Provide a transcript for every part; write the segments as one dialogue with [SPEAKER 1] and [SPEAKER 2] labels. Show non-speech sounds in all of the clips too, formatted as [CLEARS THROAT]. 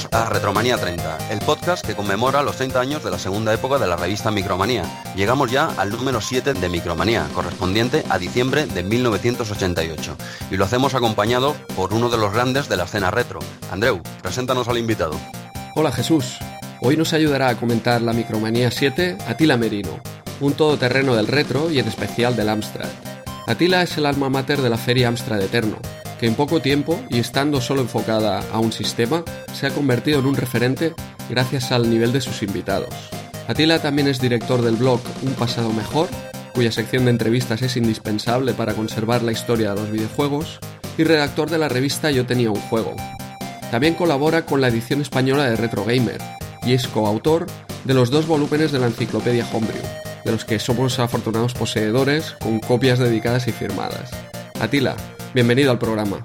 [SPEAKER 1] Bienvenidos a Retromanía 30, el podcast que conmemora los 30 años de la segunda época de la revista Micromanía. Llegamos ya al número 7 de Micromanía, correspondiente a diciembre de 1988. Y lo hacemos acompañado por uno de los grandes de la escena retro. Andreu, preséntanos al invitado.
[SPEAKER 2] Hola Jesús. Hoy nos ayudará a comentar la Micromanía 7 Atila Merino, un todoterreno del retro y en especial del Amstrad. Atila es el alma mater de la feria Amstrad Eterno, que en poco tiempo y estando solo enfocada a un sistema, se ha convertido en un referente gracias al nivel de sus invitados. Atila también es director del blog Un Pasado Mejor, cuya sección de entrevistas es indispensable para conservar la historia de los videojuegos, y redactor de la revista Yo tenía un juego. También colabora con la edición española de Retro Gamer y es coautor de los dos volúmenes de la enciclopedia Homebrew, de los que somos afortunados poseedores con copias dedicadas y firmadas. Atila, Bienvenido al programa.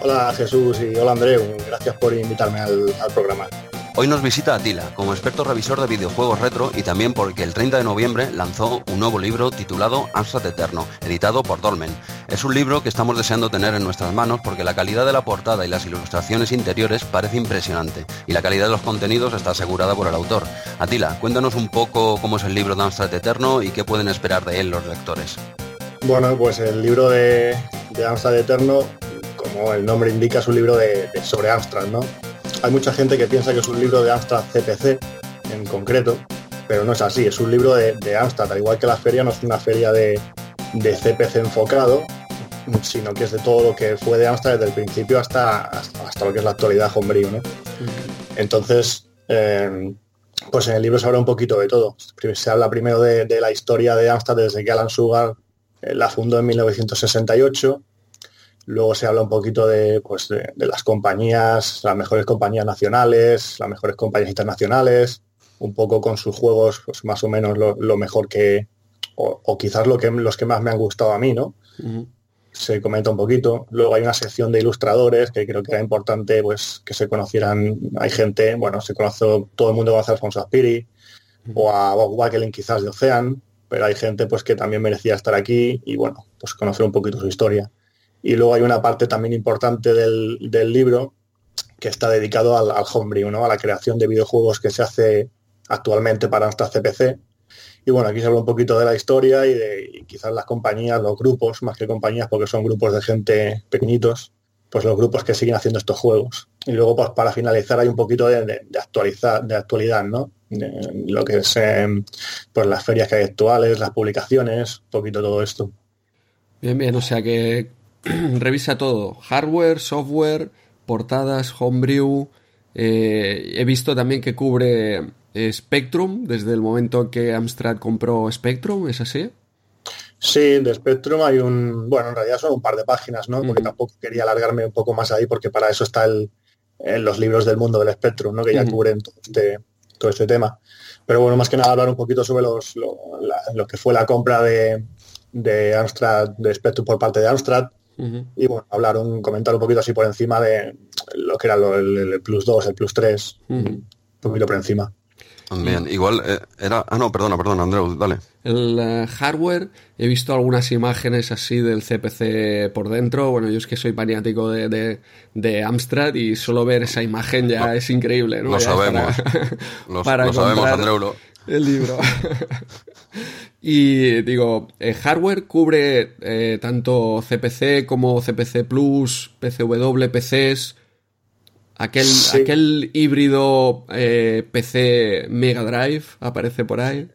[SPEAKER 3] Hola Jesús y hola Andreu, gracias por invitarme al, programa.
[SPEAKER 1] Hoy nos visita Atila como experto revisor de videojuegos retro y también porque el 30 de noviembre lanzó un nuevo libro titulado Amstrad Eterno, editado por Dolmen. Es un libro que estamos deseando tener en nuestras manos porque la calidad de la portada y las ilustraciones interiores parece impresionante y la calidad de los contenidos está asegurada por el autor. Atila, cuéntanos un poco cómo es el libro de Amstrad Eterno y qué pueden esperar de él los lectores.
[SPEAKER 3] Bueno, pues el libro de, de Amstrad Eterno, como el nombre indica, es un libro de, sobre Amstrad, ¿no? Hay mucha gente que piensa que es un libro de Amstrad CPC en concreto, pero no es así, es un libro de, de Amstrad, al igual que la feria no es una feria de, CPC enfocado, sino que es de todo lo que fue de Amstrad desde el principio hasta, hasta, lo que es la actualidad Homebrew, ¿no? Entonces, eh, pues en el libro se habla un poquito de todo. Se habla primero de, de la historia de Amstrad desde que Alan Sugar eh, la fundó en 1968. Luego se habla un poquito de, pues, de, las compañías, las mejores compañías nacionales, las mejores compañías internacionales, un poco con sus juegos, pues más o menos lo, mejor que, o, quizás lo que, los que más me han gustado a mí, ¿no? Se comenta un poquito. Luego hay una sección de ilustradores que creo que era importante pues, que se conocieran. Hay gente, bueno, se conoce, todo el mundo conoce a Alfonso Aspiri o a Bob Wackelin quizás de Ocean, pero hay gente pues que también merecía estar aquí y bueno, pues conocer un poquito su historia. Y luego hay una parte también importante del, libro que está dedicado al, al, homebrew, ¿no? a la creación de videojuegos que se hace actualmente para nuestra CPC. Y bueno, aquí se habla un poquito de la historia y de quizás las compañías, los grupos, más que compañías, porque son grupos de gente pequeñitos, pues los grupos que siguen haciendo estos juegos. Y luego, pues para finalizar, hay un poquito de, de actualizar, de actualidad, ¿no? lo que es em, pues las ferias que hay actuales, las publicaciones, un poquito todo esto.
[SPEAKER 2] Bien, bien, o sea que [CLEARS THROAT] revisa todo, hardware, software, portadas, homebrew. Eh, he visto también que cubre eh, Spectrum desde el momento que Amstrad compró Spectrum, ¿es así?
[SPEAKER 3] Sí, de Spectrum hay un, bueno, en realidad son un par de páginas, ¿no? Porque tampoco quería alargarme un poco más ahí porque para eso está el, en los libros del mundo del Spectrum, ¿no? Que ya cubren todo este, todo este tema. Pero bueno, más que nada hablar un poquito sobre los, lo, que fue la compra de, de Amstrad, de Spectrum por parte de Amstrad. Y bueno, hablar un, comentar un poquito así por encima de lo que era el, Plus 2, el Plus 3, un poquito por encima.
[SPEAKER 1] Bien, igual eh, era... Ah, no, perdona, perdona, Andreu, dale.
[SPEAKER 2] El eh, hardware, he visto algunas imágenes así del CPC por dentro. Bueno, yo es que soy maniático de, de, Amstrad y solo ver esa imagen ya es increíble, ¿no?
[SPEAKER 1] Lo sabemos. [LAUGHS] Para, lo, sabemos, Andreu.
[SPEAKER 2] El libro. [LAUGHS] y digo, el eh, hardware cubre tanto CPC como CPC Plus, PCW, PCs Aquel, aquel híbrido eh, PC Mega Drive aparece por ahí.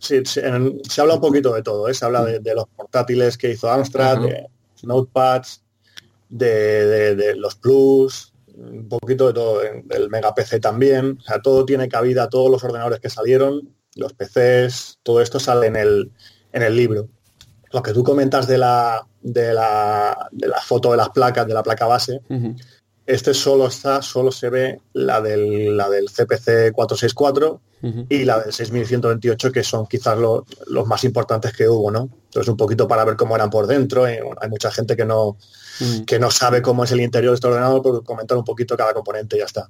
[SPEAKER 3] Sí, se habla un poquito de todo, ¿eh? se habla de, los portátiles que hizo Amstrad, de notepads, de, los Plus, un poquito de todo, del Mega PC también. O sea, todo tiene cabida, todos los ordenadores que salieron, los PCs, todo esto sale en el, en el libro. Lo que tú comentas de la, de la, de la foto de las placas, de la placa base, este solo está, solo se ve la del, la del CPC 464 y la del 6128, que son quizás los más importantes que hubo, ¿no? Entonces un poquito para ver cómo eran por dentro. Eh, hay mucha gente que no, que no sabe cómo es el interior de este ordenador, pues comentar un poquito cada componente y ya está.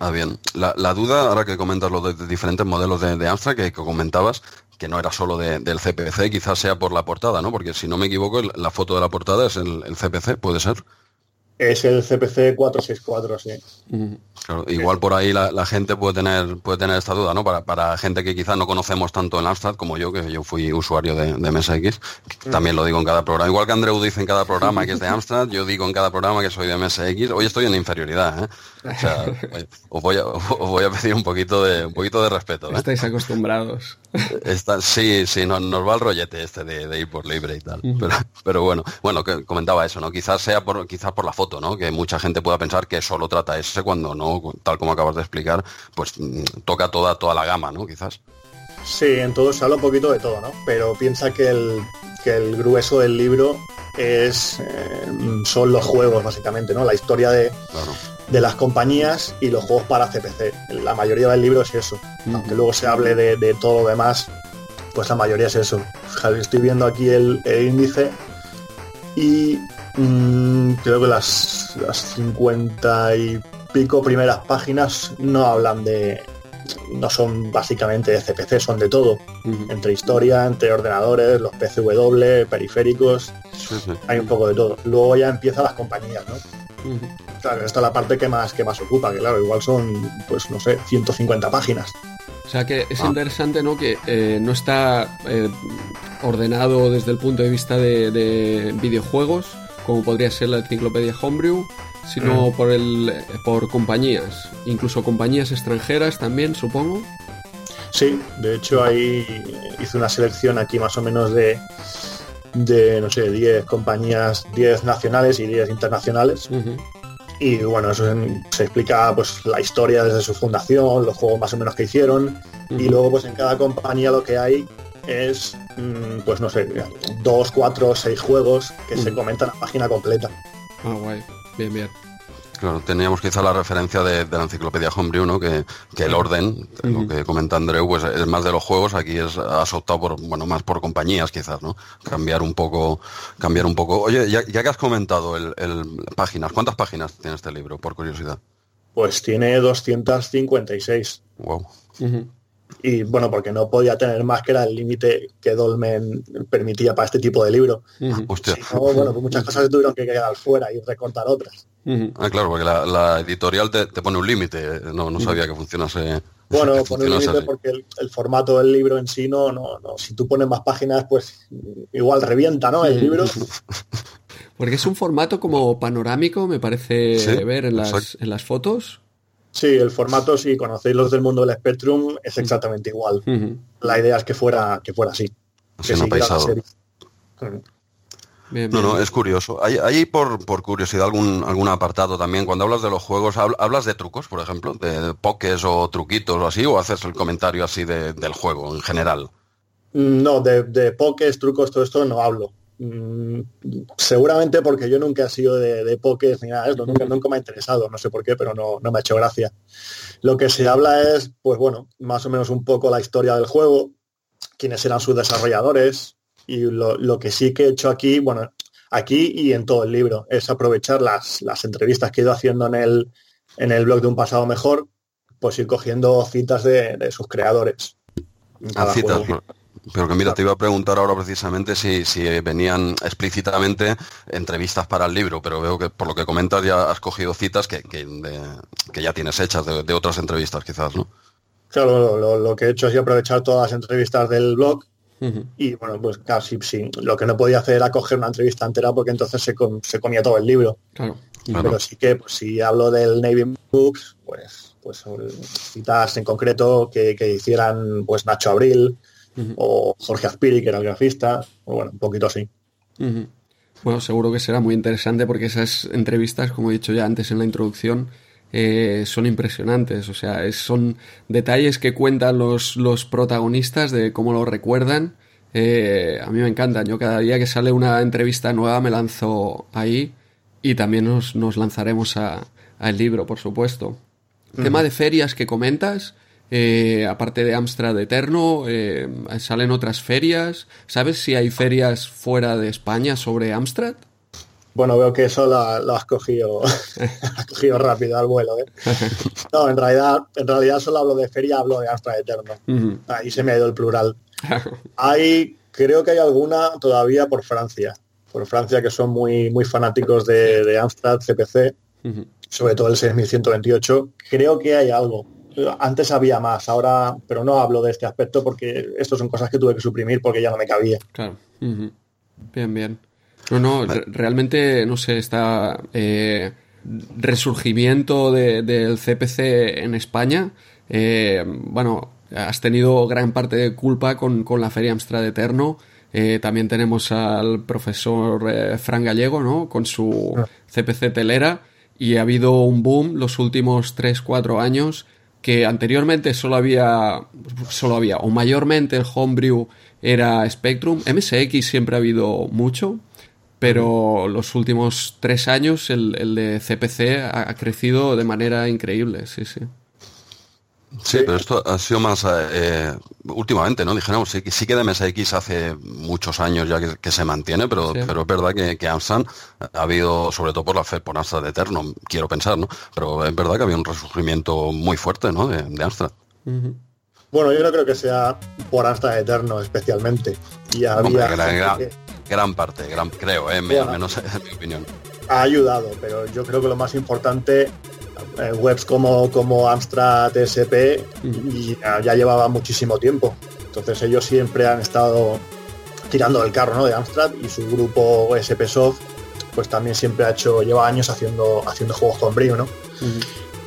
[SPEAKER 1] Ah, bien. La, duda, ahora que comentas los de, diferentes modelos de, de Amstrad que, comentabas, que no era solo del CPC, quizás sea por la portada, ¿no? Porque si no me equivoco, la foto de la portada es el, el CPC, ¿puede ser?
[SPEAKER 3] Es el CPC 464, sí.
[SPEAKER 1] igual por ahí la, gente puede tener puede tener esta duda, ¿no? Para, para gente que quizás no conocemos tanto en Amstrad como yo, que yo fui usuario de, de MSX, también lo digo en cada programa. Igual que Andreu dice en cada programa que es de [LAUGHS] Amstrad, yo digo en cada programa que soy de MSX. Hoy estoy en inferioridad, ¿eh? O sea, os voy, a, voy a pedir un poquito de un poquito de respeto. ¿eh?
[SPEAKER 2] Estáis acostumbrados.
[SPEAKER 1] Está, sí, sí, nos, nos va el rollete este de, ir por libre y tal. pero, pero bueno, bueno, que comentaba eso, ¿no? Quizás sea por quizás por la foto que mucha gente pueda pensar que solo trata ese cuando no, tal como acabas de explicar, pues mm, toca toda, toda la gama, ¿no? Quizás.
[SPEAKER 3] Sí, en todo se habla un poquito de todo, ¿no? Pero piensa que el, que el grueso del libro es eh, son los juegos, básicamente, ¿no? La historia de, de las compañías y los juegos para CPC. La mayoría del libro es eso. Aunque luego se hable de, todo lo demás, pues la mayoría es eso. Estoy viendo aquí el índice y Mm, creo que las, las 50 y pico primeras páginas no hablan de, no son básicamente de CPC, son de todo. Entre historia, entre ordenadores, los PCW, periféricos, hay un poco de todo. Luego ya empiezan las compañías, ¿no? Claro, esta es la parte que más, que más ocupa, que claro, igual son, pues no sé, 150 páginas.
[SPEAKER 2] O sea que es ah. interesante, ¿no? Que eh, no está eh, ordenado desde el punto de vista de videojuegos, como podría ser la enciclopedia Homebrew, sino por, el, por compañías, incluso compañías extranjeras también, supongo.
[SPEAKER 3] Sí, de hecho ahí hice una selección aquí más o menos de, de no sé, 10 compañías, 10 nacionales y 10 internacionales. Y bueno, eso se explica pues la historia desde su fundación, los juegos más o menos que hicieron. Y luego pues en cada compañía lo que hay es, mm, pues no sé, dos, cuatro, seis juegos que se comentan la página completa.
[SPEAKER 2] Ah, guay. Bien, bien.
[SPEAKER 1] Claro, teníamos quizá la referencia de, la enciclopedia Homebrew, ¿no? Que, el orden, lo que comenta Andreu, pues es más de los juegos, aquí es, has optado por, bueno, más por compañías quizás, ¿no? Cambiar un poco, cambiar un poco. Oye, ya, que has comentado el, páginas, ¿cuántas páginas tiene este libro, por curiosidad?
[SPEAKER 3] Pues tiene 256.
[SPEAKER 1] Wow
[SPEAKER 3] y bueno, porque no podía tener más que era el límite que Dolmen permitía para este tipo de libro. bueno, pues muchas [LAUGHS] cosas se tuvieron que quedar fuera y recortar otras.
[SPEAKER 1] Ah, claro, porque la, editorial te, pone un límite, no, no sabía que funcionase.
[SPEAKER 3] Bueno, pone un límite porque el, formato del libro en sí no, no, no, si tú pones más páginas, pues igual revienta, ¿no? El libro. [LAUGHS]
[SPEAKER 2] Porque es un formato como panorámico, me parece ver en las, en las fotos.
[SPEAKER 3] Sí, el formato, si conocéis los del mundo del Spectrum, es exactamente igual. La idea es que fuera, que fuera así.
[SPEAKER 1] que no, no, es curioso. ¿Hay, hay por, por, curiosidad algún, algún apartado también? Cuando hablas de los juegos, ¿hablas de trucos, por ejemplo? ¿De pokés o truquitos o así? ¿O haces el comentario así del juego en general?
[SPEAKER 3] No, de, de pokés, trucos, todo esto no hablo. Mm, seguramente porque yo nunca he sido de, de ni nada de esto, nunca, nunca me ha interesado, no sé por qué, pero no, me ha hecho gracia. Lo que se habla es, pues bueno, más o menos un poco la historia del juego, quiénes eran sus desarrolladores, y lo, que sí que he hecho aquí, bueno, aquí y en todo el libro, es aprovechar las, las entrevistas que he ido haciendo en el, en el blog de un pasado mejor, pues ir cogiendo citas de, sus creadores.
[SPEAKER 1] Ah, citas, pero que mira, te iba a preguntar ahora precisamente si, si venían explícitamente entrevistas para el libro, pero veo que por lo que comentas ya has cogido citas que, que, ya tienes hechas de, otras entrevistas quizás, ¿no?
[SPEAKER 3] Claro, lo, que he hecho es aprovechar todas las entrevistas del blog y bueno, pues casi sí. Lo que no podía hacer era coger una entrevista entera porque entonces se, se comía todo el libro. Claro. Pero sí que pues, si hablo del Navy Books, pues, pues citas en concreto que, que hicieran pues Nacho Abril, o Jorge Aspiri, que era el grafista, o bueno, un poquito así.
[SPEAKER 2] Bueno, seguro que será muy interesante porque esas entrevistas, como he dicho ya antes en la introducción, eh, son impresionantes. O sea, son detalles que cuentan los, los protagonistas de cómo lo recuerdan. Eh, a mí me encantan. Yo cada día que sale una entrevista nueva me lanzo ahí y también nos, nos lanzaremos al libro, por supuesto. Tema de ferias que comentas, eh, aparte de Amstrad Eterno, salen otras ferias. ¿Sabes si hay ferias fuera de España sobre Amstrad?
[SPEAKER 3] Bueno, veo que eso lo, has cogido, [LAUGHS] has cogido rápido al vuelo. ¿eh? [LAUGHS] No, en realidad, en realidad solo hablo de feria, hablo de Amstrad Eterno. Ahí se me ha ido el plural. hay, creo que hay alguna todavía por Francia, por Francia que son muy, muy fanáticos de, de Amstrad CPC, sobre todo el 6128. Creo que hay algo. Antes había más, ahora, pero no hablo de este aspecto porque esto son cosas que tuve que suprimir porque ya no me cabía.
[SPEAKER 2] Claro. Bien, bien. No, no, realmente, no sé, está eh, resurgimiento del CPC en España. Eh, bueno, has tenido gran parte de culpa con, la Feria Amstrad Eterno. Eh, también tenemos al profesor eh, Fran Gallego, ¿no? Con su CPC telera. Y ha habido un boom los últimos 3-4 años que anteriormente solo había, solo había, o mayormente el homebrew era Spectrum. MSX siempre ha habido mucho, pero los últimos tres años el, el de CPC ha, ha, crecido de manera increíble, sí, sí.
[SPEAKER 1] Sí, pero esto ha sido más eh, últimamente, ¿no? Dijéramos, sí, sí que de MSX hace muchos años ya que, se mantiene, pero, pero es verdad que, que Amstrad ha habido, sobre todo por la fe, por Amstrad de Eterno, quiero pensar, ¿no? Pero es verdad que había un resurgimiento muy fuerte, ¿no? De, de Amstrad.
[SPEAKER 3] Bueno, yo no creo que sea por Amstrad Eterno especialmente. Y había
[SPEAKER 1] Hombre, gran, que... gran, parte, gran, creo, ¿eh? bueno, menos [LAUGHS] en mi opinión.
[SPEAKER 3] Ha ayudado, pero yo creo que lo más importante eh, webs como, como Amstrad SP ya, ya, llevaba muchísimo tiempo. Entonces ellos siempre han estado tirando del carro ¿no? de Amstrad y su grupo SP Soft pues también siempre ha hecho, lleva años haciendo, haciendo juegos con brillo, ¿no?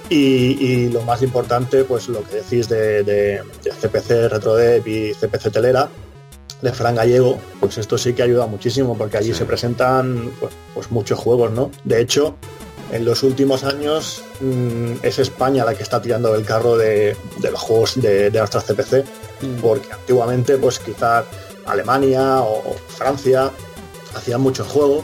[SPEAKER 3] Y, y, lo más importante, pues lo que decís de, de, de CPC RetroDev y CPC Telera, de Fran Gallego, pues esto sí que ayuda muchísimo porque allí sí. se presentan pues, pues, muchos juegos, ¿no? De hecho, en los últimos años mmm, es España la que está tirando del carro de, de los juegos de, de nuestras CPC, mm. porque antiguamente pues quizás Alemania o, o Francia hacían muchos juegos,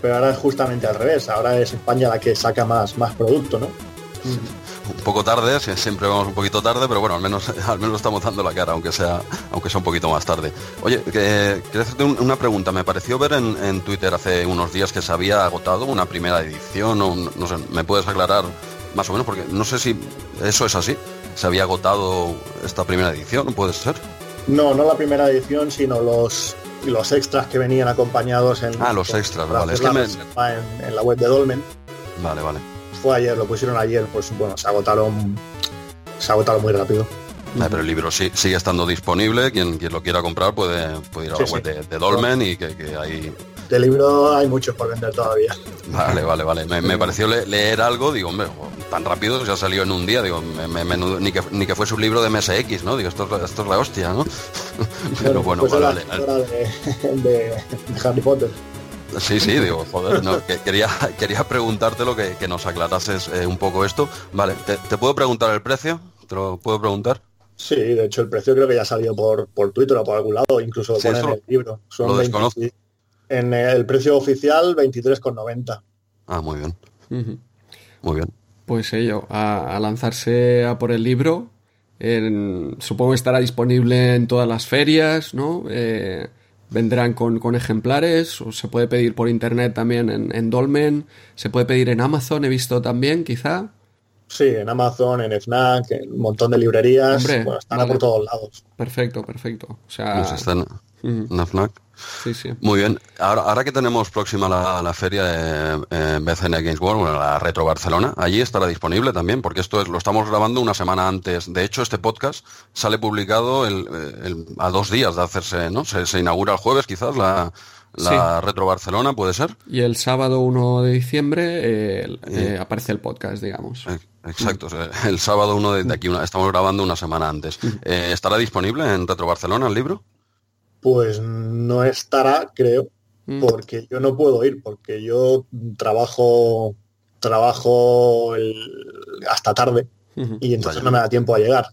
[SPEAKER 3] pero ahora es justamente al revés, ahora es España la que saca más, más producto, ¿no?
[SPEAKER 1] Mm. Un poco tarde, siempre vamos un poquito tarde, pero bueno, al menos [LAUGHS] al menos estamos dando la cara, aunque sea aunque sea un poquito más tarde. Oye, que, quería hacerte un, una pregunta. Me pareció ver en, en, Twitter hace unos días que se había agotado una primera edición, o no sé, ¿me puedes aclarar más o menos? Porque no sé si eso es así. ¿Se había agotado esta primera edición? ¿Puede ser?
[SPEAKER 3] No, no la primera edición, sino los los extras que venían acompañados en...
[SPEAKER 1] Ah, los extras, vale. Es que me...
[SPEAKER 3] en, en la web de Dolmen.
[SPEAKER 1] Vale, vale
[SPEAKER 3] fue ayer, lo pusieron ayer, pues bueno, se agotaron, se agotaron muy rápido.
[SPEAKER 1] Eh, pero el libro sí, sigue estando disponible, quien, quien lo quiera comprar puede, puede ir a la sí, web sí. de, de, Dolmen y que, que, hay...
[SPEAKER 3] De libro hay muchos por vender todavía.
[SPEAKER 1] Vale, vale, vale. Me, me pareció le, leer algo, digo, hombre, tan rápido ya salió en un día, digo, me, menudo, ni, que, ni que fuese un libro de MSX, ¿no? Digo, esto, esto es la hostia, ¿no? [LAUGHS] pero bueno,
[SPEAKER 3] pues
[SPEAKER 1] vale,
[SPEAKER 3] vale. De, de, de Harry Potter.
[SPEAKER 1] Sí, sí, digo, joder, no, que quería, [LAUGHS] quería preguntarte lo que, que nos aclarases eh, un poco esto. Vale, ¿te, ¿te, puedo preguntar el precio? ¿Te lo puedo preguntar?
[SPEAKER 3] Sí, de hecho el precio creo que ya salió por, por Twitter o por algún lado, incluso lo
[SPEAKER 1] sí,
[SPEAKER 3] en el libro.
[SPEAKER 1] Son lo 20, desconozco.
[SPEAKER 3] En el precio oficial 23,90.
[SPEAKER 1] Ah, muy bien. Uh -huh. Muy bien.
[SPEAKER 2] Pues ello, a, a, lanzarse a por el libro. En, supongo que estará disponible en todas las ferias, ¿no? Eh, vendrán con, con, ejemplares o se puede pedir por internet también en, en, Dolmen, se puede pedir en Amazon, he visto también, quizá.
[SPEAKER 3] Sí, en Amazon, en FNAC, en un montón de librerías, Hombre, bueno, están vale. por todos lados.
[SPEAKER 2] Perfecto, perfecto. O sea,
[SPEAKER 1] pues están en, en FNAC.
[SPEAKER 2] Sí, sí.
[SPEAKER 1] Muy bien. Ahora, ahora que tenemos próxima la, la feria de eh, BCN Games World, bueno, la Retro Barcelona, allí estará disponible también, porque esto es, lo estamos grabando una semana antes. De hecho, este podcast sale publicado el, el, a dos días de hacerse, ¿no? Se, se inaugura el jueves, quizás, la, la sí. Retro Barcelona, ¿puede ser?
[SPEAKER 2] Y el sábado 1 de diciembre eh, eh, aparece el podcast, digamos.
[SPEAKER 1] Exacto, mm. el sábado 1 de, de, aquí, una, estamos grabando una semana antes. Eh, ¿Estará disponible en Retro Barcelona el libro?
[SPEAKER 3] Pues no estará, creo, mm. porque yo no puedo ir, porque yo trabajo trabajo el, hasta tarde uh -huh. y entonces Vaya. no me da tiempo a llegar.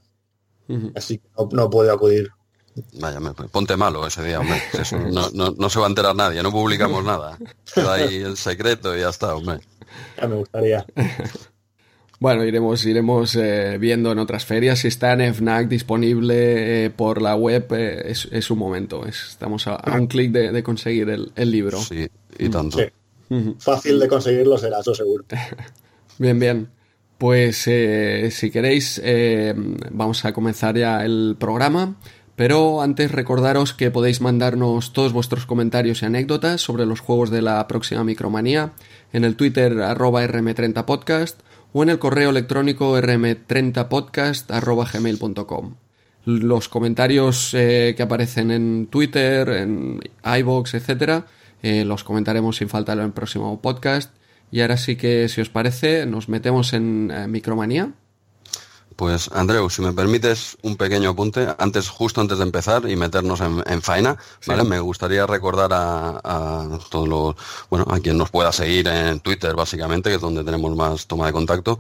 [SPEAKER 3] Uh -huh. Así que no, no, puedo acudir.
[SPEAKER 1] Vaya, ponte malo ese día, hombre. Eso, no, no, no, se va a enterar nadie, no publicamos nada. Queda ahí el secreto y ya está, hombre.
[SPEAKER 3] Ya me gustaría. [LAUGHS]
[SPEAKER 2] Bueno, iremos, iremos eh, viendo en otras ferias. Si está en FNAC disponible eh, por la web, eh, es, es, un momento. Es, estamos a, a un clic de, de, conseguir el, el, libro.
[SPEAKER 1] Sí, y tanto.
[SPEAKER 3] Sí. Uh -huh. Fácil de conseguirlo será, eso seguro. [LAUGHS]
[SPEAKER 2] bien, bien. Pues eh, si queréis, vamos a comenzar ya el programa. Pero antes recordaros que podéis mandarnos todos vuestros comentarios y anécdotas sobre los juegos de la próxima Micromanía en el Twitter arroba rm30podcast o en el correo electrónico rm30podcast arroba gmail.com. Los comentarios eh, que aparecen en Twitter, en iBox, etcétera, eh, los comentaremos sin falta en el próximo podcast. Y ahora sí que, si os parece, nos metemos en eh, Micromanía.
[SPEAKER 1] Pues Andreu, si me permites un pequeño apunte, antes, justo antes de empezar y meternos en, faena, ¿vale? Me gustaría recordar a, todos los, bueno, a quien nos pueda seguir en Twitter, básicamente, que es donde tenemos más toma de contacto,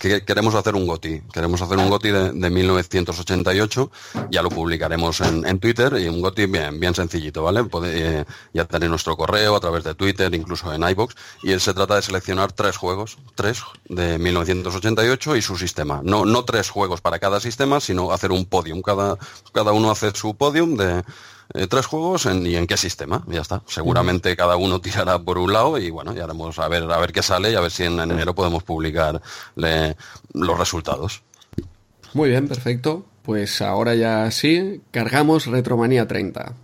[SPEAKER 1] que, queremos hacer un GOTI. Queremos hacer un GOTI de, 1988, ya lo publicaremos en, Twitter y un GOTI bien, bien sencillito, ¿vale? Eh, ya tenéis nuestro correo a través de Twitter, incluso en iBox, y se trata de seleccionar tres juegos, tres de 1988 y su sistema. No, no tres juegos para cada sistema, sino hacer un podium. Cada, cada uno hace su podium de eh, tres juegos y en qué sistema. Ya está. Seguramente cada uno tirará por un lado y bueno, ya haremos a ver, a ver qué sale y a ver si en enero podemos publicar los resultados.
[SPEAKER 2] Muy bien, perfecto. Pues ahora ya sí, cargamos Retromanía 30.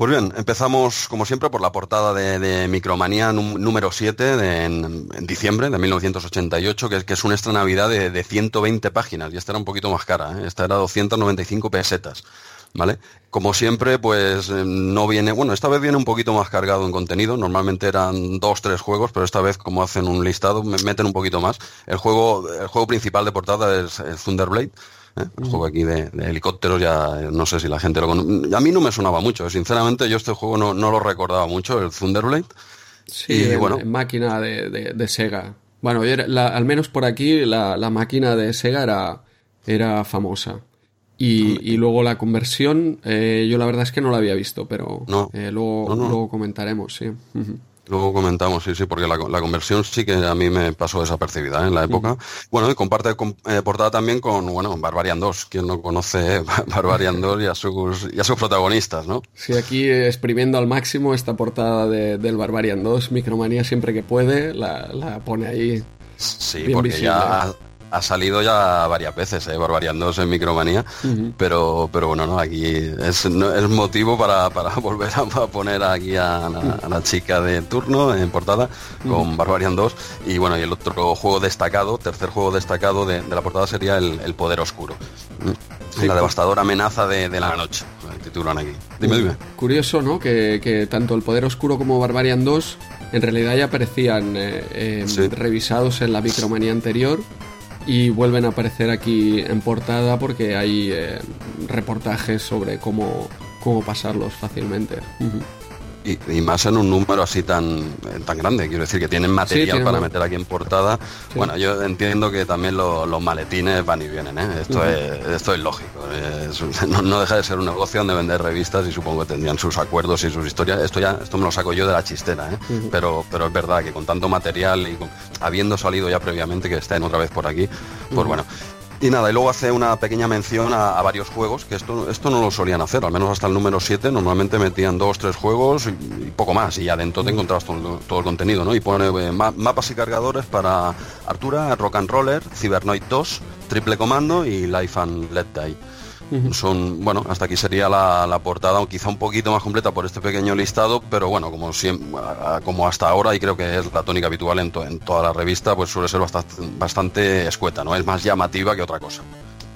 [SPEAKER 1] Pues bien, empezamos como siempre por la portada de, Micromanía número 7 en, diciembre de 1988, que, que es una extra navidad de, 120 páginas y esta era un poquito más cara, ¿eh? esta era 295 pesetas. ¿Vale? Como siempre, pues eh, no viene, bueno, esta vez viene un poquito más cargado en contenido, normalmente eran dos, tres juegos, pero esta vez como hacen un listado, me meten un poquito más. El juego, el juego principal de portada es el Thunderblade, ¿eh? El juego aquí de, helicópteros ya no sé si la gente lo conoce. A mí no me sonaba mucho, sinceramente yo este juego no, lo recordaba mucho, el Thunderblade.
[SPEAKER 2] Sí, bueno. máquina de, Sega. Bueno, al menos por aquí la, máquina de Sega era, era famosa. Y, luego la conversión, eh, yo la verdad es que no la había visto, pero eh, luego, luego comentaremos, sí.
[SPEAKER 1] Luego comentamos, sí, sí, porque la, conversión sí que a mí me pasó desapercibida ¿eh? en la época. Bueno, y comparte eh, portada también con, bueno, Barbarian 2. Quien no conoce [LAUGHS] Barbarian 2 y a sus, y a sus protagonistas, ¿no?
[SPEAKER 2] Sí, aquí exprimiendo al máximo esta portada del Barbarian 2, Micromanía siempre que puede la, pone ahí.
[SPEAKER 1] Sí, porque ya ha salido ya varias veces, ¿eh? en Micromanía, pero, pero bueno, no, aquí es, es motivo para, [LAUGHS] volver a, poner aquí a la, chica de turno en portada con Barbarian 2 y bueno, y el otro juego destacado, tercer juego destacado de, la portada sería el, Poder Oscuro. la devastadora amenaza de, la noche, titulan aquí. Dime, dime.
[SPEAKER 2] Curioso, ¿no? Que, que tanto el Poder Oscuro como Barbarian 2 en realidad ya aparecían eh, revisados en la Micromanía anterior y vuelven a aparecer aquí en portada porque hay eh, reportajes sobre cómo, cómo pasarlos fácilmente.
[SPEAKER 1] Y, más en un número así tan, tan grande, quiero decir que tienen material para meter aquí en portada. Bueno, yo entiendo que también los maletines van y vienen, ¿eh? esto, es, esto es lógico. [LAUGHS] no, deja de ser un negocio de vender revistas y supongo que tendrían sus acuerdos y sus historias. Esto ya esto me lo saco yo de la chistera, ¿eh? pero, pero es verdad que con tanto material y habiendo salido ya previamente que estén otra vez por aquí, pues bueno, y nada, y luego hace una pequeña mención a, varios juegos, que esto, esto no lo solían hacer, al menos hasta el número 7, normalmente metían dos, tres juegos y, poco más, y adentro te encontrabas todo, el contenido, ¿no? Y pone eh, mapas y cargadores para Artura, Rock and Roller, Cybernoid 2, Triple Comando y Life and Let Die. Son, bueno, hasta aquí sería la, portada, quizá un poquito más completa por este pequeño listado, pero bueno, como, siempre, como hasta ahora, y creo que es la tónica habitual en, en toda la revista, pues suele ser bastante, bastante escueta, ¿no? Es más llamativa que otra cosa.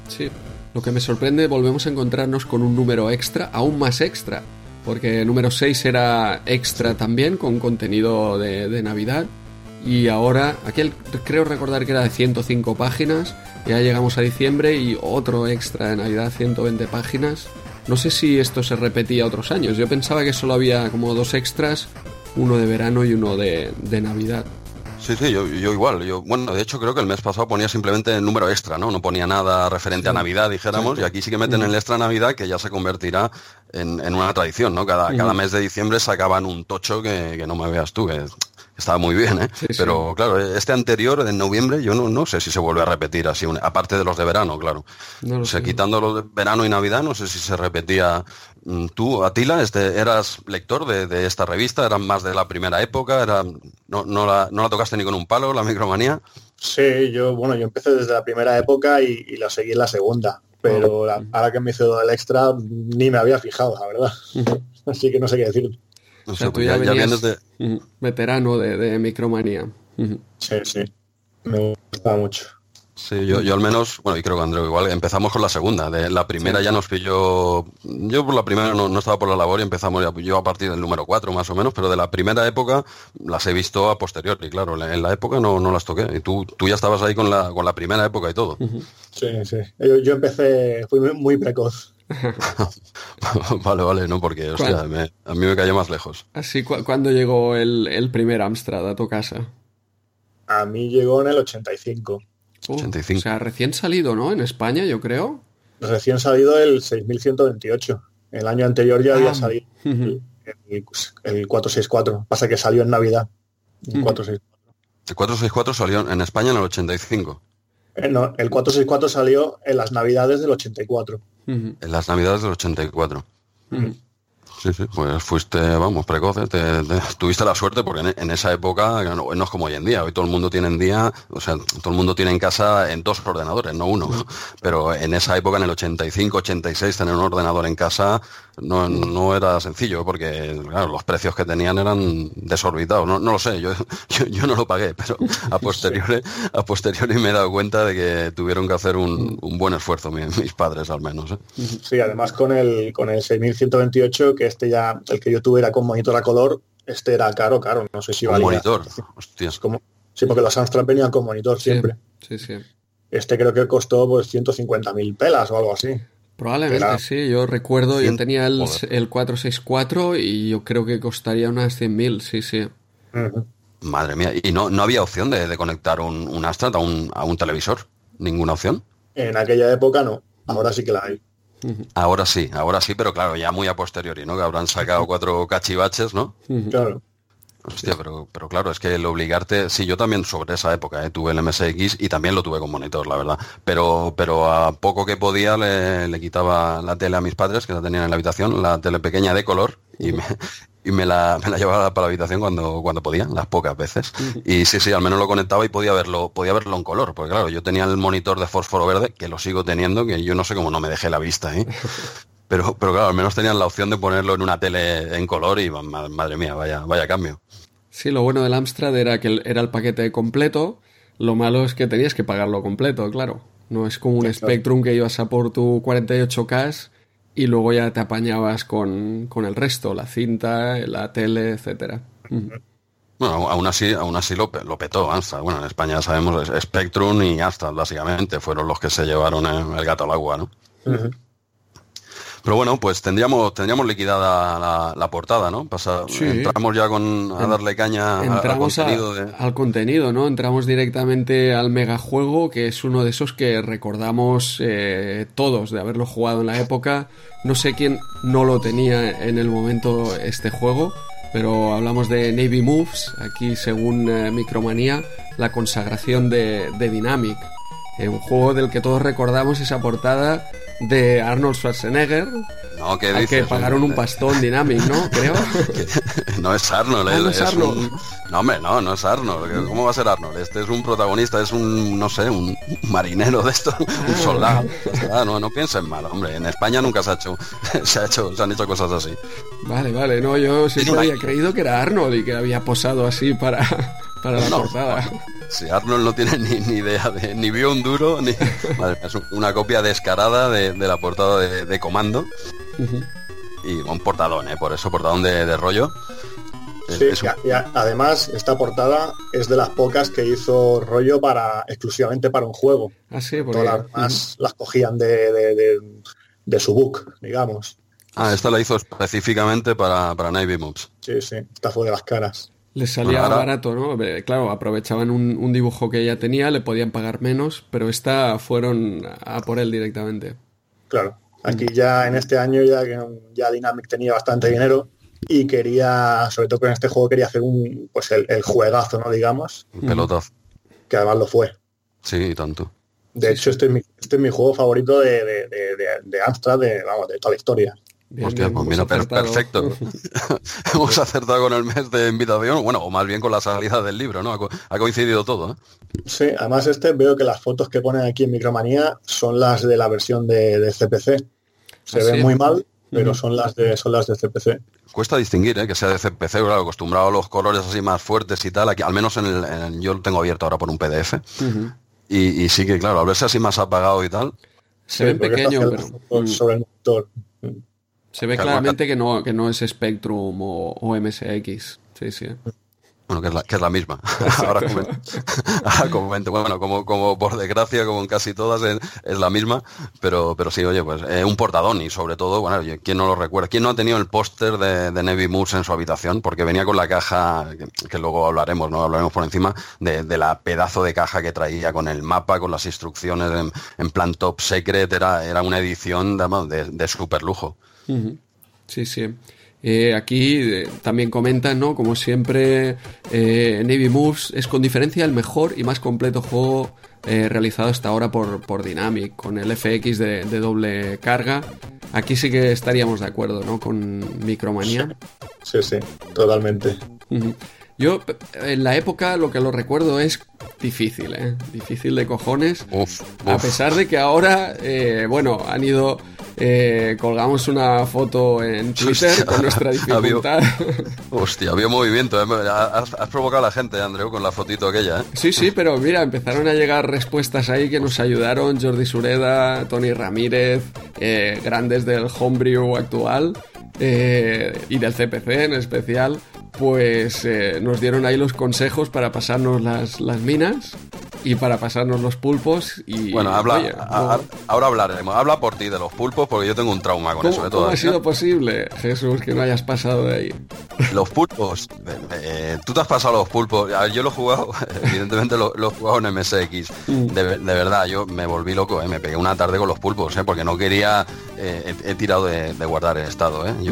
[SPEAKER 2] Sí, lo que me sorprende, volvemos a encontrarnos con un número extra, aún más extra, porque el número 6 era extra también, con contenido de, de Navidad, y ahora, aquel creo recordar que era de 105 páginas, ya llegamos a diciembre y otro extra de Navidad, 120 páginas. No sé si esto se repetía otros años. Yo pensaba que solo había como dos extras, uno de verano y uno de, Navidad.
[SPEAKER 1] Sí, sí, yo, igual. Yo, bueno, de hecho creo que el mes pasado ponía simplemente el número extra, ¿no? No ponía nada referente a Navidad, dijéramos, y aquí sí que meten el extra Navidad que ya se convertirá en, una tradición, ¿no? Cada, cada mes de diciembre sacaban un tocho que, no me veas tú, que estaba muy bien, ¿eh? Pero claro, este anterior, en noviembre, yo no, no sé si se vuelve a repetir así, aparte de los de verano, claro. o sea, quitando los de verano y Navidad, no sé si se repetía. Mm, tú, Atila, este, eras lector de, esta revista, eran más de la primera época, era, no, no, la, no la tocaste ni con un palo, la micromanía.
[SPEAKER 3] Sí, yo, bueno, yo empecé desde la primera época y, la seguí en la segunda, pero oh. ahora que me hizo el extra ni me había fijado, la verdad. [LAUGHS] Así que no sé qué decir.
[SPEAKER 2] O sea, tú ya, venías de... veterano de, de Micromanía.
[SPEAKER 3] Sí, sí. Me gusta mucho.
[SPEAKER 1] Sí, yo, yo al menos, bueno, y creo que Andreu igual, empezamos con la segunda. De la primera ya nos pilló. Yo por la primera no, estaba por la labor y empezamos ya, yo a partir del número 4 más o menos, pero de la primera época las he visto a posteriori, claro. En la época no, no las toqué. Y tú, tú ya estabas ahí con la, con la primera época y todo.
[SPEAKER 3] Sí, sí. Yo, empecé, fui muy precoz. [LAUGHS]
[SPEAKER 1] vale, vale, no, porque hostia, a mí me cayó más lejos.
[SPEAKER 2] Así, ¿cuándo llegó el, el primer Amstrad a tu casa?
[SPEAKER 3] A mí llegó en el 85.
[SPEAKER 2] o sea, recién salido, ¿no? En España, yo creo.
[SPEAKER 3] Recién salido el 6128. El año anterior ya había ah. salido [LAUGHS] el, 464. Pasa que salió en Navidad. El 464.
[SPEAKER 1] El 464 salió en España en el 85.
[SPEAKER 3] Eh, no, el 464 salió en las Navidades del 84.
[SPEAKER 1] En las Navidades del 84. Sí, sí, pues fuiste, vamos, precoce, ¿eh? te, tuviste la suerte porque en, esa época no, es como hoy en día, hoy todo el mundo tiene en día, o sea, todo el mundo tiene en casa en dos ordenadores, no uno, pero en esa época, en el 85, 86, tener un ordenador en casa no, no era sencillo porque, claro, los precios que tenían eran desorbitados, no, no lo sé, yo, [LAUGHS] yo, no lo pagué, pero a [LAUGHS] posteriori, a posteriori me he dado cuenta de que tuvieron que hacer un, un buen esfuerzo mis, padres al menos. ¿eh?
[SPEAKER 3] Sí, además con el, con el 6128 que este ya, el que yo tuve era con monitor a color, este era caro, caro, no sé si valía.
[SPEAKER 1] monitor?
[SPEAKER 3] Como, sí, porque los Amstrad venían con monitor siempre.
[SPEAKER 2] Sí, sí.
[SPEAKER 3] Este creo que costó pues 150.000 pelas o algo así.
[SPEAKER 2] Probablemente sí, yo recuerdo, yo tenía el, el, 464 y yo creo que costaría unas 100.000, sí, sí.
[SPEAKER 1] Madre mía, ¿y no, no había opción de, conectar un, un Amstrad a un, a un televisor? ¿Ninguna opción?
[SPEAKER 3] En aquella época no, ahora sí que la hay.
[SPEAKER 1] Ahora sí, ahora sí, pero claro, ya muy a posteriori, ¿no? Que habrán sacado cuatro cachivaches, ¿no?
[SPEAKER 3] Claro.
[SPEAKER 1] Hostia, pero, pero claro, es que el obligarte, sí, yo también sobre esa época ¿eh? tuve el MSX y también lo tuve con monitor, la verdad. Pero, pero a poco que podía le, le quitaba la tele a mis padres, que la tenían en la habitación, la tele pequeña de color, y me, y me la, me la llevaba para la habitación cuando, cuando podía, las pocas veces. Y sí, sí, al menos lo conectaba y podía verlo, podía verlo en color, porque claro, yo tenía el monitor de fósforo verde, que lo sigo teniendo, que yo no sé cómo no me dejé la vista, ¿eh? [LAUGHS] Pero, pero claro, al menos tenían la opción de ponerlo en una tele en color y madre mía, vaya, vaya cambio.
[SPEAKER 2] Sí, lo bueno del Amstrad era que era el paquete completo, lo malo es que tenías que pagarlo completo, claro. No es como un Spectrum que ibas a por tu 48K y luego ya te apañabas con, el resto, la cinta, la tele, etcétera.
[SPEAKER 1] Bueno, aún así, aún así lo, lo petó Amstrad. Bueno, en España sabemos Spectrum y Amstrad, básicamente, fueron los que se llevaron el gato al agua, ¿no? Pero bueno, pues tendríamos, tendríamos liquidada la, portada, ¿no? Pasa, Entramos ya con, a darle caña
[SPEAKER 2] al contenido. Al contenido, ¿no? Entramos directamente al megajuego, que es uno de esos que recordamos eh, todos de haberlo jugado en la época. No sé quién no lo tenía en el momento este juego, pero hablamos de Navy Moves, aquí según eh, Micromanía, la consagración de, de Dynamic. Eh, un juego del que todos recordamos esa portada de Arnold Schwarzenegger.
[SPEAKER 1] No, ¿qué
[SPEAKER 2] Hay que pagaron un pastón Dynamic, ¿no? [LAUGHS] Creo.
[SPEAKER 1] no es Arnold,
[SPEAKER 2] ah, no es, Arnold.
[SPEAKER 1] No, hombre, no, no es Arnold. ¿Cómo va a ser Arnold? Este es un protagonista, es un, no sé, un marinero de esto, un ah. soldado. no, no piensen mal, hombre. En España nunca se ha hecho, [LAUGHS] se ha hecho, se han hecho cosas así.
[SPEAKER 2] Vale, vale, no, yo siempre había creído que era Arnold y que había posado así para, para la portada. [LAUGHS]
[SPEAKER 1] Si Arnold no tiene ni, idea de, ni vio un duro, ni. es una copia descarada de, la portada de, Comando. Y un portadón, ¿eh? Por eso, portadón de, rollo.
[SPEAKER 3] Sí, y, además esta portada es de las pocas que hizo rollo para exclusivamente para un juego.
[SPEAKER 2] Ah, sí,
[SPEAKER 3] Todas las demás las cogían de, de, su book, digamos.
[SPEAKER 1] Ah, esta la hizo específicamente para, para Navy Moves.
[SPEAKER 3] Sí, sí, esta fue de las caras.
[SPEAKER 2] Les salía barato, ¿no? Claro, aprovechaban un, dibujo que ella tenía, le podían pagar menos, pero esta fueron a por él directamente.
[SPEAKER 3] Claro, aquí ya en este año ya, ya Dynamic tenía bastante dinero y quería, sobre todo con este juego, quería hacer un, pues el, juegazo, ¿no? Digamos.
[SPEAKER 1] Un pelotazo.
[SPEAKER 3] Que además lo fue.
[SPEAKER 1] Sí, tanto.
[SPEAKER 3] De hecho, este es, mi, este es mi juego favorito de, de, de, de Amstrad, de, vamos, de toda la historia.
[SPEAKER 1] Hostia, pues mira, perfecto. [LAUGHS] [LAUGHS] hemos acertado con el mes de invitación, bueno, o más bien con la salida del libro, ¿no? Ha, coincidido todo. ¿eh?
[SPEAKER 3] Sí, además este veo que las fotos que ponen aquí en Micromanía son las de la versión de, CPC. Se ¿Ah, ven muy mal, pero son las de son las de CPC.
[SPEAKER 1] Cuesta distinguir ¿eh? que sea de CPC, claro, acostumbrado a los colores así más fuertes y tal. Aquí, al menos en el, yo lo tengo abierto ahora por un PDF. y, sí que, claro, al verse así más apagado y tal.
[SPEAKER 2] Se ve pequeño, pero...
[SPEAKER 3] Sobre el motor.
[SPEAKER 2] Se ve claramente que no, que no es Spectrum o, MSX. Sí, sí.
[SPEAKER 1] Bueno, que es la, que es la misma. [LAUGHS] Ahora comento. Bueno, como, como por desgracia, como en casi todas, es, la misma. Pero, pero sí, oye, pues eh, un portadón y sobre todo, bueno, ¿quién no lo recuerda? ¿Quién no ha tenido el póster de, de Navy Moose en su habitación? Porque venía con la caja, que, luego hablaremos, ¿no? Hablaremos por encima, de, la pedazo de caja que traía con el mapa, con las instrucciones en, plan top secret. Era, era una edición de, de super lujo.
[SPEAKER 2] Sí, sí. Eh, aquí eh, también comentan, ¿no? Como siempre, eh, Navy Moves es con diferencia el mejor y más completo juego realizado hasta ahora por, por Dynamic, con el FX de, doble carga. Aquí sí que estaríamos de acuerdo, ¿no? Con Micromania.
[SPEAKER 3] Sí, sí, totalmente.
[SPEAKER 2] Yo, en la época, lo que lo recuerdo es difícil, ¿eh? Difícil de cojones. A pesar de que ahora, bueno, han ido eh, colgamos una foto en Twitter con nuestra [LAUGHS] dificultad.
[SPEAKER 1] hostia, había movimiento. ¿eh? Has, provocado a la gente, Andreu, con la fotito aquella. ¿eh?
[SPEAKER 2] Sí, sí, pero mira, empezaron a llegar respuestas ahí que nos ayudaron. Jordi Sureda, Tony Ramírez, grandes del homebrew actual. Y del CPC en especial, pues nos dieron ahí los consejos para pasarnos las, las minas y para pasarnos los pulpos y
[SPEAKER 1] bueno habla ahora hablaremos habla por ti de los pulpos porque yo tengo un trauma con eso de
[SPEAKER 2] todo ha sido posible Jesús que no hayas pasado de ahí
[SPEAKER 1] los pulpos eh, tú te has pasado los pulpos yo lo he jugado [LAUGHS] evidentemente lo, he jugado en MSX mm. de, verdad yo me volví loco ¿eh? me pegué una tarde con los pulpos ¿eh? porque no quería he, tirado de, guardar el estado mm.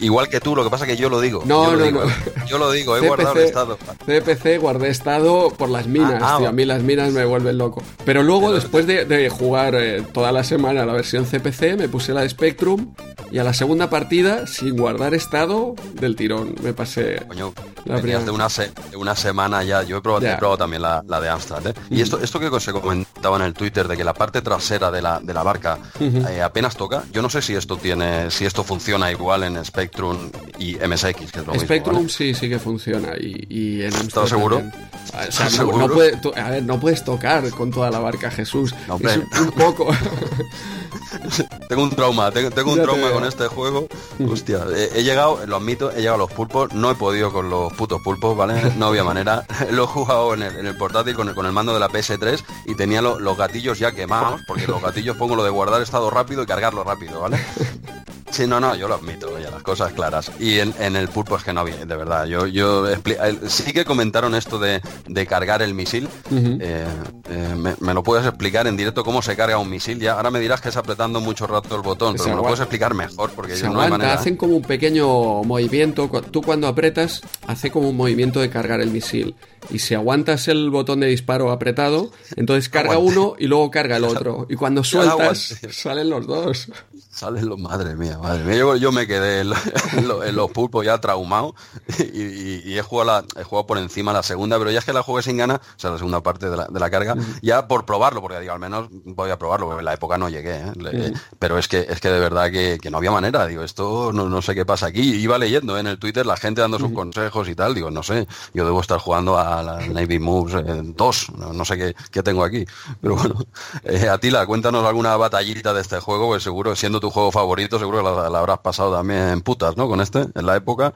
[SPEAKER 1] igual que tú lo que pasa es que yo lo digo
[SPEAKER 2] no
[SPEAKER 1] yo
[SPEAKER 2] no,
[SPEAKER 1] lo digo, yo lo digo he [LAUGHS] guardado el estado
[SPEAKER 2] CPC guardé estado por las minas ah, tío. a mí las minas me vuelven loco. Pero luego, después de, jugar eh, toda la semana la versión CPC, me puse la de Spectrum y a la segunda partida, sin guardar estado, del tirón. Me pasé.
[SPEAKER 1] Coño, la de una, una semana ya. Yo he probado, también la, de Amstrad. ¿eh? Y esto, esto que se comentaba en el Twitter de que la parte trasera de la, de la barca eh, apenas toca. Yo no sé si esto tiene, si esto funciona igual en Spectrum y MSX, que es lo
[SPEAKER 2] Spectrum sí, sí que funciona. Y, en.
[SPEAKER 1] ¿Estás seguro?
[SPEAKER 2] a ver, no puedes tocar con toda la barca Jesús. un, poco. [LAUGHS]
[SPEAKER 1] tengo un trauma, tengo, un trauma con este juego. Hostia, he, llegado, lo admito, he llegado a los pulpos, no he podido con los putos pulpos, ¿vale? No había manera. [LAUGHS] Lo he jugado en el, portátil con el, mando de la PS3 y tenía los gatillos ya quemados, porque los gatillos pongo lo de guardar estado rápido y cargarlo rápido, ¿vale? Sí, no, no, yo lo admito, ya las cosas claras. Y en, el pulpo es que no había, de verdad. Yo, yo sí que comentaron esto de, cargar el misil. Eh, eh, me, lo puedes explicar en directo cómo se carga un misil? Ya ahora me dirás que es apretando mucho rato el botón, pero me lo puedes explicar mejor porque
[SPEAKER 2] yo no hay manera. Hacen como un pequeño movimiento. Tú cuando apretas, hace como un movimiento de cargar el misil. Y si aguantas el botón de disparo apretado, entonces carga uno y luego carga el [LAUGHS] otro. Y cuando sueltas, salen los dos.
[SPEAKER 1] Salen los, madre mía, madre mía. Yo, me quedé en, los [LAUGHS] pulpos ya traumado y, he, jugado he jugado por encima la segunda, pero ya es que la jugué sin ganas, o sea, la segunda parte de la, carga, ya por probarlo, porque digo, al menos voy a probarlo, porque en la época no llegué, ¿eh? pero es que es que de verdad que, no había manera, digo, esto no, sé qué pasa aquí. Iba leyendo en el Twitter la gente dando sus consejos y tal, digo, no sé, yo debo estar jugando a la Navy Moves 2, no, sé qué, tengo aquí. Pero bueno, eh, Atila, cuéntanos alguna batallita de este juego, pues seguro, siendo tu juego favorito, seguro que la, habrás pasado también en putas, ¿no? Con este, en la época.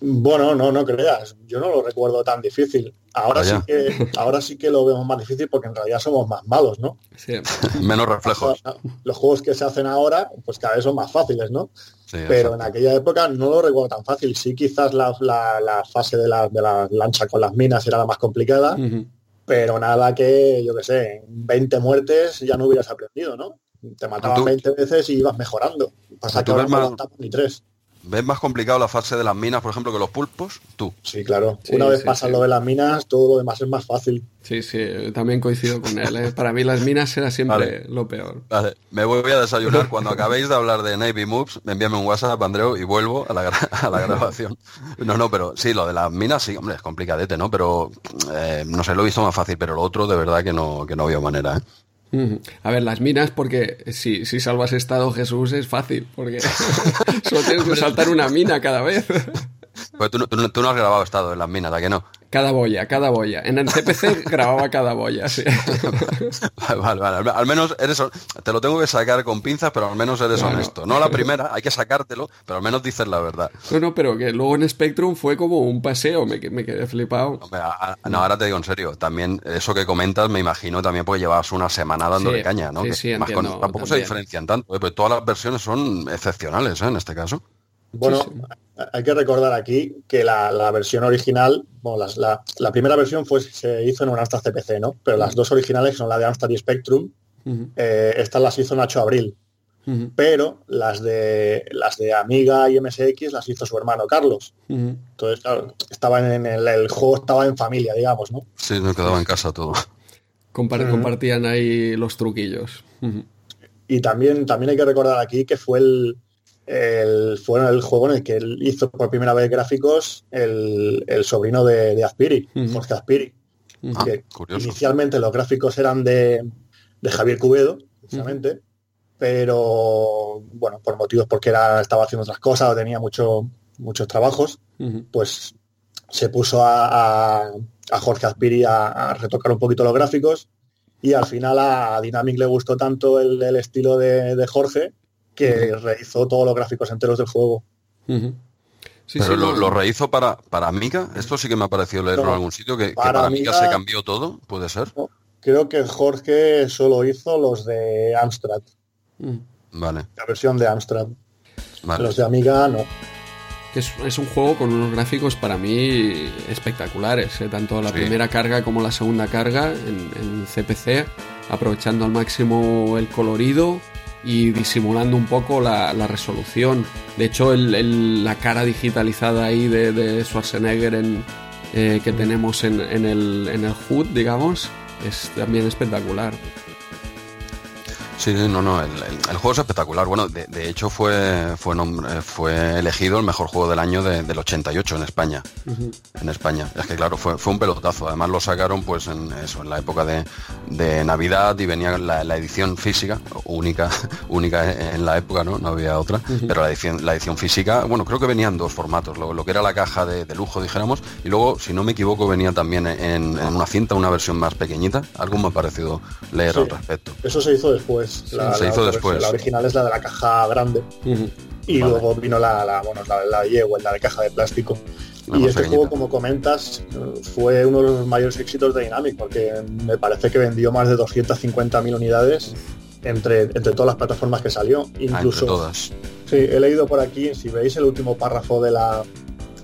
[SPEAKER 3] Bueno, no, no creas. Yo no lo recuerdo tan difícil. Ahora sí que, ahora sí que lo vemos más difícil porque en realidad somos más malos, ¿no? [LAUGHS]
[SPEAKER 1] Menos reflejos.
[SPEAKER 3] Los juegos que se hacen ahora, pues cada vez son más fáciles, ¿no? Pero en aquella época no lo recuerdo tan fácil. Sí, quizás la, fase de la, de la, lancha con las minas era la más complicada, pero nada que, yo qué sé, 20 muertes ya no hubieras aprendido, ¿no? Te mataban 20 veces y ibas mejorando. Pasa que ahora no ni tres.
[SPEAKER 1] ¿Ves más complicado la fase de las minas, por ejemplo, que los pulpos? Tú.
[SPEAKER 3] Sí, claro. Una vez pasas lo de las minas, todo lo demás es más fácil.
[SPEAKER 2] Sí, sí, también coincido con él. ¿eh? Para mí las minas era siempre lo peor.
[SPEAKER 1] Vale, me voy a desayunar. Cuando acabéis de hablar de Navy Moves, envíame un WhatsApp, Andreu, y vuelvo a la, a la grabación. No, no, pero sí, lo de las minas sí, hombre, es complicadete, ¿no? Pero, eh, no sé, lo he visto más fácil, pero lo otro de verdad que no, que no había manera, ¿eh?
[SPEAKER 2] A ver, las minas, porque si, si salvas estado Jesús es fácil, porque [LAUGHS] solo tienes que saltar una mina cada vez. [LAUGHS]
[SPEAKER 1] Pues tú, tú, tú, no has grabado estado en las minas, ¿a que no?
[SPEAKER 2] Cada boya, cada boya. En el CPC [LAUGHS] grababa cada boya, sí.
[SPEAKER 1] Vale, vale, Al menos eres. Te lo tengo que sacar con pinzas, pero al menos eres honesto. No la primera, hay que sacártelo, pero al menos dices la verdad.
[SPEAKER 2] No, no, pero que luego en Spectrum fue como un paseo, me, me quedé flipado.
[SPEAKER 1] no, ahora te digo en serio, también eso que comentas, me imagino también porque llevas una semana dándole
[SPEAKER 2] sí,
[SPEAKER 1] caña, ¿no?
[SPEAKER 2] Sí, sí,
[SPEAKER 1] más
[SPEAKER 2] entiendo,
[SPEAKER 1] con, tampoco
[SPEAKER 2] también.
[SPEAKER 1] se diferencian tanto, ¿eh? pero todas las versiones son excepcionales, ¿eh? En este caso.
[SPEAKER 3] Bueno, hay que recordar aquí que la, la versión original, bueno, las, la, la, primera versión fue, se hizo en un Amstrad CPC, ¿no? Pero las dos originales son la de Amstrad y Spectrum.
[SPEAKER 2] Uh -huh.
[SPEAKER 3] eh, estas las hizo Nacho Abril.
[SPEAKER 2] Uh -huh.
[SPEAKER 3] Pero las de las de Amiga y MSX las hizo su hermano Carlos.
[SPEAKER 2] Uh -huh.
[SPEAKER 3] Entonces, claro, estaban en el, el, juego estaba en familia, digamos, ¿no?
[SPEAKER 1] Sí, no quedaba en casa todo.
[SPEAKER 2] Compart compartían ahí los truquillos.
[SPEAKER 3] Y también, también hay que recordar aquí que fue el, el, fue el juego en el que él hizo por primera vez gráficos el, el sobrino de, de Aspiri, uh -huh. Jorge Aspiri.
[SPEAKER 1] Uh -huh.
[SPEAKER 3] que
[SPEAKER 1] ah,
[SPEAKER 3] inicialmente los gráficos eran de, de Javier Cubedo, precisamente, uh -huh. pero bueno, por motivos porque era, estaba haciendo otras cosas o tenía mucho, muchos trabajos, pues se puso a, a, a Jorge Aspiri a, a, retocar un poquito los gráficos y al final a Dynamic le gustó tanto el, el estilo de, de Jorge que rehizo todos los gráficos enteros del juego.
[SPEAKER 2] Uh
[SPEAKER 1] Sí, Pero sí, lo, no. lo, rehizo para, para Amiga. Esto sí que me ha parecido leerlo no, en algún sitio, que para, que para Amiga, Amiga, se cambió todo, ¿puede ser?
[SPEAKER 3] No, creo que Jorge solo hizo los de Amstrad.
[SPEAKER 2] Mm.
[SPEAKER 1] Vale.
[SPEAKER 3] La versión de Amstrad. Vale. Los de Amiga no.
[SPEAKER 2] Es, es, un juego con unos gráficos para mí espectaculares, ¿eh? tanto la sí. primera carga como la segunda carga en, en CPC, aprovechando al máximo el colorido, y disimulando un poco la, la resolución. De hecho, el, la cara digitalizada ahí de, de Schwarzenegger en, eh, que tenemos en, en, el, en el HUD, digamos, es también espectacular.
[SPEAKER 1] Sí, no, no, el, juego es espectacular. Bueno, de, de hecho fue, fue, nombre, fue elegido el mejor juego del año de, del 88 en España. Uh -huh. En España. Es que claro, fue, fue un pelotazo. Además lo sacaron pues en eso, en la época de, de Navidad y venía la, la, edición física, única, [LAUGHS] única en la época, ¿no? No había otra. Uh -huh. Pero la edición, la edición física, bueno, creo que venían dos formatos, lo, lo que era la caja de, de, lujo, dijéramos, y luego, si no me equivoco, venía también en, en una cinta, una versión más pequeñita. Algo me ha parecido leer
[SPEAKER 3] sí.
[SPEAKER 1] al respecto.
[SPEAKER 3] Eso se hizo después.
[SPEAKER 1] La, se hizo
[SPEAKER 3] la,
[SPEAKER 1] después.
[SPEAKER 3] La original es la de la caja grande. Uh -huh. Y vale. luego vino la, la, bueno, la, la Yewell, la de caja de plástico. Y este juego, como comentas, fue uno de los mayores éxitos de Dynamic, porque me parece que vendió más de 250.000 unidades entre, entre todas las plataformas que salió. Incluso,
[SPEAKER 1] ah, todas.
[SPEAKER 3] Sí, he leído por aquí, si veis el último párrafo de la,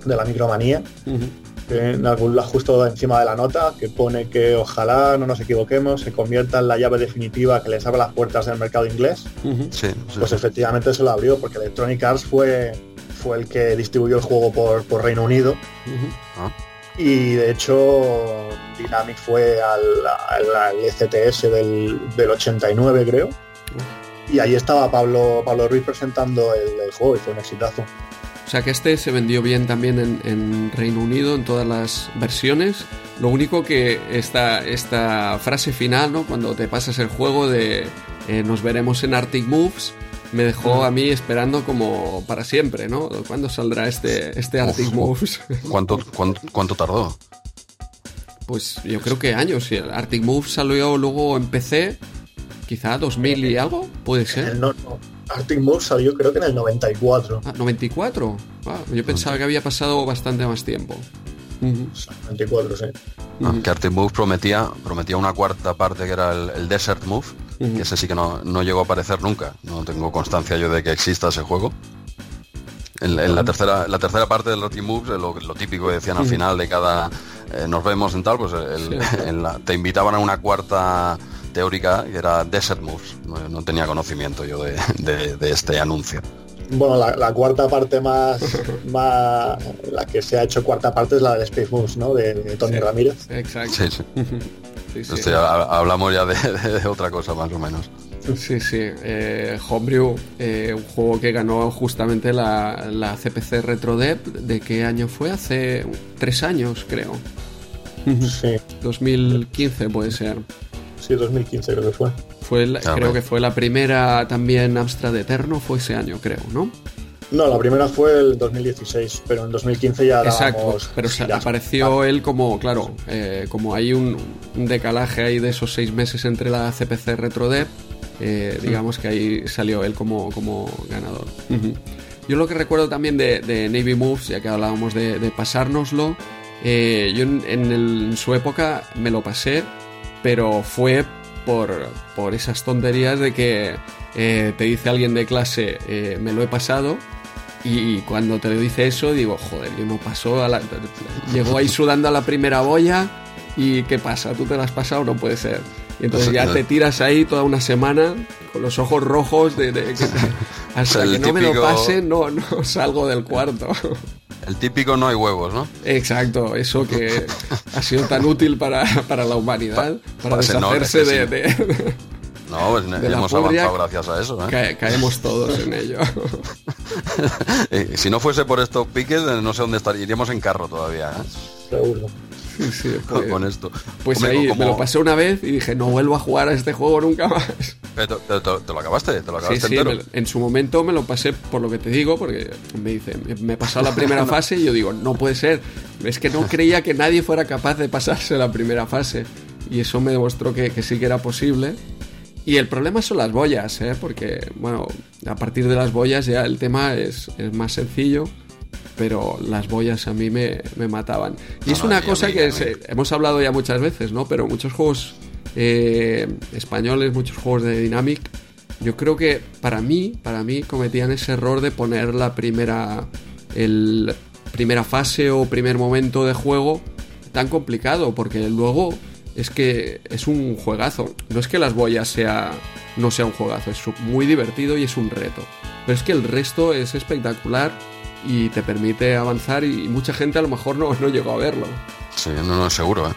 [SPEAKER 3] de la micromanía, uh -huh en algún lado justo encima de la nota que pone que ojalá no nos equivoquemos se convierta en la llave definitiva que les abre las puertas del mercado inglés
[SPEAKER 1] uh -huh. sí, sí,
[SPEAKER 3] pues
[SPEAKER 1] sí.
[SPEAKER 3] efectivamente se lo abrió porque Electronic Arts fue fue el que distribuyó el juego por, por Reino Unido
[SPEAKER 1] uh -huh. ah.
[SPEAKER 3] y de hecho Dynamic fue al, al, al ECTS del, del, 89 creo uh -huh. y ahí estaba Pablo Pablo Ruiz presentando el, el juego y fue un exitazo
[SPEAKER 2] o sea que este se vendió bien también en, en, Reino Unido, en todas las versiones. Lo único que esta, esta frase final, ¿no? Cuando te pasas el juego de eh, nos veremos en Arctic Moves, me dejó a mí esperando como para siempre, ¿no? ¿Cuándo saldrá este, este Arctic Uf, Moves? [LAUGHS]
[SPEAKER 1] ¿cuánto, cuánto, ¿Cuánto tardó?
[SPEAKER 2] Pues yo creo que años. El Arctic Moves salió luego en PC, quizá 2000 y algo, puede ser.
[SPEAKER 3] No, no. Arctic Moves salió creo que en el 94.
[SPEAKER 2] Ah, ¿94? Ah, yo pensaba que había pasado bastante más tiempo.
[SPEAKER 3] Uh -huh. 94, sí.
[SPEAKER 1] Ah, que Arctic Moves prometía, prometía una cuarta parte que era el, el Desert Move, uh -huh. que ese sí que no, no, llegó a aparecer nunca. No tengo constancia yo de que exista ese juego. En, en la, tercera, la tercera parte del Arctic Moves, lo, lo típico que decían al uh -huh. final de cada... Eh, nos vemos en tal, pues el, sí. [LAUGHS] la, te invitaban a una cuarta teórica que era Desert Moves. No, no tenía conocimiento yo de, de, de, este anuncio.
[SPEAKER 3] Bueno, la, cuarta parte más, [LAUGHS] más, la que se ha hecho cuarta parte es la de Space Moves, ¿no? De, Tony Ramírez.
[SPEAKER 2] Exacto.
[SPEAKER 1] Sí, [LAUGHS] hablamos ya de, otra cosa más o menos.
[SPEAKER 2] Sí, sí. Eh, Homebrew, eh, un juego que ganó justamente la, la CPC Retro Dev. ¿De qué año fue? Hace tres años, creo.
[SPEAKER 3] Sí. [LAUGHS]
[SPEAKER 2] 2015 puede ser.
[SPEAKER 3] Sí, 2015 creo que fue.
[SPEAKER 2] fue ah, creo que fue la primera también Amstrad Eterno, fue ese año, creo, ¿no?
[SPEAKER 3] No, la primera fue el 2016, pero en 2015 ya
[SPEAKER 2] Exacto, pero apareció él como, claro, eh, como hay un, decalaje ahí de esos seis meses entre la CPC RetroDev, eh, digamos que ahí salió él como, como ganador. Yo lo que recuerdo también de, Navy Moves, ya que hablábamos de, pasárnoslo, eh, yo en, su época me lo pasé, pero fue por, por esas tonterías de que te dice alguien de clase, me lo he pasado, y cuando te dice eso, digo, joder, yo no pasó a la... Llegó ahí sudando a la primera boya y ¿qué pasa? ¿Tú te la has pasado? No puede ser. Y entonces ya te tiras ahí toda una semana con los ojos rojos de, que [LAUGHS] hasta que no me lo pase no, no [LAUGHS] salgo del cuarto.
[SPEAKER 1] El típico no hay huevos, ¿no?
[SPEAKER 2] Exacto, eso que [LAUGHS] ha sido tan útil para, la humanidad, para, deshacerse de,
[SPEAKER 1] no, pues hemos avanzado gracias a eso.
[SPEAKER 2] ¿eh? caemos todos en ello.
[SPEAKER 1] si no fuese por estos piques, eh, no sé dónde estaríamos. Iríamos en carro todavía. ¿eh?
[SPEAKER 3] Seguro. [LAUGHS]
[SPEAKER 2] Sí, [LAUGHS]
[SPEAKER 1] pues, con esto.
[SPEAKER 2] Pues ahí me lo pasé una vez y dije, no vuelvo a jugar a este juego nunca más.
[SPEAKER 1] ¿Te, lo acabaste? ¿Te lo acabaste sí, sí,
[SPEAKER 2] en su momento me lo pasé por lo que te digo, porque me dice, me he pasado la primera [LAUGHS] fase y yo digo, no puede ser. Es que no creía que nadie fuera capaz de pasarse la primera fase. Y eso me demostró que, que sí que era posible y el problema son las boyas, ¿eh? porque, bueno, a partir de las boyas ya el tema es, más sencillo, pero las boyas a mí me, mataban. Y es una cosa que hemos hablado ya muchas veces, ¿no? Pero muchos juegos eh, españoles, muchos juegos de Dynamic, yo creo que para mí, para mí cometían ese error de poner la primera, el primera fase o primer momento de juego tan complicado, porque luego es que es un juegazo. No es que las boyas sea, no sea un juegazo, es muy divertido y es un reto. Pero es que el resto es espectacular y te permite avanzar y mucha gente a lo mejor no, no llegó a verlo.
[SPEAKER 1] Sí, no, no, seguro, ¿eh?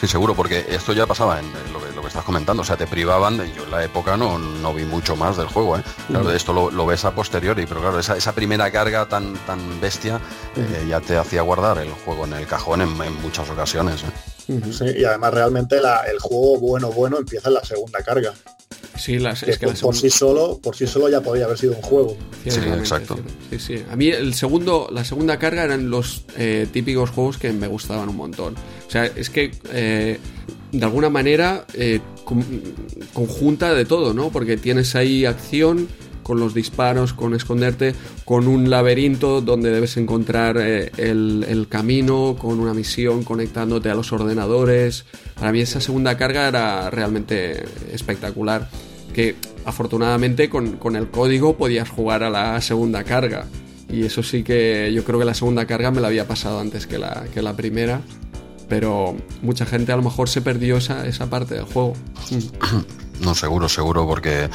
[SPEAKER 1] Sí, seguro, porque esto ya pasaba en lo que, lo que estás comentando, o sea, te privaban, de, yo en la época no, no vi mucho más del juego, ¿eh? Claro, esto lo, ves a posteriori, pero claro, esa, esa primera carga tan, tan bestia eh, ya te hacía guardar el juego en el cajón en, muchas ocasiones.
[SPEAKER 3] ¿eh? Sí, y además realmente el juego bueno, bueno empieza en la segunda carga.
[SPEAKER 2] Sí, las, es que
[SPEAKER 3] por, sí solo, por sí solo ya podría haber sido un juego.
[SPEAKER 1] Sí, exacto.
[SPEAKER 2] Sí, sí. A mí el segundo, la segunda carga eran los eh, típicos juegos que me gustaban un montón. O sea, es que eh, de alguna manera eh, conjunta de todo, ¿no? Porque tienes ahí acción con los disparos, con esconderte, con un laberinto donde debes encontrar el, el, camino, con una misión conectándote a los ordenadores. Para mí esa segunda carga era realmente espectacular que afortunadamente con, el código podías jugar a la segunda carga. Y eso sí que yo creo que la segunda carga me la había pasado antes que la, que la primera. Pero mucha gente a lo mejor se perdió esa, esa parte del juego. [COUGHS] [COUGHS] [COUGHS]
[SPEAKER 1] No, seguro, seguro, porque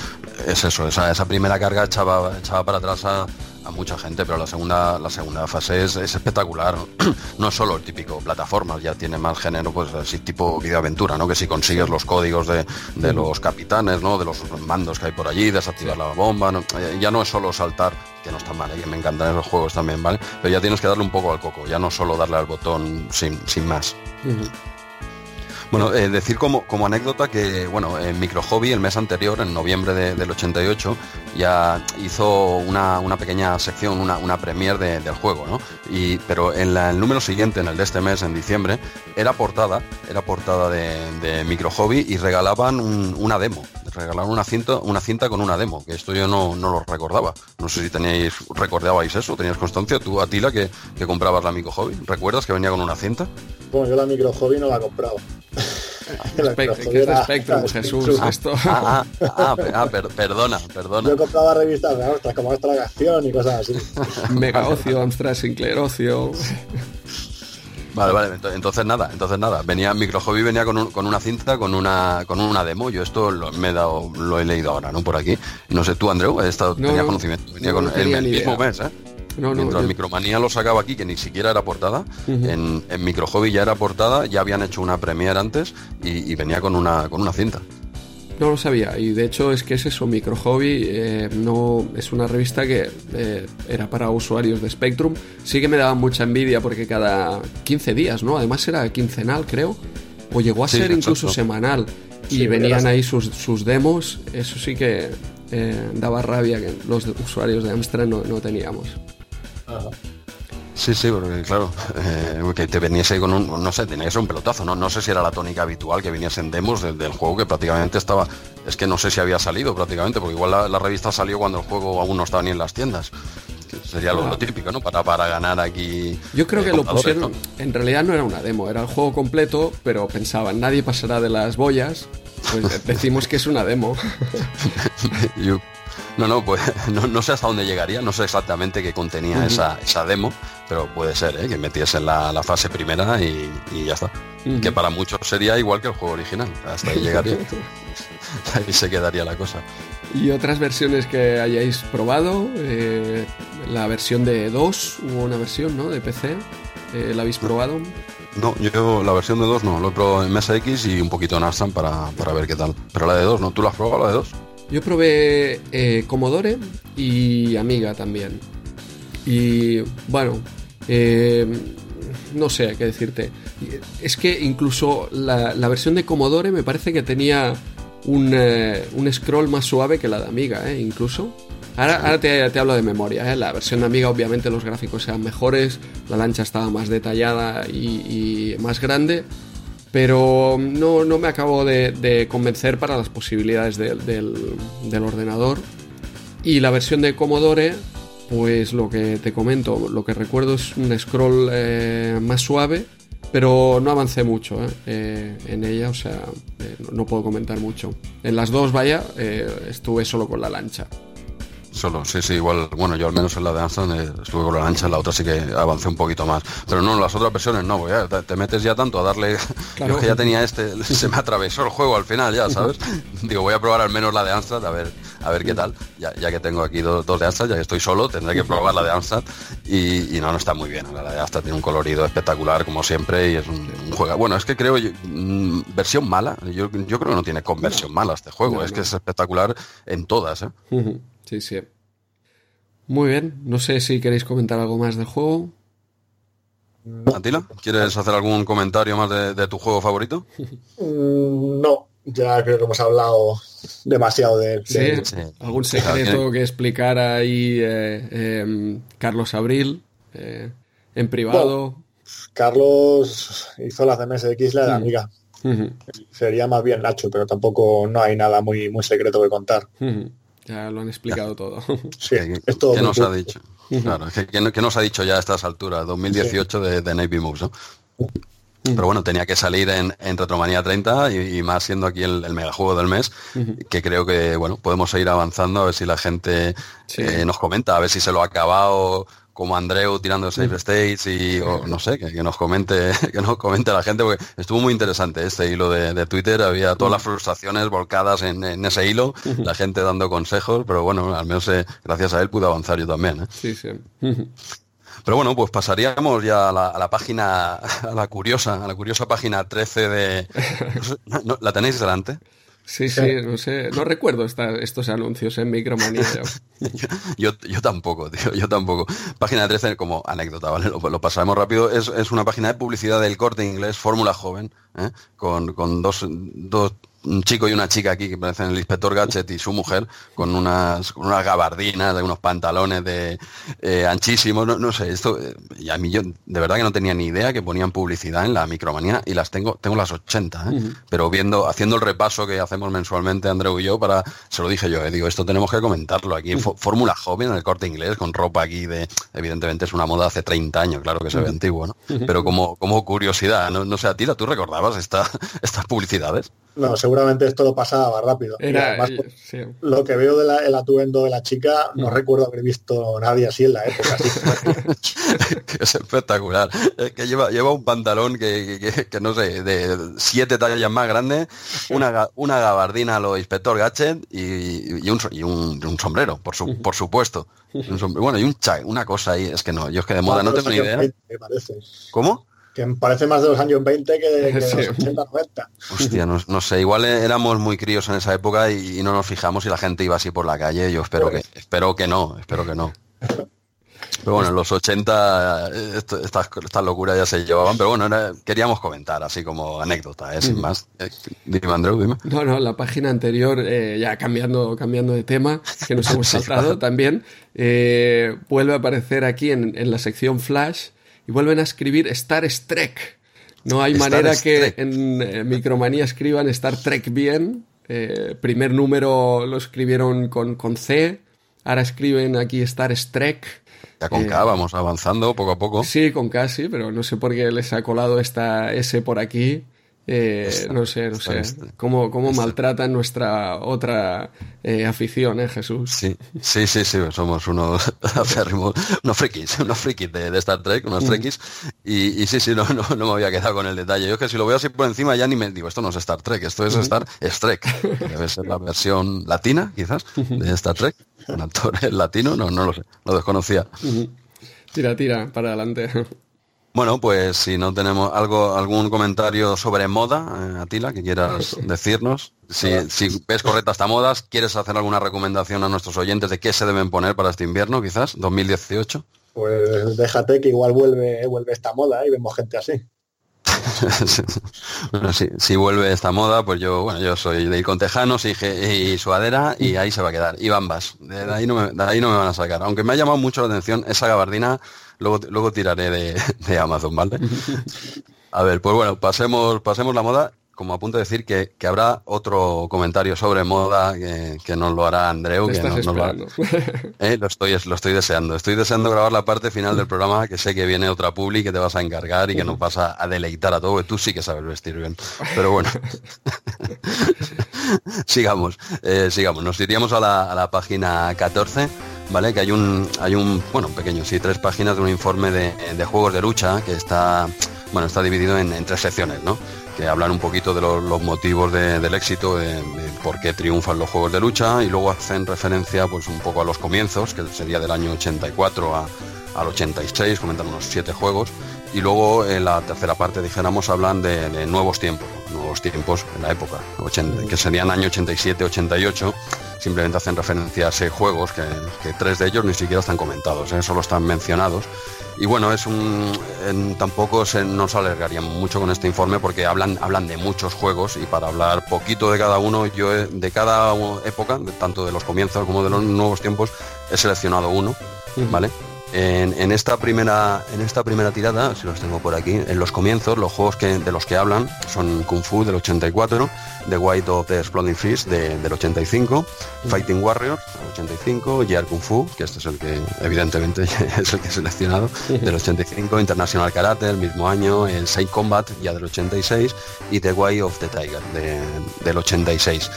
[SPEAKER 1] es eso, esa, esa primera carga echaba, echaba para atrás a, a mucha gente, pero la segunda, la segunda fase es, espectacular. [CLEARS THROAT] No es solo el típico plataformas, ya tiene más género, pues así tipo videoaventura, ¿no? Que si consigues los códigos de, los capitanes, ¿no? De los mandos que hay por allí, desactivar la bomba, eh, ya no es solo saltar, que no está mal, ¿eh? me encantan esos juegos también, ¿vale? Pero ya tienes que darle un poco al coco, ya no solo darle al botón sin, sin más. Bueno, eh, decir como, como anécdota que, bueno, en Micro Hobby el mes anterior, en noviembre del 88, ya hizo una, pequeña sección, una, una premier del juego, ¿no? Y, pero en el número siguiente, en el de este mes, en diciembre, era portada, era portada de, Micro Hobby y regalaban una demo regalaron una cinta, una cinta con una demo, que esto yo no, no, lo recordaba. No sé si teníais, recordabais eso, tenías constancia, tú Atila que, que comprabas la Micro Hobby, ¿recuerdas que venía con una cinta?
[SPEAKER 3] Bueno, yo la Micro Hobby no la compraba. [LAUGHS]
[SPEAKER 2] ¿Qué es Spectrum, Jesús?
[SPEAKER 1] Ah, esto... ah, ah, ah perdona, perdona.
[SPEAKER 3] Yo compraba revistas de Amstrad, como esta la acción y cosas así. [LAUGHS]
[SPEAKER 2] Mega Ocio, Amstrad Sinclair Ocio. [LAUGHS]
[SPEAKER 1] Vale, vale, entonces nada, entonces nada. Venía Micro Hobby venía con, una cinta, con una con una demo. Yo esto lo, me he dado, lo he leído ahora, ¿no? Por aquí. No sé, tú, Andreu, he estado, tenía conocimiento. Venía con el, mismo mes, ¿eh? No, Mientras Micromanía lo sacaba aquí, que ni siquiera era portada, en, en Micro Hobby ya era portada, ya habían hecho una premiere antes y, y venía con una con una cinta.
[SPEAKER 2] No lo sabía y de hecho es que es eso, Micro Hobby eh, no, es una revista que eh, era para usuarios de Spectrum. Sí que me daba mucha envidia porque cada 15 días, ¿no? Además era quincenal, creo. O llegó a ser incluso semanal. Y venían ahí sus, sus, demos. Eso sí que eh, daba rabia que los usuarios de Amstrad no, no teníamos.
[SPEAKER 1] Sí, sí, porque claro, eh, que te viniese con un, no sé, tenía que ser un pelotazo, no, no sé si era la tónica habitual que viniese en demos del, juego que prácticamente estaba, es que no sé si había salido prácticamente, porque igual la, revista salió cuando el juego aún no estaba ni en las tiendas. sería lo, típico, ¿no? Para, para ganar aquí.
[SPEAKER 2] Yo creo que lo pusieron. En realidad no era una demo, era el juego completo, pero pensaban, nadie pasará de las boyas. Pues [LAUGHS] decimos que es una demo.
[SPEAKER 1] No, no, pues [LAUGHS] no, sé hasta dónde llegaría, no sé exactamente qué contenía esa, esa, demo, pero puede ser ¿eh? que metiese la, la fase primera y, ya está. Que para muchos sería igual que el juego original, hasta ahí llegaría. [LAUGHS] [LAUGHS] ahí se quedaría la cosa.
[SPEAKER 2] ¿Y otras versiones que hayáis probado? Eh, la versión de 2, hubo una versión, ¿no? De PC, eh, ¿la habéis probado?
[SPEAKER 1] No, yo la versión de 2 no, lo he probado en MSX y un poquito en Arsam para, para ver qué tal. Pero la de 2, ¿no? ¿Tú la has probado la de 2?
[SPEAKER 2] Yo probé eh, Commodore y Amiga también. Y bueno, eh, no sé qué decirte. Es que incluso la, versión de Commodore me parece que tenía un, eh, un scroll más suave que la de Amiga, incluso. Ahora, te, hablo de memoria. La versión de Amiga obviamente los gráficos eran mejores, la lancha estaba más detallada y más grande pero no, me acabo de, convencer para las posibilidades del, ordenador. Y la versión de Commodore, pues lo que te comento, lo que recuerdo es un scroll eh, más suave, pero no avancé mucho eh, eh, en ella, o sea, no, puedo comentar mucho. En las dos, vaya, estuve solo con la lancha.
[SPEAKER 1] Solo, sí, sí, igual, bueno, yo al menos en la de Amsterdam eh, estuve con la lancha, en la otra sí que avancé un poquito más. Pero no, en las otras versiones no, ya, te, metes ya tanto a darle. [LAUGHS] Claro. que ya tenía este, [LAUGHS] se me atravesó el juego al final, ya, ¿sabes? [LAUGHS] Digo, voy a probar al menos la de Amstrad, a ver, a ver qué tal. Ya, ya que tengo aquí dos, de Amstrad, ya que estoy solo, tendré que probar la de Amstrad. Y, no, no está muy bien. La de Amstrad tiene un colorido espectacular, como siempre, y es un, juego. Bueno, es que creo, mm, versión mala, yo, yo creo que no tiene conversión mala este juego, es que es espectacular en todas, ¿eh?
[SPEAKER 2] Sí, sí. Muy bien. No sé si queréis comentar algo más del juego.
[SPEAKER 1] Antila, ¿quieres hacer algún comentario más de, tu juego favorito?
[SPEAKER 3] Mm, no, ya creo que hemos hablado demasiado de, él.
[SPEAKER 2] ¿Sí? ¿Algún secreto que explicar ahí eh, em, Carlos Abril eh, en privado?
[SPEAKER 3] Carlos hizo la CMSX la de amiga. Sería más bien Nacho, pero tampoco no hay nada muy, muy secreto que contar.
[SPEAKER 2] Ya lo han explicado todo. [LAUGHS]
[SPEAKER 3] Sí,
[SPEAKER 1] ¿Qué nos ha dicho? Claro, ¿qué, nos ha dicho ya a estas alturas? 2018 de, de, Navy Moves, ¿no? Pero bueno, tenía que salir en, en Retromanía 30 y, más siendo aquí el, el megajuego del mes, que creo que bueno podemos seguir avanzando a ver si la gente eh, nos comenta, a ver si se lo ha acabado como Andreu tirando Safe mm. States y no sé, que, nos comente, [LAUGHS] que nos comente la gente, porque estuvo muy interesante este hilo de, Twitter, había todas las mm. frustraciones volcadas en, ese hilo, la gente dando consejos, pero bueno, al menos eh, gracias a él pude avanzar yo también. ¿eh?
[SPEAKER 2] Sí, sí. [LAUGHS]
[SPEAKER 1] Pero bueno, pues pasaríamos ya a la, página, [LAUGHS] a la curiosa, a la curiosa página 13 de... ¿La tenéis delante?
[SPEAKER 2] Sí, sí, no sé, no recuerdo estos anuncios en Micromanía. [LAUGHS]
[SPEAKER 1] yo, yo, tampoco, tío, yo tampoco. Página 13 como anécdota, ¿vale? Lo, pasamos rápido. Es, es, una página de publicidad del corte inglés, Fórmula Joven, ¿eh? con, con dos, dos un chico y una chica aquí que parecen el inspector Gadget y su mujer con unas, con unas gabardinas, de unos pantalones de eh, anchísimos, no, sé, esto, eh, y a mí yo de verdad que no tenía ni idea que ponían publicidad en la micromanía y las tengo, tengo las 80, ¿eh? pero viendo, haciendo el repaso que hacemos mensualmente Andreu y yo para, se lo dije yo, digo, esto tenemos que comentarlo aquí, fórmula joven en el corte inglés, con ropa aquí de, evidentemente es una moda hace 30 años, claro que se ve antiguo, ¿no? Pero como, como curiosidad, no, no sé, a ti, ¿tú recordabas esta, [LAUGHS] estas publicidades?
[SPEAKER 3] No, seguramente esto lo pasaba rápido. Lo que veo del atuendo de la chica, no mm. recuerdo haber visto nadie así en la época. [LAUGHS]
[SPEAKER 1] es espectacular. que lleva, lleva un pantalón que, no sé, de siete tallas más grande, una, una gabardina a lo inspector Gadget y, un, sombrero, por, su, por supuesto. bueno, y un chai, una cosa ahí, es que no, yo es que de moda no tengo ni idea. ¿Cómo?
[SPEAKER 3] Que parece más de los años 20 que de, [LAUGHS] los 80, 90.
[SPEAKER 1] Hostia, no, sé, igual éramos muy críos en esa época y, no nos fijamos si la gente iba así por la calle. Yo espero que, espero que no, espero que no. Pero bueno, en los 80 estas, estas locuras ya se llevaban, pero bueno, queríamos comentar así como anécdota, ¿eh? sin mm. más. Eh, dime, Andrew, dime.
[SPEAKER 2] No, no, la página anterior, eh, ya cambiando, cambiando de tema, que nos [LAUGHS] hemos saltado también, vuelve a aparecer aquí en, en la sección Flash y vuelven a escribir Star Trek. No hay manera que en eh, Micromanía escriban Star Trek bien. Eh, primer número lo escribieron con, con C. Ahora escriben aquí Star Trek.
[SPEAKER 1] Ya con K vamos avanzando poco a poco.
[SPEAKER 2] Sí, con K sí, pero no sé por qué les ha colado esta S por aquí. Eh, no sé, no sé. Cómo, cómo maltratan nuestra otra eh, afición, ¿eh, Jesús?
[SPEAKER 1] Sí, sí, sí, sí. Somos unos [LAUGHS] unos frikis, unos frikis de, Star Trek, unos frikis. Y, sí, sí, no, no, no, me había quedado con el detalle. Yo es que si lo veo así por encima ya ni me digo, esto no es Star Trek, esto es Star Trek. Debe ser la versión latina, quizás, de Star Trek. Un actor [LAUGHS] latino, no, no lo sé, lo desconocía.
[SPEAKER 2] Tira, tira, para adelante.
[SPEAKER 1] Bueno, pues si no tenemos algo, algún comentario sobre moda, eh, Atila, que quieras decirnos. Si, ves correcta esta moda, ¿quieres hacer alguna recomendación a nuestros oyentes de qué se deben poner para este invierno, quizás, 2018?
[SPEAKER 3] Pues déjate que igual vuelve, vuelve esta moda y vemos gente así. [LAUGHS]
[SPEAKER 1] bueno, si, vuelve esta moda, pues yo, bueno, yo soy de ir con tejanos y, y, suadera y ahí se va a quedar. Y bambas. De ahí, no me, de ahí no me van a sacar. Aunque me ha llamado mucho la atención esa gabardina Luego, luego tiraré de, Amazon, ¿vale? A ver, pues bueno, pasemos, pasemos la moda. Como a punto de decir que, habrá otro comentario sobre moda que, nos lo hará Andreu. Que lo, [LAUGHS] eh, lo, estoy, lo estoy deseando. Estoy deseando grabar la parte final del programa, que sé que viene otra publi que te vas a encargar y que nos vas a, deleitar a todo. tú sí que sabes vestir bien. Pero bueno. [LAUGHS] sigamos, eh, sigamos. Nos iríamos a la, a la página 14 ¿vale? Que hay un, hay un, bueno, pequeño, sí, tres páginas de un informe de, juegos de lucha que está, bueno, está dividido en, tres secciones, ¿no? Que hablan un poquito de los, motivos del éxito, de, por qué triunfan los juegos de lucha y luego hacen referencia, pues, un poco a los comienzos, que sería del año 84 a, al 86, comentan unos siete juegos y luego en la tercera parte, dijéramos, hablan de, nuevos tiempos, nuevos tiempos en la época, que serían año 87-88 simplemente hacen referencia a seis juegos, que, tres de ellos ni siquiera están comentados, ¿eh? solo están mencionados. Y bueno, es un, tampoco se, nos alargaría mucho con este informe porque hablan, hablan de muchos juegos y para hablar poquito de cada uno, yo de cada época, tanto de los comienzos como de los nuevos tiempos, he seleccionado uno, ¿vale? En, esta primera, en esta primera tirada, si los tengo por aquí, en los comienzos, los juegos que, de los que hablan son Kung Fu del 84, The White of the Exploding Fish del 85, Fighting Warriors del 85, Gear Kung Fu, que este es el que evidentemente [LAUGHS] es el que he seleccionado, del 85, International Karate del mismo año, el Saint Combat ya del 86 y The Way of the Tiger del 86.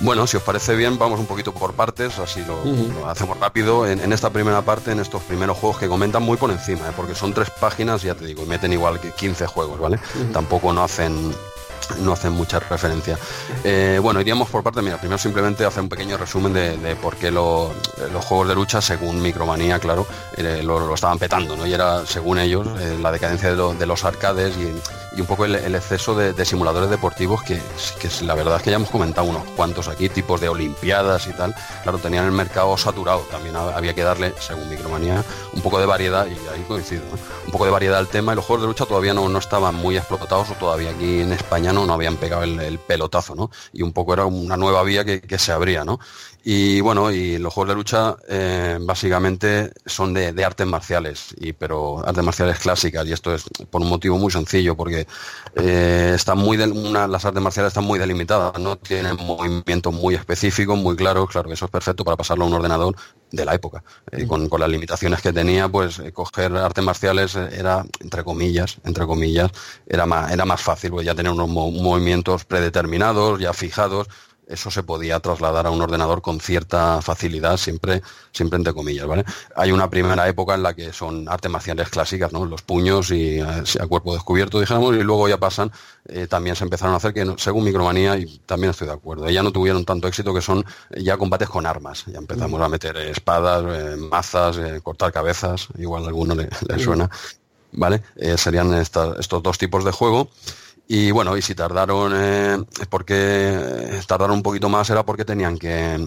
[SPEAKER 1] Bueno, si os parece bien, vamos un poquito por partes, así lo, hacemos rápido. En, esta primera parte, en estos primeros juegos que comentan muy por encima, ¿eh? porque son tres páginas, ya te digo, y meten igual que 15 juegos, ¿vale? Tampoco no hacen no hacen mucha referencia. Eh, bueno, iríamos por parte, mira, primero simplemente hacer un pequeño resumen de, por qué los juegos de lucha, según Micromanía, claro, eh, lo, estaban petando, ¿no? Y era, según ellos, eh, la decadencia de, los arcades y, un poco el, exceso de, simuladores deportivos que, que, la verdad es que ya hemos comentado unos cuantos aquí, tipos de olimpiadas y tal, claro, tenían el mercado saturado, también había que darle, según Micromanía, un poco de variedad, y ahí coincido, un poco de variedad al tema, y los juegos de lucha todavía no, no estaban muy explotados o todavía aquí en España no no, habían pegado el, pelotazo, ¿no? Y un poco era una nueva vía que, que se abría, ¿no? Y bueno, y los juegos de lucha eh, básicamente son de, artes marciales, y, pero artes marciales clásicas, y esto es por un motivo muy sencillo, porque eh, están muy las artes marciales están muy delimitadas, no tienen movimientos muy específicos, muy claros, claro que eso es perfecto para pasarlo a un ordenador de la época, eh, con, las limitaciones que, tenía, pues eh, coger artes marciales era, entre comillas, entre comillas, era más, era más fácil, porque ya tenía unos movimientos predeterminados, ya fijados, eso se podía trasladar a un ordenador con cierta facilidad, siempre, siempre entre comillas, ¿vale? Hay una primera época en la que son artes marciales clásicas, ¿no? Los puños y eh, a cuerpo descubierto, dijéramos, y luego ya pasan, eh, también se empezaron a hacer que, según Micromanía, y también estoy de acuerdo, ya no tuvieron tanto éxito que son ya combates con armas. Ya empezamos a meter espadas, eh, mazas, cortar cabezas, igual a alguno le, suena, ¿vale? serían estos dos tipos de juego. Y bueno, y si tardaron, eh, porque tardaron un poquito más era porque tenían que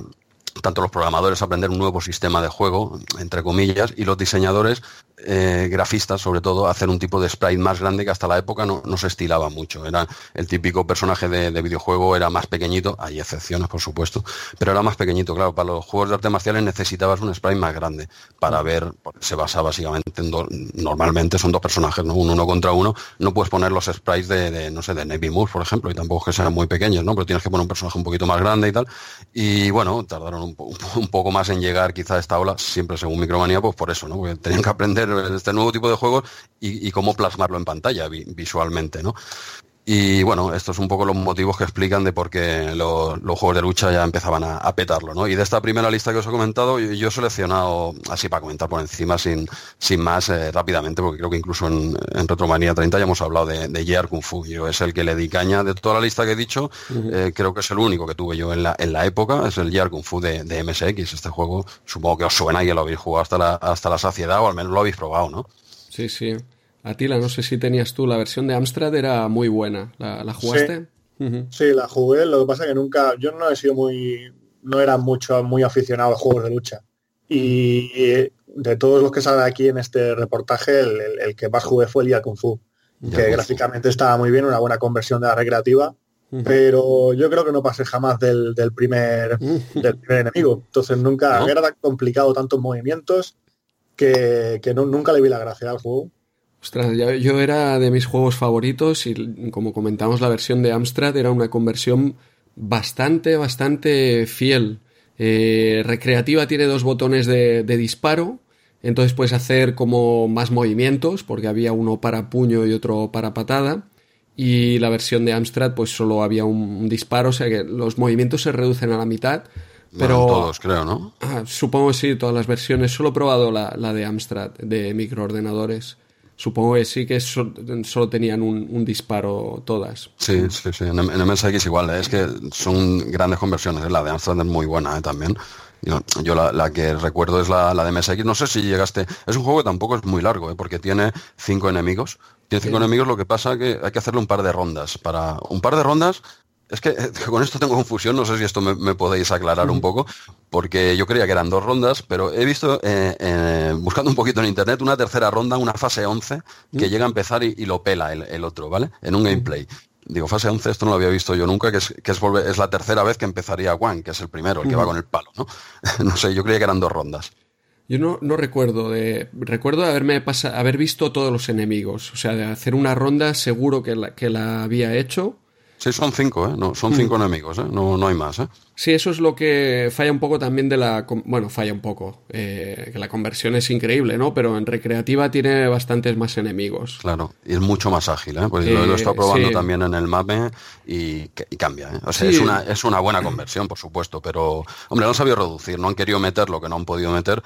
[SPEAKER 1] tanto los programadores aprender un nuevo sistema de juego, entre comillas, y los diseñadores eh, grafistas, sobre todo, hacer un tipo de sprite más grande que hasta la época no, se estilaba mucho. Era el típico personaje de, videojuego, era más pequeñito, hay excepciones, por supuesto, pero era más pequeñito. Claro, para los juegos de artes marciales necesitabas un sprite más grande para ver, se basa básicamente en dos, normalmente son dos personajes, ¿no? uno, uno contra uno. No puedes poner los sprites de, no sé, de Navy Moose, por ejemplo, y tampoco que sean muy pequeños, ¿no? Pero tienes que poner un personaje un poquito más grande y tal. Y bueno, tardaron un, poco más en llegar quizá a esta ola, siempre según Micromanía, pues por eso, ¿no? Porque tenían que aprender este nuevo tipo de juegos y, cómo plasmarlo en pantalla visualmente, ¿no? Y bueno, estos son un poco los motivos que explican de por qué los, juegos de lucha ya empezaban a, petarlo, ¿no? Y de esta primera lista que os he comentado, yo, he seleccionado, así para comentar por encima, sin, sin más, eh, rápidamente, porque creo que incluso en, en Retromanía 30 ya hemos hablado de, de Kung Fu. Yo es el que le di caña de toda la lista que he dicho, eh, creo que es el único que tuve yo en la, en la época, es el Year Kung Fu de, de MSX. Este juego supongo que os suena y que lo habéis jugado hasta la, hasta la saciedad, o al menos lo habéis probado, ¿no?
[SPEAKER 2] Sí, sí. Atila, no sé si tenías tú, la versión de Amstrad era muy buena. ¿La, jugaste?
[SPEAKER 3] Sí. la jugué, lo que pasa que nunca, yo no he sido muy, no era mucho, muy aficionado a juegos de lucha. Y de todos los que salen aquí en este reportaje, el, que más jugué fue el Kung Fu, que gráficamente estaba muy bien, una buena conversión de la recreativa, pero yo creo que no pasé jamás del, primer, del primer enemigo. Entonces nunca, era tan complicado tantos movimientos que, nunca le vi la gracia al juego.
[SPEAKER 2] Ostras, yo, era de mis juegos favoritos y como comentamos la versión de Amstrad era una conversión bastante, bastante fiel. Eh, recreativa tiene dos botones de, disparo, entonces puedes hacer como más movimientos porque había uno para puño y otro para patada. Y la versión de Amstrad pues solo había un, disparo, o sea que los movimientos se reducen a la mitad. Pero
[SPEAKER 1] todos creo, ¿no?
[SPEAKER 2] Ah, supongo que sí, todas las versiones. Solo he probado la, la de Amstrad de microordenadores. Supongo que sí que solo tenían un, disparo todas.
[SPEAKER 1] Sí, sí, sí. En, en MSX igual, ¿eh? es que son grandes conversiones. ¿eh? La de Amstrad es muy buena ¿eh? también. Yo, la, que recuerdo es la, de MSX. No sé si llegaste. Es un juego que tampoco es muy largo, ¿eh? porque tiene cinco enemigos. Tiene cinco enemigos, lo que pasa que hay que hacerle un par de rondas. Para un par de rondas es que [LAUGHS] con esto tengo confusión, no sé si esto me, podéis aclarar un poco, porque yo creía que eran dos rondas, pero he visto, eh, eh, buscando un poquito en internet, una tercera ronda, una fase 11, que llega a empezar y, lo pela el, otro, ¿vale? En un gameplay. Digo, fase 11, esto no lo había visto yo nunca, que es, que es, la tercera vez que empezaría Juan, que es el primero, el que va con el palo, ¿no? [LAUGHS] no sé, yo creía que eran dos rondas.
[SPEAKER 2] Yo no, no recuerdo de. Recuerdo haberme pasa, haber visto todos los enemigos. O sea, de hacer una ronda seguro que la, que la había hecho.
[SPEAKER 1] Sí, son cinco, ¿eh? No, son cinco mm. enemigos, ¿eh? No, no hay más, ¿eh?
[SPEAKER 2] Sí, eso es lo que falla un poco también de la... Bueno, falla un poco. Eh, que la conversión es increíble, ¿no? Pero en recreativa tiene bastantes más enemigos.
[SPEAKER 1] Claro, y es mucho más ágil, ¿eh? Pues lo, he estado probando también en el MAPE y, cambia, ¿eh? O sea, es, una, es una buena conversión, por supuesto, pero... Hombre, no han sabido reducir, no han querido meter lo que no han podido meter.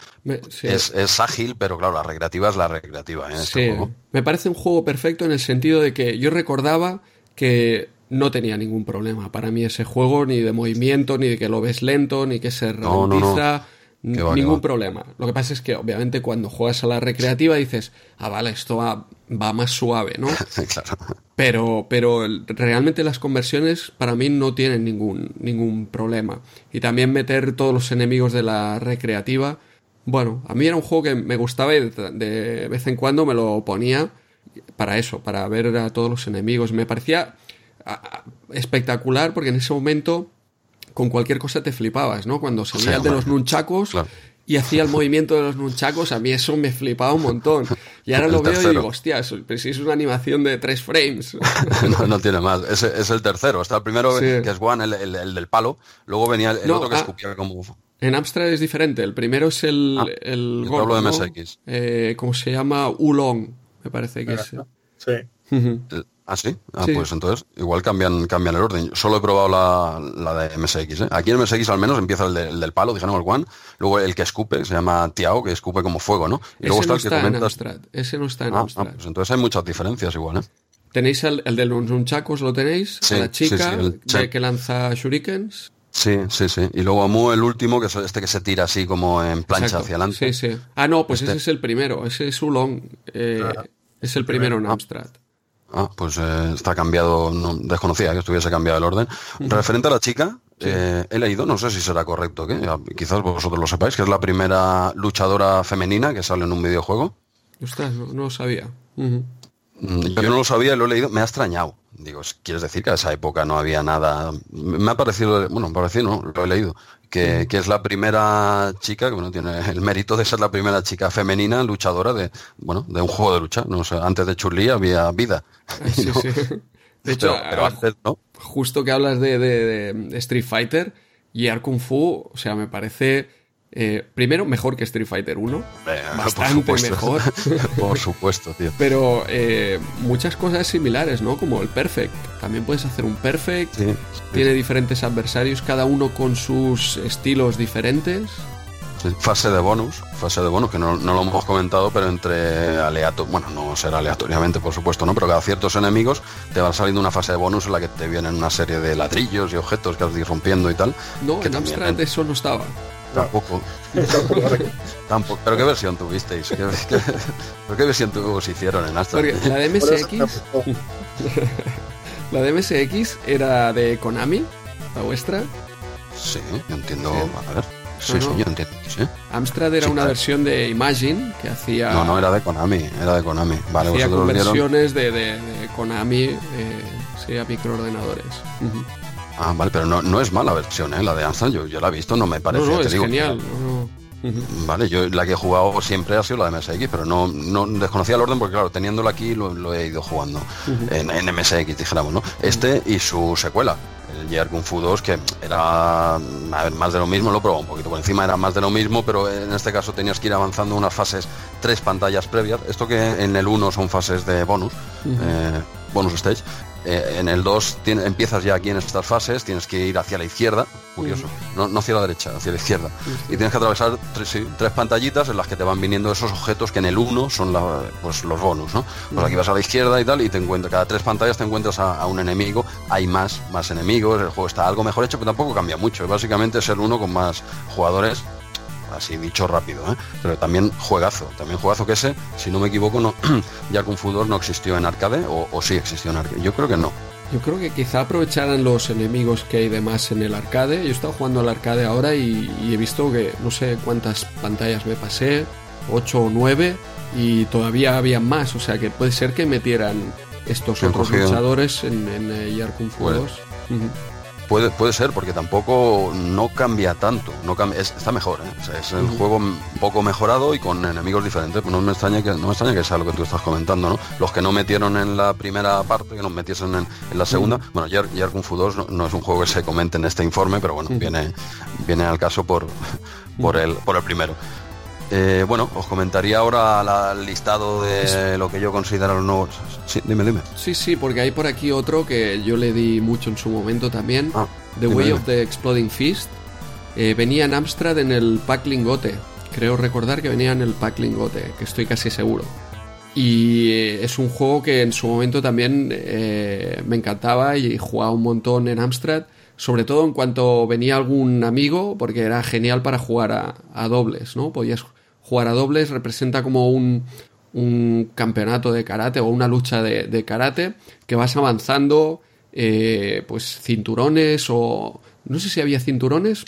[SPEAKER 1] es, es, ágil, pero claro, la recreativa es la recreativa, ¿eh?
[SPEAKER 2] Este sí, me parece un juego perfecto en el sentido de que yo recordaba que no tenía ningún problema para mí ese juego, ni de movimiento, ni de que lo ves lento, ni que se ralentiza. ningún problema. Lo que pasa es que, obviamente, cuando juegas a la recreativa dices, ah, vale, esto va, más suave, ¿no? [LAUGHS] Pero, pero realmente las conversiones para mí no tienen ningún, ningún problema. Y también meter todos los enemigos de la recreativa. Bueno, a mí era un juego que me gustaba y de vez en cuando me lo ponía para eso, para ver a todos los enemigos. Me parecía espectacular porque en ese momento con cualquier cosa te flipabas, ¿no? Cuando salías de los nunchacos y hacía el movimiento de los nunchacos, a mí eso me flipaba un montón. Y ahora lo veo y digo, hostia, pero si es una animación de tres frames. [LAUGHS]
[SPEAKER 1] no, tiene más, es, el tercero. Está el primero que es Juan, el, del palo, luego venía el, otro que ah, escupía como...
[SPEAKER 2] En Amstrad es diferente. El primero es el,
[SPEAKER 1] Ah,
[SPEAKER 2] el gordo,
[SPEAKER 1] hablo de
[SPEAKER 2] ¿no?
[SPEAKER 1] MSX.
[SPEAKER 2] Eh, ¿Cómo se llama? Ulong, me parece que es.
[SPEAKER 3] Sí.
[SPEAKER 1] El- ¿Ah, sí? Ah,
[SPEAKER 2] Sí.
[SPEAKER 1] pues entonces igual cambian, cambian el orden. Solo he probado la, la de MSX. ¿eh? Aquí en MSX al menos empieza el, de- el del palo, dijeron el One. Luego el que escupe, que se llama Tiao, que escupe como fuego, ¿no? Y luego
[SPEAKER 2] Ese no
[SPEAKER 1] está el que
[SPEAKER 2] está en
[SPEAKER 1] comentas.
[SPEAKER 2] Amstrad. Ese no está en
[SPEAKER 1] Ah, ah,
[SPEAKER 2] Amstrad.
[SPEAKER 1] pues entonces hay muchas diferencias igual, ¿eh?
[SPEAKER 2] Tenéis el, el de los nunchakos, ¿lo tenéis?
[SPEAKER 1] Sí,
[SPEAKER 2] A la chica
[SPEAKER 1] sí, el-
[SPEAKER 2] de que lanza shurikens.
[SPEAKER 1] Sí, sí, sí. Y luego Amu, el último, que es este que se tira así como en plancha
[SPEAKER 2] Exacto.
[SPEAKER 1] hacia adelante.
[SPEAKER 2] Sí, sí. Ah, no, pues
[SPEAKER 1] Este-
[SPEAKER 2] ese es el primero. Ese es Ulong. Eh, es el primero en Amstrad.
[SPEAKER 1] Ah, pues eh, está cambiado, no, desconocía que estuviese cambiado el orden. Referente a la chica, eh, he leído, no sé si será correcto, ¿qué? Ah, quizás vosotros lo sepáis, que es la primera luchadora femenina que sale en un videojuego.
[SPEAKER 2] Ostras, no, no lo sabía.
[SPEAKER 1] Mm, Yo no lo sabía lo he leído, me ha extrañado. Digo, ¿quieres decir que a esa época no había nada? Me ha parecido, bueno, me ha parecido, no, lo he leído, que, que es la primera chica, que bueno, tiene el mérito de ser la primera chica femenina luchadora de, bueno, de un juego de lucha. No sé, antes de Chun-Li había vida.
[SPEAKER 2] Sí, [LAUGHS]
[SPEAKER 1] No,
[SPEAKER 2] sí. De hecho,
[SPEAKER 1] pero, pero antes no.
[SPEAKER 2] justo que hablas de, de- de Street Fighter y Kung Fu, o sea, me parece eh, primero mejor que Street Fighter 1,
[SPEAKER 1] Eh,
[SPEAKER 2] bastante
[SPEAKER 1] por
[SPEAKER 2] mejor, [LAUGHS]
[SPEAKER 1] por supuesto, tío.
[SPEAKER 2] pero eh, muchas cosas similares, ¿no? Como el Perfect. También puedes hacer un Perfect,
[SPEAKER 1] Sí, sí,
[SPEAKER 2] tiene diferentes adversarios, cada uno con sus estilos diferentes.
[SPEAKER 1] Fase de bonus, fase de bonus, que no, no lo hemos comentado, pero entre aleatorios, bueno, no será aleatoriamente, por supuesto, ¿no? Pero cada ciertos enemigos te va saliendo una fase de bonus en la que te vienen una serie de ladrillos y objetos que has de ir rompiendo y tal.
[SPEAKER 2] No,
[SPEAKER 1] que
[SPEAKER 2] en
[SPEAKER 1] también-
[SPEAKER 2] Amstrad eso no estaba.
[SPEAKER 1] Tampoco. [LAUGHS] Tampoco. ¿Pero qué versión tuvisteis? ¿Qué, qué, ¿pero qué versión os hicieron en Astra?
[SPEAKER 2] Porque la de MSX, [LAUGHS] la de MSX era de Konami, la vuestra.
[SPEAKER 1] Sí, yo entiendo.
[SPEAKER 2] Sí.
[SPEAKER 1] A ver. Sí,
[SPEAKER 2] No,
[SPEAKER 1] sí,
[SPEAKER 2] no.
[SPEAKER 1] yo entiendo. Sí.
[SPEAKER 2] Amstrad era
[SPEAKER 1] Sí,
[SPEAKER 2] una
[SPEAKER 1] claro.
[SPEAKER 2] versión de Imagine que hacía,
[SPEAKER 1] No, no, era de Konami. Era de Konami. Vale,
[SPEAKER 2] hacía conversiones de, de- de Konami eh, sí, a microordenadores.
[SPEAKER 1] Ah, vale, pero no, no es mala versión, ¿eh? La de Amstrad, yo, yo la he visto, no me parece.
[SPEAKER 2] no, es
[SPEAKER 1] digo.
[SPEAKER 2] genial.
[SPEAKER 1] Vale, yo la que he jugado siempre ha sido la de MSX, pero no, no desconocía el orden porque, claro, teniéndolo aquí lo, lo he ido jugando en, en MSX, dijéramos, ¿no? Este y su secuela, el Year Kung Fu 2, que era a ver, más de lo mismo, lo he probado un poquito por encima, era más de lo mismo, pero en este caso tenías que ir avanzando unas fases, tres pantallas previas. Esto que en el 1 son fases de bonus, eh, bonus stage. Eh, en el 2 tiene- empiezas ya aquí en estas fases, tienes que ir hacia la izquierda, curioso, no, no hacia la derecha, hacia la izquierda. Y tienes que atravesar tres, sí, tres pantallitas en las que te van viniendo esos objetos que en el 1 son la- pues, los bonus, ¿no? Pues aquí vas a la izquierda y tal, y te encuentras, cada tres pantallas te encuentras a, a un enemigo, hay más, más enemigos, el juego está algo mejor hecho, pero tampoco cambia mucho. Básicamente es el uno con más jugadores así dicho rápido, ¿eh? pero también juegazo, también juegazo que ese, si no me equivoco, no, [CLEARS THROAT] ya Kung Fu 2 no existió en arcade o, o sí existió en arcade, yo creo que no.
[SPEAKER 2] Yo creo que quizá aprovecharan los enemigos que hay de más en el arcade. Yo he estado jugando al arcade ahora y, y he visto que no sé cuántas pantallas me pasé, 8 o 9, y todavía había más. O sea que puede ser que metieran estos otros
[SPEAKER 1] cogido-
[SPEAKER 2] luchadores en, en eh, Yar Kung Fu
[SPEAKER 1] Puede.
[SPEAKER 2] 2. Ujú.
[SPEAKER 1] Puede, puede ser, porque tampoco no cambia tanto, no cambia, es- está mejor, ¿eh? O sea, es un juego un poco mejorado y con enemigos diferentes. Pues no me extraña que no me extraña que sea lo que tú estás comentando, ¿no? Los que no metieron en la primera parte, que nos metiesen en, en la segunda. Bueno, Yar, Yar Kung Fu 2 no, no es un juego que se comente en este informe, pero bueno, viene, viene al caso por, por, el, por el primero. Eh, bueno, os comentaría ahora el listado de lo que yo considero los nuevos. Sí, dime, dime.
[SPEAKER 2] Sí, sí, porque hay por aquí otro que yo le di mucho en su momento también.
[SPEAKER 1] Ah,
[SPEAKER 2] The Way
[SPEAKER 1] dime.
[SPEAKER 2] of the Exploding Fist. Eh, venía en Amstrad en el pack lingote. Creo recordar que venía en el pack lingote, que estoy casi seguro. Y eh, es un juego que en su momento también eh, me encantaba y jugaba un montón en Amstrad. Sobre todo en cuanto venía algún amigo, porque era genial para jugar a, a dobles, ¿no? Podías jugar a dobles, representa como un, un campeonato de karate o una lucha de, de karate que vas avanzando, eh, pues cinturones o no sé si había cinturones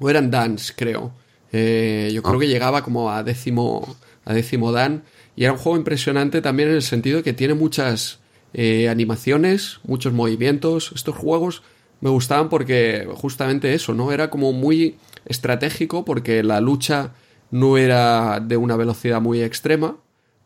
[SPEAKER 2] o eran dans, creo. Eh, yo creo que llegaba como a décimo, a décimo dan y era un juego impresionante también en el sentido de que tiene muchas eh, animaciones, muchos movimientos. Estos juegos me gustaban porque justamente eso, ¿no? Era como muy estratégico porque la lucha no era de una velocidad muy extrema,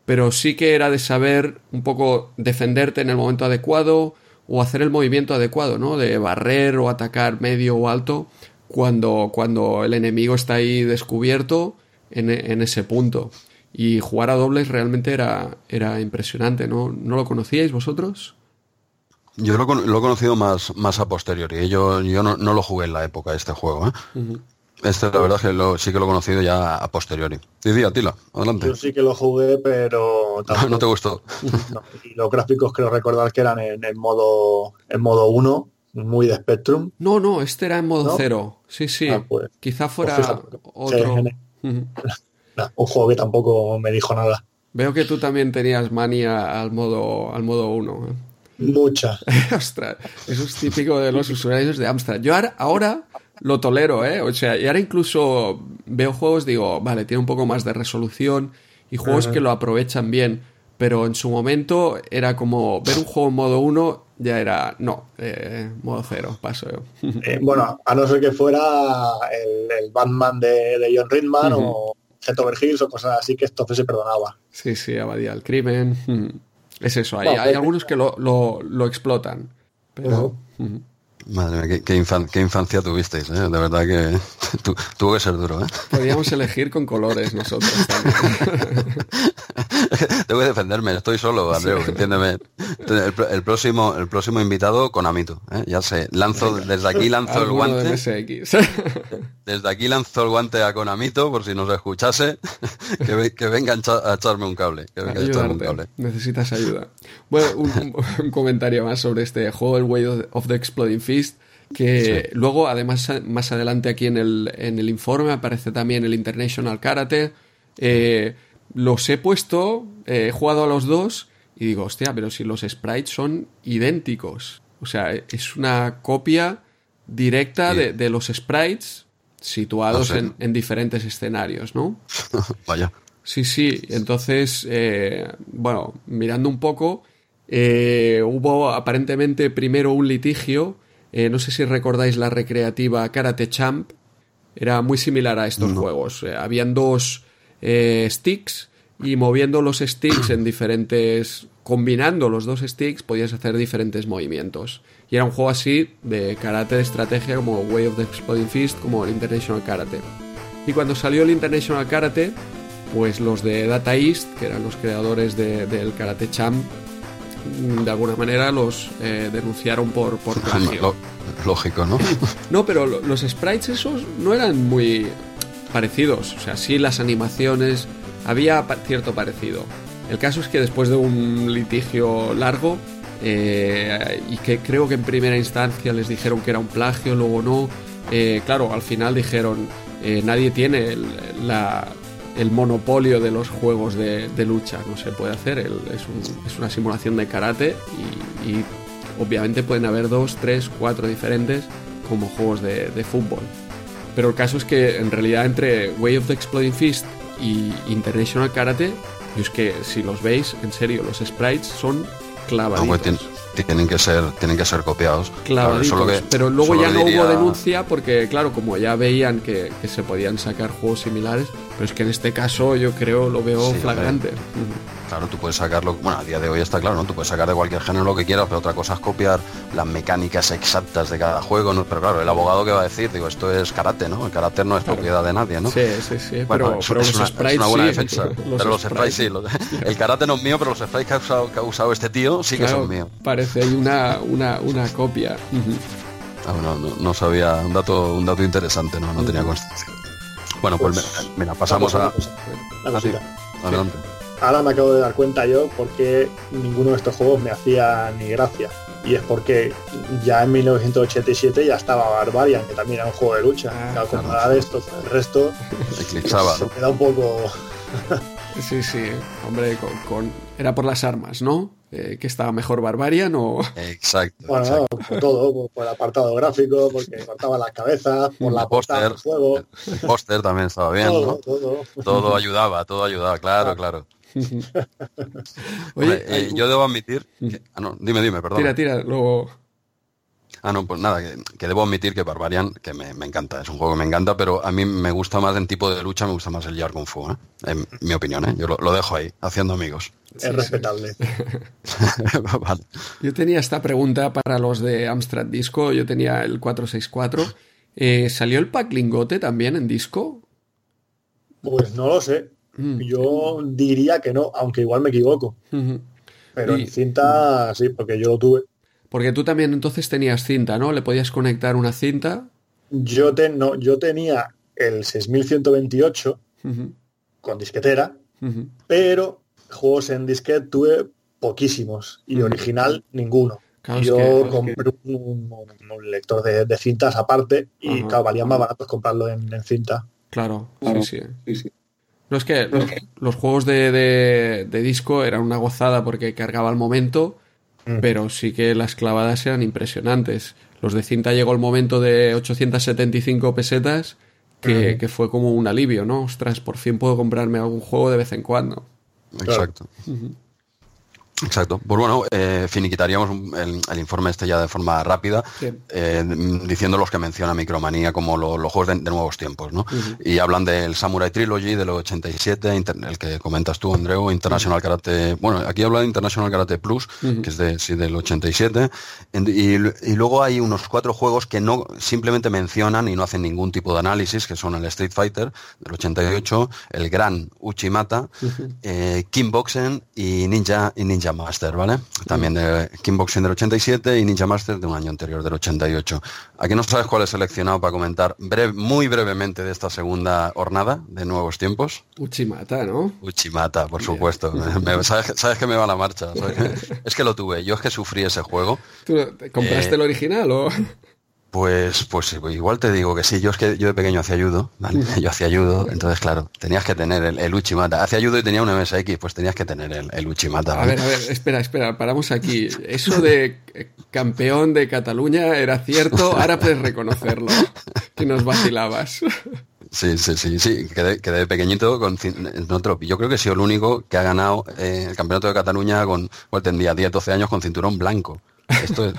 [SPEAKER 2] pero sí que era de saber un poco defenderte en el momento adecuado o hacer el movimiento adecuado, ¿no? De barrer o atacar medio o alto cuando, cuando el enemigo está ahí descubierto en, en ese punto. Y jugar a dobles realmente era, era impresionante, ¿no? ¿No lo conocíais vosotros?
[SPEAKER 1] Yo lo, lo he conocido más, más a posteriori. Yo, yo no, no, lo jugué en la época de este juego. ¿eh? Uh -huh. Este, la verdad es que lo, sí que lo he conocido ya a posteriori. Dice, Atila, adelante.
[SPEAKER 3] Yo sí que lo jugué, pero... [LAUGHS]
[SPEAKER 1] Tampoco, no te gustó. [LAUGHS]
[SPEAKER 3] No, y los gráficos creo recordar que eran en, en modo en modo 1, muy de Spectrum.
[SPEAKER 2] No, no, este era en modo 0. ¿No? Sí, sí. Ah, pues, Quizá fuera pues fíjate, otro...
[SPEAKER 3] No, [LAUGHS] un juego que tampoco me dijo nada.
[SPEAKER 2] Veo que tú también tenías manía al modo al modo 1. ¿eh?
[SPEAKER 3] Mucha.
[SPEAKER 2] Ostras, eso es típico de los usuarios de Amstrad. Yo ahora, ahora lo tolero, ¿eh? O sea, y ahora incluso veo juegos, digo, vale, tiene un poco más de resolución y juegos uh -huh. que lo aprovechan bien, pero en su momento era como ver un juego en modo 1 ya era, no, eh, modo 0, paso yo. [LAUGHS]
[SPEAKER 3] Eh, bueno, a no ser que fuera el, el Batman de, de, John Ridman uh -huh. o Hills o cosas así que esto se perdonaba.
[SPEAKER 2] Sí, sí, Abadía el crimen. [LAUGHS] Es eso, hay, hay algunos que lo, lo, lo explotan. Pero. Uh -huh.
[SPEAKER 1] Madre mía, qué, qué, infan qué, infancia tuvisteis, ¿eh? De verdad que [LAUGHS] tu, tuvo que ser duro, ¿eh?
[SPEAKER 2] Podríamos elegir con colores nosotros también. [LAUGHS]
[SPEAKER 1] Tengo que defenderme, estoy solo, Andreu, sí. entiéndeme. El, el, próximo, el próximo invitado, Konamito, ¿eh? Ya sé, lanzo, desde aquí lanzo el guante. [LAUGHS] desde aquí lanzo el guante a Konamito, por si nos escuchase, que, que venga a echarme un cable. Que venga a echarme un cable.
[SPEAKER 2] Necesitas ayuda. Bueno, un, un, comentario más sobre este juego, el Way of the Exploding Fist que sí. luego además más adelante aquí en el, en el informe aparece también el International Karate eh, los he puesto eh, he jugado a los dos y digo hostia pero si los sprites son idénticos o sea es una copia directa sí. de, de, los sprites situados no sé. en, en, diferentes escenarios ¿no? [LAUGHS]
[SPEAKER 1] vaya
[SPEAKER 2] sí sí entonces eh, bueno mirando un poco eh, hubo aparentemente primero un litigio eh, no sé si recordáis la recreativa Karate Champ. Era muy similar a estos no. juegos. Eh, habían dos eh, sticks y moviendo los sticks en diferentes... Combinando los dos sticks podías hacer diferentes movimientos. Y era un juego así de karate de estrategia como Way of the Exploding Fist, como el International Karate. Y cuando salió el International Karate, pues los de Data East, que eran los creadores de, del Karate Champ, de alguna manera los eh, denunciaron por, por [LAUGHS] plagio.
[SPEAKER 1] Lógico, ¿no? [LAUGHS]
[SPEAKER 2] no, pero los sprites esos no eran muy parecidos. O sea, sí las animaciones, había cierto parecido. El caso es que después de un litigio largo, eh, y que creo que en primera instancia les dijeron que era un plagio, luego no, eh, claro, al final dijeron, eh, nadie tiene la, el monopolio de los juegos de, de lucha, no se puede hacer, el, es, un, es, una simulación de karate y, y, obviamente pueden haber dos, tres, cuatro diferentes como juegos de, de, fútbol. Pero el caso es que en realidad entre Way of the Exploding Fist y International Karate, y es que si los veis, en serio, los sprites son clavaditos.
[SPEAKER 1] Tienen que ser tienen que ser copiados.
[SPEAKER 2] Claro, claro que, pero luego ya no diría... hubo denuncia porque claro como ya veían que, que, se podían sacar juegos similares pero es que en este caso yo creo lo veo sí, flagrante.
[SPEAKER 1] Claro tú puedes sacarlo bueno a día de hoy está claro no tú puedes sacar de cualquier género lo que quieras pero otra cosa es copiar las mecánicas exactas de cada juego ¿no? pero claro el abogado que va a decir digo esto es karate no el karate no es claro. propiedad de nadie no
[SPEAKER 2] sí sí sí bueno, pero,
[SPEAKER 1] es,
[SPEAKER 2] pero
[SPEAKER 1] es, una,
[SPEAKER 2] sprites,
[SPEAKER 1] es una buena
[SPEAKER 2] sí,
[SPEAKER 1] defensa. [LAUGHS]
[SPEAKER 2] los
[SPEAKER 1] pero los
[SPEAKER 2] sprites,
[SPEAKER 1] sprites. sí los, [LAUGHS] el karate no es mío pero los sprites que ha usado, que ha usado este tío sí que
[SPEAKER 2] claro,
[SPEAKER 1] son míos
[SPEAKER 2] parece ahí una, una, una copia
[SPEAKER 1] Ah, no, no, no, sabía un dato, un dato interesante, no, no tenía constancia. Bueno, pues, pues mira, pasamos a.
[SPEAKER 3] La ah, sí, adelante. Ahora me acabo de dar cuenta yo porque ninguno de estos juegos me hacía ni gracia. Y es porque ya en 1987 ya estaba Barbarian, que también era un juego de lucha. Ah, claro, de esto, el resto
[SPEAKER 1] Eclipsaba,
[SPEAKER 3] se queda un poco.
[SPEAKER 2] sí, sí, hombre, con, con, era por las armas, ¿no? Eh, que estaba mejor Barbarian o.
[SPEAKER 1] Exacto.
[SPEAKER 3] Bueno,
[SPEAKER 1] exacto.
[SPEAKER 3] No, por todo, por, por, el apartado gráfico, porque cortaba las cabezas, por la del juego.
[SPEAKER 1] El, póster también estaba bien,
[SPEAKER 3] todo,
[SPEAKER 1] ¿no?
[SPEAKER 3] Todo.
[SPEAKER 1] todo ayudaba, todo ayudaba, claro, claro. [LAUGHS]
[SPEAKER 2] Oye,
[SPEAKER 1] Hombre, eh, yo debo admitir. Que, ah, no, dime, dime, perdón.
[SPEAKER 2] Tira, tira, luego.
[SPEAKER 1] Ah, no, pues nada, que, que, debo admitir que Barbarian, que me, me, encanta, es un juego que me encanta, pero a mí me gusta más en tipo de lucha, me gusta más el Jar Kung Fu, ¿eh? en mi opinión, ¿eh? yo lo, lo, dejo ahí, haciendo amigos.
[SPEAKER 3] Es sí, respetable. Sí. [LAUGHS]
[SPEAKER 2] vale. Yo tenía esta pregunta para los de Amstrad Disco, yo tenía el 464 Eh, ¿Salió el pack lingote también en disco?
[SPEAKER 3] Pues no lo sé. Mm. Yo diría que no, aunque igual me equivoco. Pero en cinta sí, porque yo lo tuve.
[SPEAKER 2] Porque tú también entonces tenías cinta, ¿no? Le podías conectar una cinta.
[SPEAKER 3] Yo, no, yo tenía el 6128 con disquetera, pero juegos en disquete tuve poquísimos y original ninguno. yo compré un, lector de, cintas aparte y valía más barato comprarlo en, cinta.
[SPEAKER 2] Claro, sí, sí. No es que los, juegos de, disco eran una gozada porque cargaba al momento, mm. pero sí que las clavadas eran impresionantes. Los de cinta llegó el momento de 875 pesetas que, fue como un alivio, ¿no? Ostras, por fin puedo comprarme algún juego de vez en cuando.
[SPEAKER 1] Exacto. Exacto. Pues bueno, eh, finiquitaríamos el, informe este ya de forma rápida, eh, diciendo los que menciona Micromanía como los juegos de, nuevos tiempos, ¿no? Y hablan del Samurai Trilogy del 87, el que comentas tú, Andreu, International Karate, bueno, aquí habla de International Karate Plus, que es de, sí, del 87, y, luego hay unos cuatro juegos que no simplemente mencionan y no hacen ningún tipo de análisis, que son el Street Fighter del 88, el Gran Uchimata, eh, Boxen y Ninja y Ninja Master, ¿vale? También de Kickboxing del 87 y Ninja Master de un año anterior, del 88. Aquí no sabes cuál he seleccionado para comentar muy brevemente de esta segunda jornada de nuevos tiempos.
[SPEAKER 2] Uchimata, ¿no?
[SPEAKER 1] Uchimata, por supuesto. [LAUGHS] [LAUGHS] sabes, que me va la marcha. es que lo tuve. Yo es que sufrí ese juego.
[SPEAKER 2] ¿Tú compraste el original o...?
[SPEAKER 1] Pues, pues igual te digo que sí, yo es que yo de pequeño hacía ayudo, ¿vale? [LAUGHS] Yo hacía ayudo, entonces claro, tenías que tener el, el Uchimata. Hacía ayudo y tenía un MSX, pues tenías que tener el, el Uchimata.
[SPEAKER 2] A ver, a ver, espera, espera, paramos aquí. Eso de campeón de Cataluña era cierto, ahora puedes reconocerlo, que nos vacilabas.
[SPEAKER 1] Sí, sí, sí, sí, quedé, quedé pequeñito con no Yo creo que he sido el único que ha ganado eh, el campeonato de Cataluña con, pues tendría 10, 12 años con cinturón blanco. Esto es,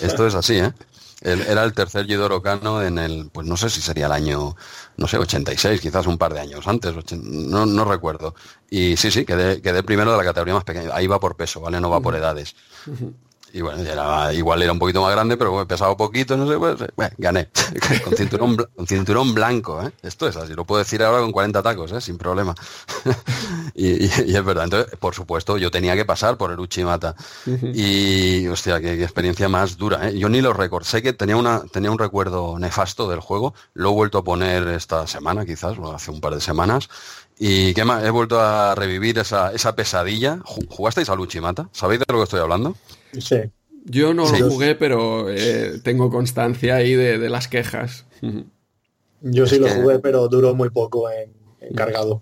[SPEAKER 1] esto es así, ¿eh? Era el tercer Jidoro Kano en el, pues no sé si sería el año, no sé, 86, quizás un par de años antes, no, no recuerdo. Y sí, sí, quedé, quedé primero de la categoría más pequeña. Ahí va por peso, ¿vale? No va por edades. Y bueno, era, igual era un poquito más grande, pero pesaba poquito, no sé, pues, bueno, gané. [LAUGHS] con, cinturón, con cinturón blanco, ¿eh? Esto es así, lo puedo decir ahora con 40 tacos, ¿eh? Sin problema. [LAUGHS] y, es verdad, entonces, por supuesto, yo tenía que pasar por el Uchimata. Y, hostia, qué, experiencia más dura, ¿eh? Yo ni lo recuerdo. Sé que tenía, una, tenía un recuerdo nefasto del juego, lo he vuelto a poner esta semana, quizás, hace un par de semanas, y qué más, he vuelto a revivir esa, esa pesadilla. ¿Jugasteis al Uchimata? ¿Sabéis de lo que estoy hablando?
[SPEAKER 3] Sí.
[SPEAKER 2] Yo no lo jugué, pero eh, tengo constancia ahí de, las quejas.
[SPEAKER 3] Yo sí lo jugué, pero duró muy poco en, cargado.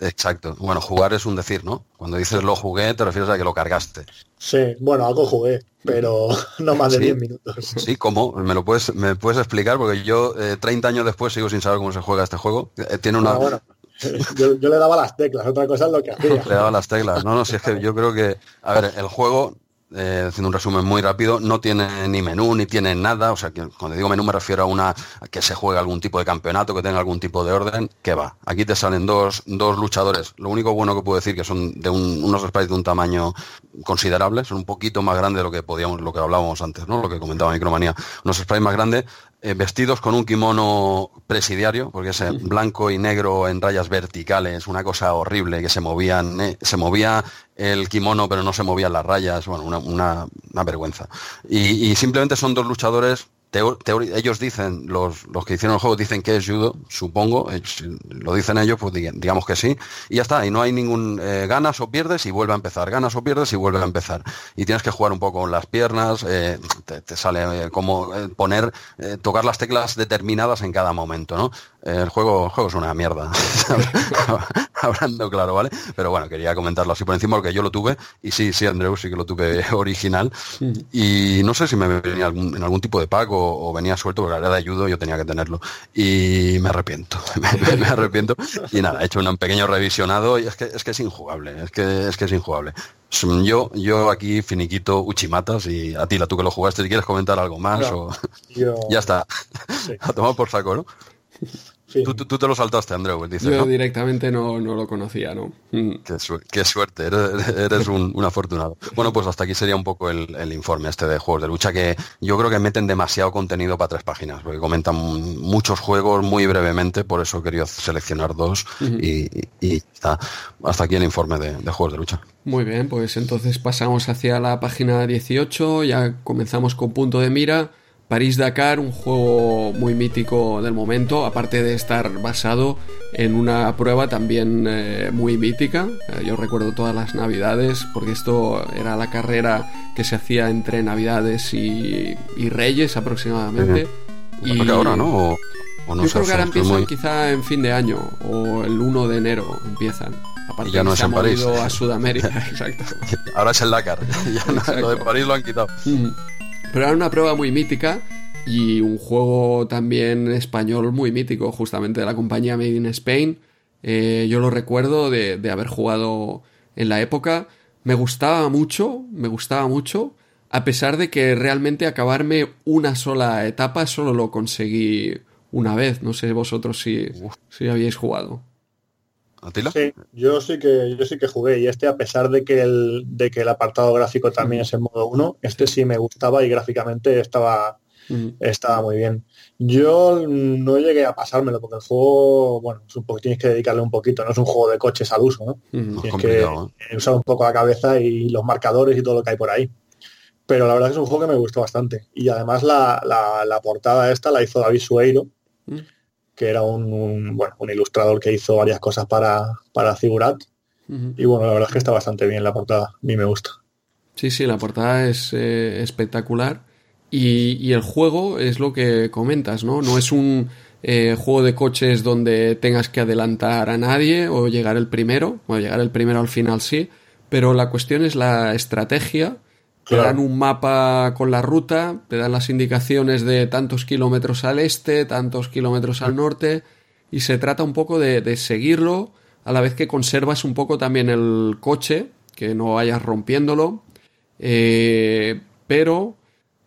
[SPEAKER 1] Exacto. Bueno, jugar es un decir, ¿no? Cuando dices lo jugué, te refieres a que lo cargaste.
[SPEAKER 3] Sí, bueno, algo jugué, pero [LAUGHS] no más de 10 minutos.
[SPEAKER 1] Sí, ¿cómo? ¿Me lo puedes, me puedes explicar? Porque yo 30 eh, años después sigo sin saber cómo se juega este juego. Eh, tiene una... Ah, [LAUGHS]
[SPEAKER 3] yo, yo, le daba las teclas, otra cosa es lo que hacía.
[SPEAKER 1] Le daba las teclas. No, no, si es que yo creo que, a ver, el juego eh, haciendo un resumen muy rápido, no tiene ni menú, ni tiene nada. O sea, que cuando digo menú me refiero a una que se juegue algún tipo de campeonato, que tenga algún tipo de orden, que va. Aquí te salen dos, dos luchadores. Lo único bueno que puedo decir que son de unos sprites de un tamaño considerable, son un poquito más grandes de lo que podíamos, lo que hablábamos antes, ¿no? Lo que comentaba Micromanía. Unos sprites más grandes, eh, vestidos con un kimono presidiario, porque es blanco y negro en rayas verticales, una cosa horrible, que se movían, eh, se movía el kimono pero no se movían las rayas, bueno, una, vergüenza. y simplemente son dos luchadores ellos dicen, los, los, que hicieron el juego dicen que es judo, supongo, eh, lo dicen ellos, pues digamos que sí, y ya está, y no hay ningún eh, ganas o pierdes y vuelve a empezar, ganas o pierdes y vuelve a empezar. Y tienes que jugar un poco con las piernas, eh, te, sale como poner, tocar las teclas determinadas en cada momento, ¿no? El juego, el juego es una mierda, [LAUGHS] [LAUGHS] hablando claro, ¿vale? Pero bueno, quería comentarlo así por encima porque yo lo tuve, y sí, sí, Andreu, sí que lo tuve [LAUGHS] original, y no sé si me venía en algún tipo de pago o, venía suelto, porque era de ayudo yo tenía que tenerlo. Y me arrepiento, me, arrepiento. Y nada, he hecho un pequeño revisionado y es que es, que es injugable, es que, es que es injugable. Yo, yo aquí finiquito Uchimatas y a ti, la tú que lo jugaste, si quieres comentar algo más o... ya está. A tomar por saco, ¿no? Tú, te lo saltaste, Andreu.
[SPEAKER 2] Yo directamente no, no, lo conocía, ¿no?
[SPEAKER 1] Mm. Qué, suerte, eres, un, afortunado. Bueno, pues hasta aquí sería un poco el, informe este de juegos de lucha, que yo creo que meten demasiado contenido para tres páginas, porque comentan muchos juegos muy brevemente, por eso he querido seleccionar dos y, está. Hasta aquí el informe de, de juegos de lucha.
[SPEAKER 2] Muy bien, pues entonces pasamos hacia la página 18, ya comenzamos con punto de mira. París-Dakar, un juego muy mítico del momento, aparte de estar basado en una prueba también eh, muy mítica. Eh, yo recuerdo todas las navidades, porque esto era la carrera que se hacía entre navidades y, Reyes aproximadamente.
[SPEAKER 1] y ahora, ¿no?
[SPEAKER 2] O, no yo creo que ahora empiezan quizá en fin de año, o el 1 de enero empiezan.
[SPEAKER 1] Aparte ya no es en París.
[SPEAKER 2] a [LAUGHS] Sudamérica, [LAUGHS] exacto.
[SPEAKER 1] Ahora es el Dakar. [LAUGHS] Ya lo de París lo han quitado.
[SPEAKER 2] Pero era una prueba muy mítica y un juego también español muy mítico, justamente de la compañía Made in Spain. Eh, yo lo recuerdo de, haber jugado en la época. Me gustaba mucho, me gustaba mucho, a pesar de que realmente acabarme una sola etapa solo lo conseguí una vez. No sé vosotros si, si habíais jugado.
[SPEAKER 3] Sí, yo sí que yo sí que jugué y este a pesar de que el de que el apartado gráfico también es en modo 1, este sí me gustaba y gráficamente estaba estaba muy bien. Yo no llegué a pasármelo porque el juego, bueno, es un poco, tienes que dedicarle un poquito, no es un juego de coches al uso, ¿no? Tienes que ¿eh? usar un poco la cabeza y los marcadores y todo lo que hay por ahí. Pero la verdad es que es un juego que me gustó bastante. Y además la, la, portada esta la hizo David Sueiro, que era un, bueno, un ilustrador que hizo varias cosas para, para Figurat. Y bueno, la verdad es que está bastante bien la portada, a mí me gusta.
[SPEAKER 2] Sí, sí, la portada es eh, espectacular y, el juego es lo que comentas, ¿no? No es un eh, juego de coches donde tengas que adelantar a nadie o llegar el primero, o llegar el primero al final sí, pero la cuestión es la estrategia te dan un mapa con la ruta, te dan las indicaciones de tantos kilómetros al este, tantos kilómetros al norte, y se trata un poco de, seguirlo, a la vez que conservas un poco también el coche, que no vayas rompiéndolo, eh, pero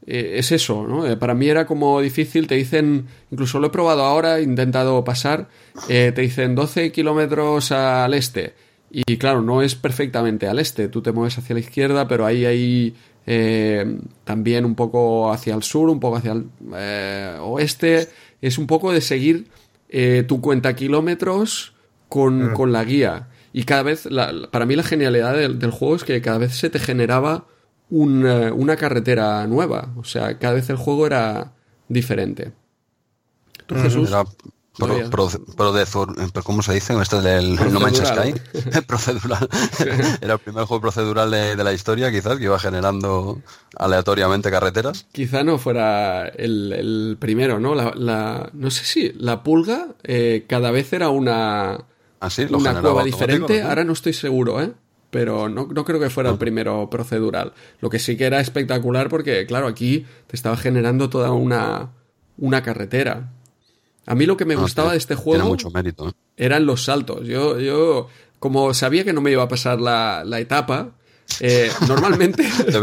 [SPEAKER 2] eh, es eso, ¿no? Eh, para mí era como difícil, te dicen, incluso lo he probado ahora, he intentado pasar, te dicen 12 kilómetros al este, y claro, no es perfectamente al este, tú te mueves hacia la izquierda, pero ahí hay eh, también un poco hacia el sur, un poco hacia el eh, oeste. Es un poco de seguir eh, tu cuenta kilómetros con, con, la guía. Y cada vez, para mí la genialidad del, juego es que cada vez se te generaba una carretera nueva. O sea, cada vez el juego era diferente.
[SPEAKER 1] Jesús? Pro, de, ¿Cómo se dice? Del No Man's Sky. [LAUGHS] procedural. Era el primer juego procedural de, la historia, quizás, que iba generando aleatoriamente carreteras.
[SPEAKER 2] Quizá no fuera el, primero, ¿no? La, no sé si la pulga eh, cada vez era una,
[SPEAKER 1] ¿Ah, sí?
[SPEAKER 2] una cueva diferente. Ahora no estoy seguro, ¿eh? pero no, no, creo que fuera el ah. primero procedural. Lo que sí que era espectacular porque, claro, aquí te estaba generando toda una, una carretera. A mí lo que me ah, gustaba de este juego
[SPEAKER 1] mucho mérito, ¿eh?
[SPEAKER 2] eran los saltos. Yo, yo, como sabía que no me iba a pasar la, etapa, eh, [LAUGHS] normalmente...
[SPEAKER 1] te,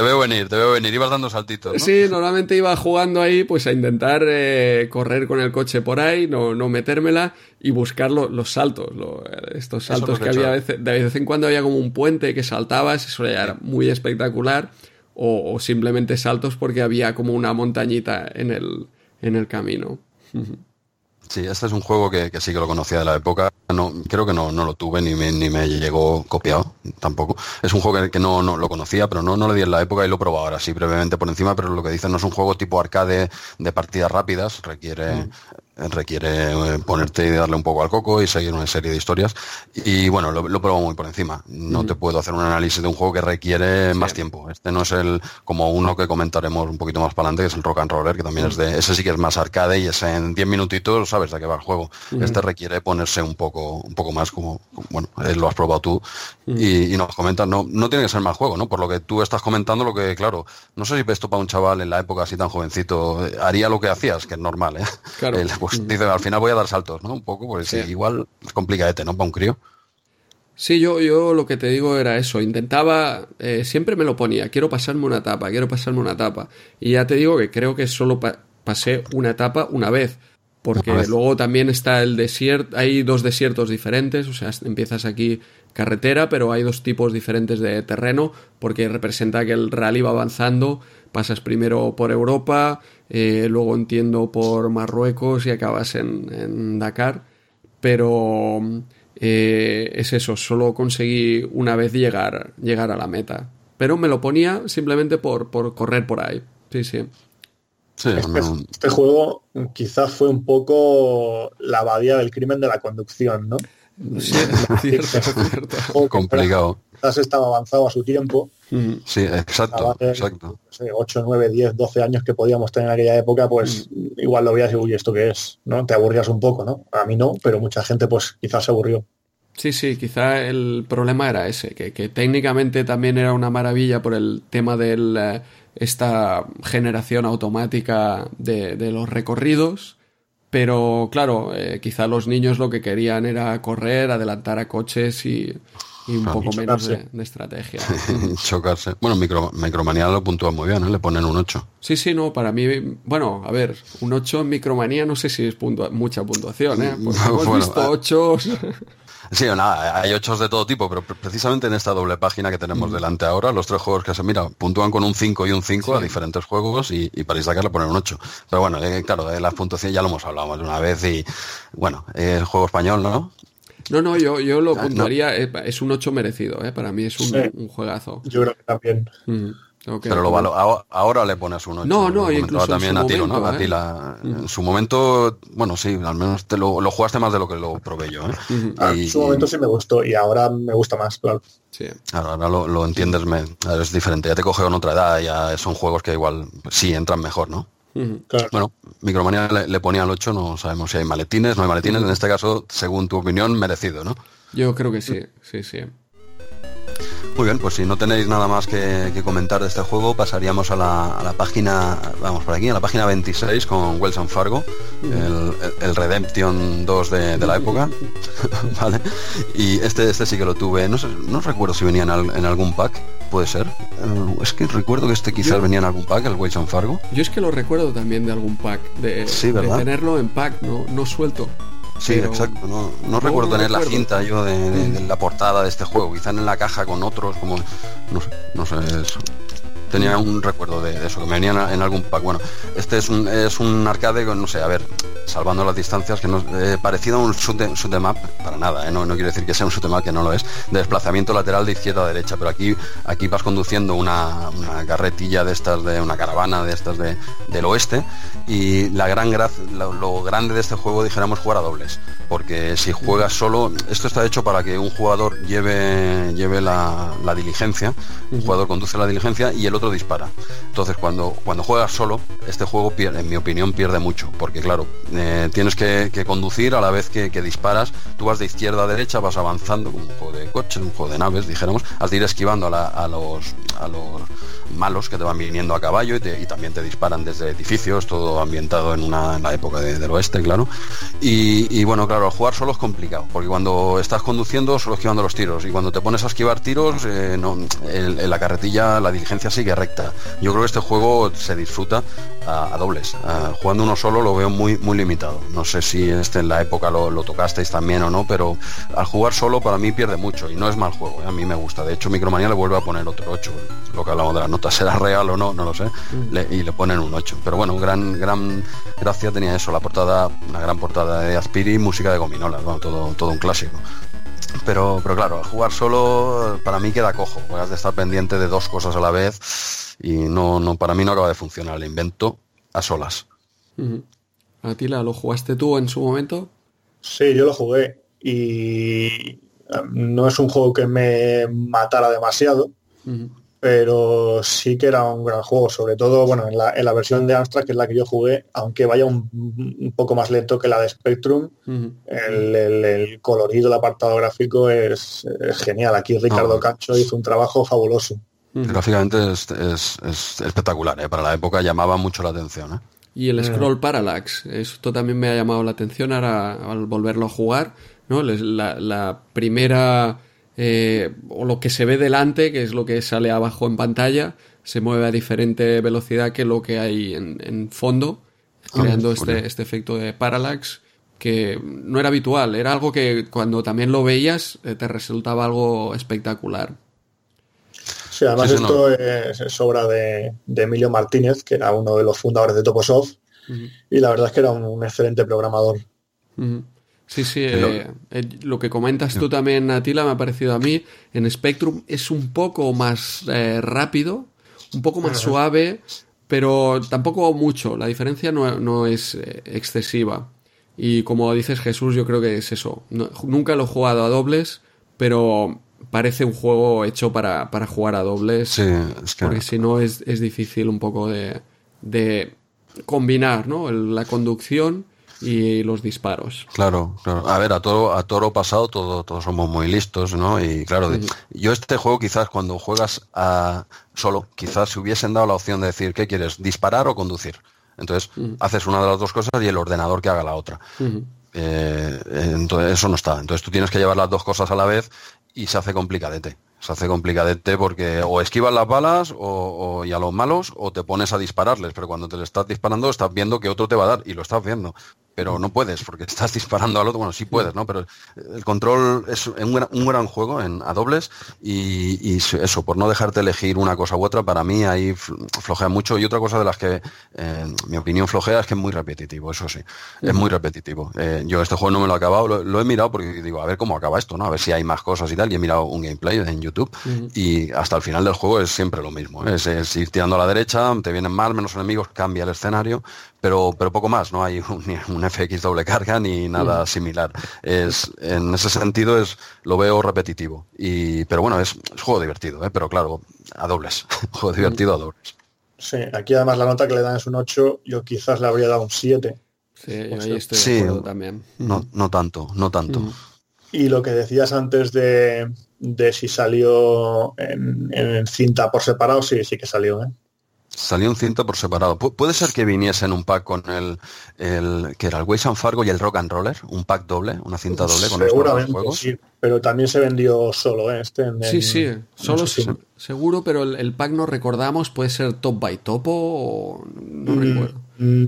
[SPEAKER 1] veo, venir, te veo venir, ibas dando saltitos.
[SPEAKER 2] Sí, normalmente iba jugando ahí pues a intentar eh, correr con el coche por ahí, no, no metérmela y buscar los saltos, estos saltos que había de vez en cuando había como un puente que saltabas, eso ya era muy espectacular, o, o simplemente saltos porque había como una montañita en el, en el camino.
[SPEAKER 1] Sí, este es un juego que, sí que lo conocía de la época. No, creo que no, no lo tuve ni me, ni me llegó copiado tampoco. Es un juego que, no, no, lo conocía, pero no, no lo di en la época y lo he probado ahora sí brevemente por encima, pero lo que dicen no es un juego tipo arcade de partidas rápidas, requiere mm requiere eh, ponerte y darle un poco al coco y seguir una serie de historias. Y bueno, lo, lo pruebo muy por encima. No te puedo hacer un análisis de un juego que requiere más tiempo. Este no es el como uno que comentaremos un poquito más para adelante, que es el Rock and Roller, que también es de, ese sí que es más arcade y es en 10 minutitos sabes de qué va el juego. Este requiere ponerse un poco, un poco más como, bueno, eh, lo has probado tú y, nos comentas, no, no tiene que ser mal juego, ¿no? Por lo que tú estás comentando, lo que, claro, no sé si esto para un chaval en la época así tan jovencito eh, haría lo que hacías, que es normal, ¿eh?
[SPEAKER 2] Claro. [LAUGHS]
[SPEAKER 1] pues dice, al final voy a dar saltos, ¿no? Un poco, porque sí. igual es complicadete, ¿no? Para un crío.
[SPEAKER 2] Sí, yo, yo lo que te digo era eso, intentaba, eh, siempre me lo ponía, quiero pasarme una etapa, quiero pasarme una etapa. Y ya te digo que creo que solo pasé una etapa una vez, porque luego también está el desierto, hay dos desiertos diferentes, o sea, empiezas aquí carretera, pero hay dos tipos diferentes de terreno, porque representa que el rally va avanzando, pasas primero por Europa, eh, luego entiendo por Marruecos y acabas en, Dakar, pero eh, es eso, solo conseguí una vez llegar, llegar a la meta, pero me lo ponía simplemente por, por correr por ahí, sí, sí.
[SPEAKER 3] Este, este, juego quizás fue un poco la abadía del crimen de la conducción, ¿no?
[SPEAKER 2] Sí, cierto, [LAUGHS]
[SPEAKER 1] Complicado.
[SPEAKER 3] Quizás estaba avanzado a su tiempo.
[SPEAKER 1] Mm. Sí, exacto. exacto.
[SPEAKER 3] 8, 9, 10, 12 años que podíamos tener en aquella época, pues mm. igual lo veías y, uy, ¿esto qué es? ¿no? Te aburrías un poco, ¿no? A mí no, pero mucha gente pues quizás se aburrió.
[SPEAKER 2] Sí, sí, quizá el problema era ese, que, que técnicamente también era una maravilla por el tema del... Eh, esta generación automática de, de los recorridos. Pero claro, eh, quizá los niños lo que querían era correr, adelantar a coches y, y un poco menos de, estrategia. [LAUGHS]
[SPEAKER 1] chocarse. Bueno, micro, Micromanía lo puntúa muy bien, ¿eh? le ponen un 8.
[SPEAKER 2] Sí, sí, no, para mí, bueno, a ver, un 8 en Micromanía no sé si es mucha puntuación, ¿eh? Porque [LAUGHS] hemos visto 8... [LAUGHS]
[SPEAKER 1] Sí, nada, hay ochos de todo tipo, pero precisamente en esta doble página que tenemos mm. delante ahora, los tres juegos que se mira, puntúan con un 5 y un 5 a diferentes juegos y, para sacar le ponen un 8. Pero bueno, eh, claro, de las puntuaciones ya lo hemos hablado más de una vez y bueno, el juego español, ¿no?
[SPEAKER 2] No, no, yo, yo lo ah, puntuaría, eh, es un 8 merecido, ¿eh? para mí es un, juegazo.
[SPEAKER 3] Yo creo que también.
[SPEAKER 2] Mm.
[SPEAKER 1] Pero lo valo ahora le pones un 8.
[SPEAKER 2] No, no, incluso
[SPEAKER 1] también
[SPEAKER 2] a
[SPEAKER 1] tiro, ¿no? ¿eh? En su momento, bueno, sí, al menos te lo, lo jugaste más de lo que lo probé yo. ¿eh?
[SPEAKER 3] Ah, en su momento sí me gustó y ahora me gusta más, claro.
[SPEAKER 2] Sí.
[SPEAKER 1] Ahora, lo, lo, entiendes, me, es diferente. Ya te coge con otra edad, ya son juegos que igual sí entran mejor, ¿no? Bueno, Micromanía le, le, ponía al 8, no sabemos si hay maletines, no hay maletines, en este caso, según tu opinión, merecido, ¿no?
[SPEAKER 2] Yo creo que sí, sí, sí.
[SPEAKER 1] Muy bien, pues si no tenéis nada más que, comentar de este juego, pasaríamos a la, página, vamos por aquí, a la página 26 con Wells and Fargo, el, Redemption 2 de, la época. [LAUGHS] vale. Y este, este sí que lo tuve, no, sé, no recuerdo si venía en, algún pack, puede ser. Eh, es que recuerdo que este quizás venía en algún pack, el Wells and Fargo.
[SPEAKER 2] Yo es que lo recuerdo también de algún pack, de, de tenerlo en pack, no, no suelto.
[SPEAKER 1] Sí, exacto. No, recuerdo tener la cinta yo de, la portada de este juego. Quizá en la caja con otros, como no sé, no sé eso tenía un recuerdo de, eso, que me venían en algún pack. Bueno, este es un, es un arcade con, no sé, a ver, salvando las distancias, que no eh, parecido a un shoot, de, map, para nada, eh, no, no quiere decir que sea un shoot map, que no lo es, de desplazamiento lateral de izquierda a derecha, pero aquí, aquí vas conduciendo una, carretilla de estas, de una caravana de estas de, del oeste, y la gran lo, grande de este juego, dijéramos, jugar a dobles, porque si juegas solo, esto está hecho para que un jugador lleve, lleve la, diligencia, un jugador conduce la diligencia y el otro dispara. Entonces, cuando, cuando juegas solo, este juego, pierde, en mi opinión, pierde mucho, porque claro, eh, tienes que, conducir a la vez que, disparas, tú vas de izquierda a derecha, vas avanzando como un juego de coches, un juego de naves, dijéramos, has de ir esquivando a, los, a los malos que te van viniendo a caballo y, también te disparan desde edificios, todo ambientado en, una, la época del oeste, claro. Y, bueno, claro, jugar solo es complicado, porque cuando estás conduciendo solo esquivando los tiros y cuando te pones a esquivar tiros, eh, no, en la carretilla la diligencia sigue recta. Yo creo que este juego se disfruta a, dobles. jugando uno solo lo veo muy, muy limitado. No sé si este en la época lo, tocasteis también o no, pero al jugar solo para mí pierde mucho y no es mal juego. ¿eh? A mí me gusta. De hecho, Micromanía le vuelve a poner otro 8. Lo que hablamos de las notas, [LAUGHS] será real o no, no lo sé. Mm. y le ponen un 8. Pero bueno, gran, gran gracia tenía eso. La portada, una gran portada de Aspiri, música de gominolas, todo, todo un clásico. Pero, pero claro, al jugar solo para mí queda cojo, has de estar pendiente de dos cosas a la vez y no, no para mí no acaba de funcionar el invento a solas.
[SPEAKER 2] Atila, ¿lo jugaste tú en su momento?
[SPEAKER 3] Sí, yo lo jugué y eh, no es un juego que me matara demasiado, pero sí que era un gran juego, sobre todo bueno, en, la, versión de Amstrad, que es la que yo jugué, aunque vaya un, poco más lento que la de Spectrum, el, colorido, el apartado gráfico es, genial. Aquí Ricardo Cacho hizo un trabajo fabuloso.
[SPEAKER 1] Gráficamente es, espectacular, ¿eh? para la época llamaba mucho la atención. ¿eh?
[SPEAKER 2] Y el scroll parallax, esto también me ha llamado la atención ahora al volverlo a jugar, ¿no? la primera eh, o lo que se ve delante, que es lo que sale abajo en pantalla, se mueve a diferente velocidad que lo que hay en, fondo. creando este, este efecto de parallax que no era habitual, era algo que cuando también lo veías eh, te resultaba algo espectacular.
[SPEAKER 3] Sí, además esto es, obra de, Emilio Martínez, que era uno de los fundadores de Toposoft, y la verdad es que era un, excelente programador.
[SPEAKER 2] Sí, sí, eh, eh, lo que comentas tú también, Atila, me ha parecido a mí, en Spectrum es un poco más rápido, un poco más suave, pero tampoco mucho, la diferencia no, no es excesiva. Y como dices Jesús, yo creo que es eso. nunca lo he jugado a dobles, pero parece un juego hecho para, jugar a dobles.
[SPEAKER 1] Sí, es que...
[SPEAKER 2] Porque si no es, difícil un poco de, de combinar ¿no? la conducción y los disparos.
[SPEAKER 1] Claro, claro. A ver, a toro, a toro pasado todo, todos somos muy listos, ¿no? Y claro, yo este juego quizás cuando juegas a solo, quizás si hubiesen dado la opción de decir, ¿qué quieres? ¿Disparar o conducir? Entonces, haces una de las dos cosas y el ordenador que haga la otra. Eh, entonces, eso no está. Entonces, tú tienes que llevar las dos cosas a la vez y se hace complicadete. Se hace complicadete porque o esquivas las balas o, y a los malos o te pones a dispararles, pero cuando te le estás disparando estás viendo que otro te va a dar y lo estás viendo pero no puedes porque [LAUGHS] estás disparando al otro. Bueno, sí puedes, ¿no? Pero el control es un gran, juego en, a dobles y, eso, por no dejarte elegir una cosa u otra, para mí ahí flojea mucho. Y otra cosa de las que, en mi opinión, flojea es que es muy repetitivo, eso sí, es muy repetitivo. Eh, yo este juego no me lo he acabado, lo, he mirado porque digo, a ver cómo acaba esto, ¿no? A ver si hay más cosas y tal. Y he mirado un gameplay en YouTube y hasta el final del juego es siempre lo mismo. Es, es, ir tirando a la derecha, te vienen más, menos enemigos, cambia el escenario, pero, pero poco más, no hay un, [LAUGHS] FX doble carga ni nada mm. similar. Es, en ese sentido es, lo veo repetitivo. Y, pero bueno, es, un juego divertido, ¿eh? pero claro, a dobles. [LAUGHS] juego divertido a dobles.
[SPEAKER 3] Sí, aquí además la nota que le dan es un 8, yo quizás le habría dado un 7.
[SPEAKER 2] Sí, ahí estoy de también.
[SPEAKER 1] No, no tanto, no tanto. Mm.
[SPEAKER 3] Y lo que decías antes de, de si salió en, en, cinta por separado, sí, sí que salió. ¿eh?
[SPEAKER 1] Salió un cinto por separado. puede ser que viniese en un pack con el, el que era el Waze and Fargo y el Rock and Roller, un pack doble, una cinta doble con
[SPEAKER 3] Seguramente, juegos. Sí, pero también se vendió solo ¿eh? este.
[SPEAKER 2] sí, sí, solo seguro, pero el, pack no recordamos, puede ser Top by Topo o no mm, recuerdo. Mm.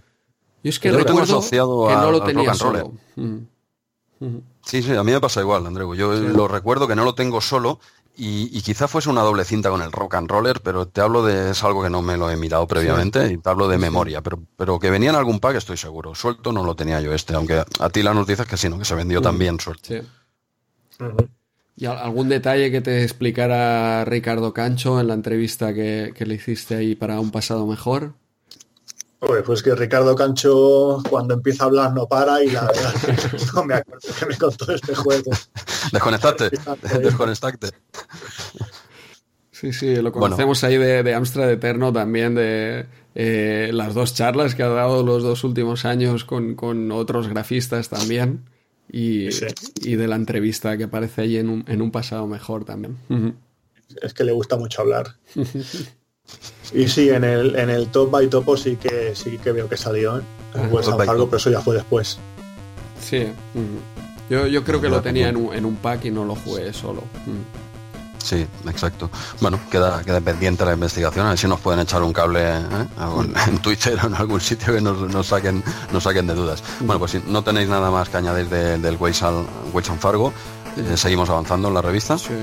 [SPEAKER 2] Yo es que recuerdo asociado que no lo tenía solo. Mm.
[SPEAKER 1] Sí, sí, a mí me pasa igual, Andreu. Yo lo recuerdo que no lo tengo solo y, quizá fuese una doble cinta con el rock and roller, pero te hablo de es algo que no me lo he mirado previamente y te hablo de memoria, pero, pero que venía en algún pack estoy seguro. Suelto no lo tenía yo este, aunque a ti la nos dices que sí, ¿no? que se vendió también suelto.
[SPEAKER 2] ¿Y algún detalle que te explicara Ricardo Cancho en la entrevista que, que le hiciste ahí para un pasado mejor?
[SPEAKER 3] Pues que Ricardo Cancho cuando empieza a hablar no para y la verdad [LAUGHS] no me acuerdo que me contó este juego.
[SPEAKER 1] Desconectate, desconectate.
[SPEAKER 2] Sí, sí, lo conocemos ahí de, de, Amstrad Eterno también, de eh, las dos charlas que ha dado los dos últimos años con, otros grafistas también y, y, de la entrevista que aparece ahí en un, en un pasado mejor también.
[SPEAKER 3] Es que le gusta mucho hablar. [LAUGHS] Y sí, en el, en el top by topo sí que sí que veo que salió, ¿eh? pero eso ya fue después.
[SPEAKER 2] Sí. Yo, yo creo que lo tenía en un, en un pack y no lo jugué solo.
[SPEAKER 1] Sí, exacto. Bueno, queda, queda pendiente la investigación, a ver si nos pueden echar un cable ¿eh? en Twitter o en algún sitio que nos, nos, saquen, nos saquen de dudas. Bueno, pues si no tenéis nada más que añadir del Waze Fargo, eh, seguimos avanzando en la revista.
[SPEAKER 2] Sí,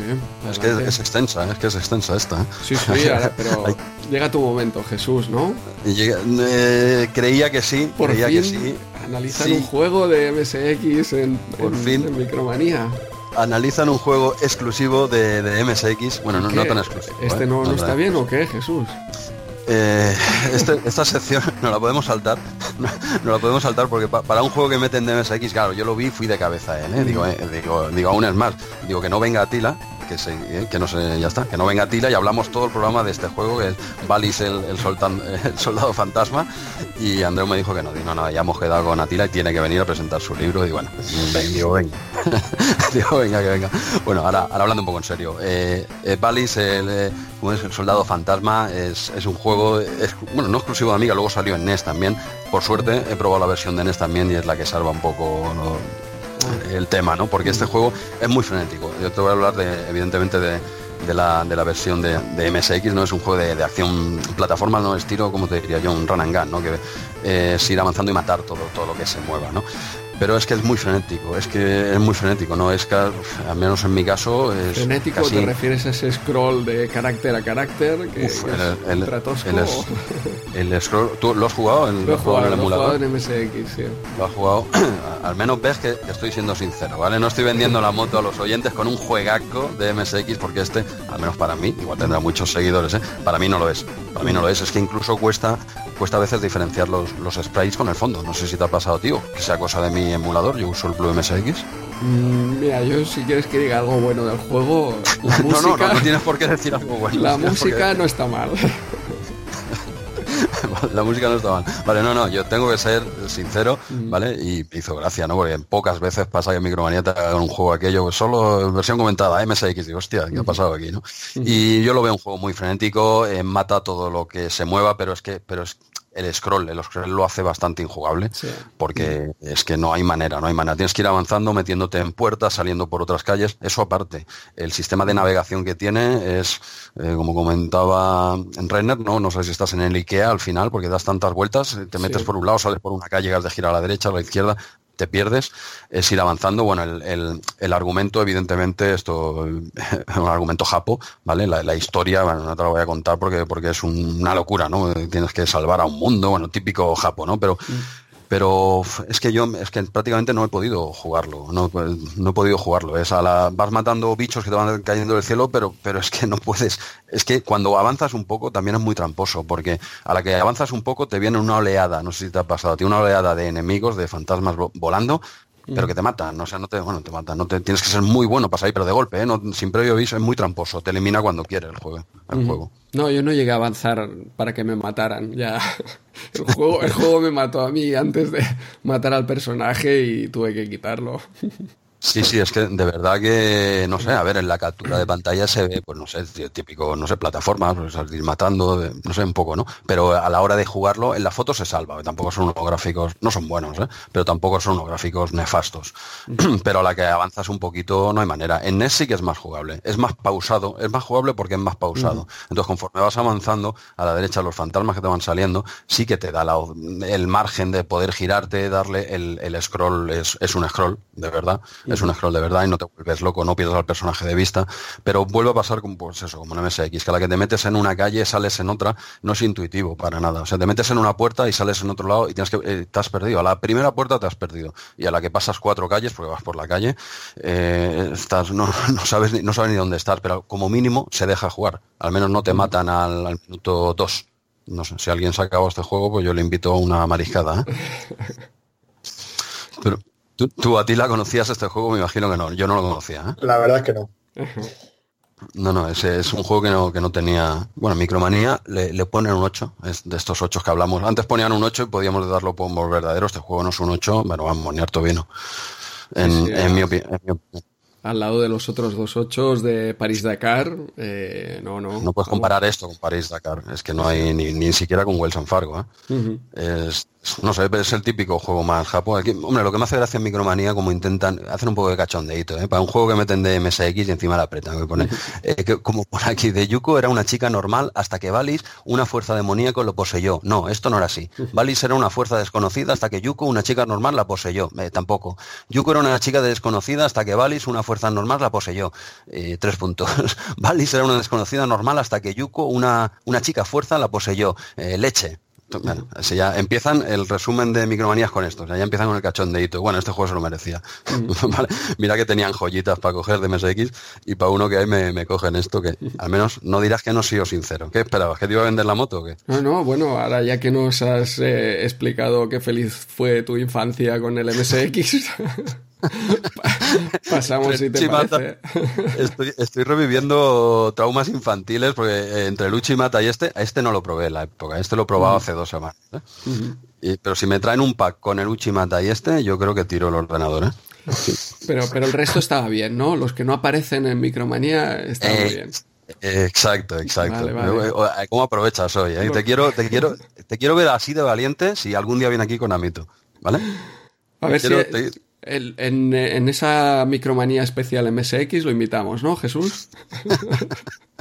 [SPEAKER 1] es que es, extensa, es que es extensa esta. ¿eh?
[SPEAKER 2] Sí, sí, [LAUGHS] pero llega tu momento, Jesús, ¿no?
[SPEAKER 1] Eh, creía que sí,
[SPEAKER 2] Por
[SPEAKER 1] creía
[SPEAKER 2] fin
[SPEAKER 1] que sí.
[SPEAKER 2] Analizar un juego de MSX en, Por fin. Micromanía
[SPEAKER 1] analizan un juego exclusivo de, MSX. Bueno, no, tan exclusivo.
[SPEAKER 2] ¿Este no, no, está bien o qué, Jesús?
[SPEAKER 1] Eh, este, esta sección [LAUGHS] no la podemos saltar, no, la podemos saltar porque para un juego que meten de MSX, claro, yo lo vi fui de cabeza, ¿eh? Digo, eh, digo, digo, aún es más, digo que no venga Atila, que, se, eh, que no sé, ya está, que no venga Tila y hablamos todo el programa de este juego, que es Valis el, [LAUGHS] el, soldado fantasma, y Andreu me dijo que no, digo, no, ya hemos quedado con Atila y tiene que venir a presentar su libro, y bueno, digo, venga, [LAUGHS] digo, venga, que venga. Bueno, ahora, hablando un poco en serio, eh, eh Valis, el, es el soldado fantasma, es, es un juego, es, bueno, no exclusivo de Amiga, luego salió en NES también, por suerte he probado la versión de NES también y es la que salva un poco el tema, ¿no? Porque este juego es muy frenético. Yo te voy a hablar de, evidentemente, de, la, de la versión de, de, MSX, ¿no? Es un juego de, de, acción plataforma, no estilo, como te diría yo, un run and gun, ¿no? Que eh, es ir avanzando y matar todo, todo lo que se mueva, ¿no? Pero es que es muy frenético, es que es muy frenético, ¿no? Es que, al menos en mi caso, es
[SPEAKER 2] ¿Frenético
[SPEAKER 1] casi...
[SPEAKER 2] te refieres a ese scroll de carácter a carácter? Que,
[SPEAKER 1] Uf,
[SPEAKER 2] que
[SPEAKER 1] el,
[SPEAKER 2] es
[SPEAKER 1] el- scroll, ¿tú lo has jugado? en-
[SPEAKER 2] Lo jugado,
[SPEAKER 1] en el
[SPEAKER 2] lo he
[SPEAKER 1] emulador?
[SPEAKER 2] jugado en MSX, sí.
[SPEAKER 1] lo has jugado, [CLEARS THROAT] al menos ves que, que estoy siendo sincero, ¿vale? No estoy vendiendo la moto a los oyentes con un juegaco de MSX porque este, al menos para mí, igual tendrá muchos seguidores, ¿eh? Para mí no lo es. Para mí no lo es. Es que incluso cuesta, cuesta a veces diferenciar los, los sprites con el fondo. No sé si te ha pasado, tío, que sea cosa de mi emulador. Yo uso el Blue MSX.
[SPEAKER 2] Mm, Mira, yo si quieres que diga algo bueno del juego, la [LAUGHS]
[SPEAKER 1] No, no, no, no tienes por qué decir algo bueno.
[SPEAKER 2] la música no está mal. [LAUGHS]
[SPEAKER 1] la música no está mal. Vale, no, no, yo tengo que ser sincero. ¿vale? Y hizo gracia, ¿no? Porque pocas veces pasa que en Micromanía te hagan un juego aquello, pues solo versión comentada, MSX, digo, hostia, ¿qué ha pasado aquí, no? Y yo lo veo un juego muy frenético, eh, mata todo lo que se mueva, pero es que, pero es el scroll, el scroll lo hace bastante injugable,
[SPEAKER 2] Sí.
[SPEAKER 1] porque es que no hay manera, no hay manera. Tienes que ir avanzando, metiéndote en puertas, saliendo por otras calles. Eso aparte, el sistema de navegación que tiene es, eh, como comentaba en Renner, ¿no? No sé si estás en el IKEA al final, porque das tantas vueltas, te metes
[SPEAKER 2] Sí.
[SPEAKER 1] por un lado, sales por una calle, has de girar a la derecha, a la izquierda, te pierdes, es ir avanzando. Bueno, el, el- argumento, evidentemente, esto es [LAUGHS] un argumento japo, ¿vale? La, historia, bueno, no te la voy a contar porque, porque es un- una locura, ¿no? Tienes que salvar a un mundo, bueno, típico japo, ¿no? Pero, pero es que yo es que prácticamente no he podido jugarlo, no, no he podido jugarlo. Es a la, vas matando bichos que te van cayendo del cielo, pero, pero es que no puedes. Es que cuando avanzas un poco también es muy tramposo, porque a la que avanzas un poco te viene una oleada, no sé si te ha pasado, tiene una oleada de enemigos, de fantasmas vo- volando, pero que te matan, o sea, no te, bueno, te matan, no te, tienes que ser muy bueno para salir, pero de golpe, ¿eh? no, sin previo aviso, es muy tramposo, te elimina cuando quiere el juego. El juego.
[SPEAKER 2] No, yo no llegué a avanzar para que me mataran. Ya [LAUGHS] el juego, el juego me mató a mí antes de matar al personaje y tuve que quitarlo. [LAUGHS]
[SPEAKER 1] Sí, sí, es que de verdad que, no sé, a ver, en la captura de pantalla se ve, pues no sé, tí- típico, no sé, plataformas, pues ir matando, no sé, un poco, ¿no? Pero a la hora de jugarlo, en la foto se salva, tampoco son unos gráficos, no son buenos, ¿eh? Pero tampoco son unos gráficos nefastos. [CLEARS THROAT] Pero a la que avanzas un poquito, no hay manera. En NES sí que es más jugable, es más pausado, es más jugable porque es más pausado. Entonces, conforme vas avanzando, a la derecha los fantasmas que te van saliendo, sí que te da la- el margen de poder girarte, darle el, el scroll, es, es un scroll, de verdad, es un scroll de verdad y no te vuelves loco, no pierdes al personaje de vista, pero vuelve a pasar como, pues eso, como en MSX, que a la que te metes en una calle, sales en otra, no es intuitivo para nada. O sea, te metes en una puerta y sales en otro lado y tienes que, eh, te has perdido. A la primera puerta te has perdido. Y a la que pasas cuatro calles, porque vas por la calle, eh, estás, no, [LAUGHS] no sabes ni, no sabes ni dónde estás, pero como mínimo se deja jugar. Al menos no te matan al, al minuto dos. No sé, si alguien se ha acabado este juego, pues yo le invito a una mariscada. ¿eh? [LAUGHS] Pero tú, tú, Atila, conocías este juego, me imagino que no. Yo no lo conocía. ¿eh?
[SPEAKER 3] La verdad es que no.
[SPEAKER 1] No, no, ese es un juego que no, que no tenía. Bueno, Micromanía le, le ponen un 8, es de estos 8 que hablamos. Antes ponían un 8 y podíamos darlo por verdadero. Este juego no es un 8, pero vamos, ni harto vino. En,
[SPEAKER 2] Sí, sí,
[SPEAKER 1] en mi opi- en mi opinión.
[SPEAKER 2] Al lado de los otros dos ochos de París-Dakar, eh, no, no.
[SPEAKER 1] No puedes comparar esto con París-Dakar. Es que no hay ni, ni siquiera con Wells and Fargo. ¿eh? Es, no sé, es el típico juego más japo. Aquí, hombre, lo que me hace gracia en Micromanía, como intentan hacer un poco de cachondeito, ¿eh? para un juego que meten de MSX y encima la apretan. Que pone, [LAUGHS] eh, que, como por aquí, de Yuko era una chica normal hasta que Valis, una fuerza demoníaca, lo poseyó. No, esto no era así. [LAUGHS] Valis era una fuerza desconocida hasta que Yuko, una chica normal, la poseyó. Eh, tampoco. Yuko era una chica desconocida hasta que Valis, una fuerza normal, la poseyó. Eh, tres puntos. [LAUGHS] Valis era una desconocida normal hasta que Yuko, una, una chica fuerza, la poseyó. Leche. Así ya empiezan el resumen de micromanías con esto, o sea, ya empiezan con el cachondeito. Bueno, este juego se lo merecía. [LAUGHS] Vale, Mira que tenían joyitas para coger de MSX y para uno que hay me, me cogen esto que al menos no dirás que no he sido sincero. ¿Qué esperabas? ¿Que te iba a vender la moto o qué?
[SPEAKER 2] No, no, bueno, ahora ya que nos has eh, explicado qué feliz fue tu infancia con el MSX, [LAUGHS] [LAUGHS] pasamos si te
[SPEAKER 1] Chimata.
[SPEAKER 2] parece.
[SPEAKER 1] Estoy, estoy reviviendo traumas infantiles porque eh, entre el Uchimata y este, a este no lo probé en la época, este lo he probado hace dos semanas. ¿eh? Y- pero si me traen un pack con el Uchimata y este, yo creo que tiro el ordenador. ¿eh?
[SPEAKER 2] Pero, pero el resto estaba bien, ¿no? Los que no aparecen en Micromanía estaban
[SPEAKER 1] Eh,
[SPEAKER 2] bien.
[SPEAKER 1] Exacto, exacto.
[SPEAKER 2] Vale, vale.
[SPEAKER 1] ¿Cómo aprovechas hoy? eh? Te quiero, te quiero, te quiero ver así de valiente si algún día viene aquí con Amito, ¿vale?
[SPEAKER 2] A ver
[SPEAKER 1] quiero-
[SPEAKER 2] si
[SPEAKER 1] te-
[SPEAKER 2] en, esa micromanía especial MSX lo invitamos, ¿no, Jesús? [LAUGHS]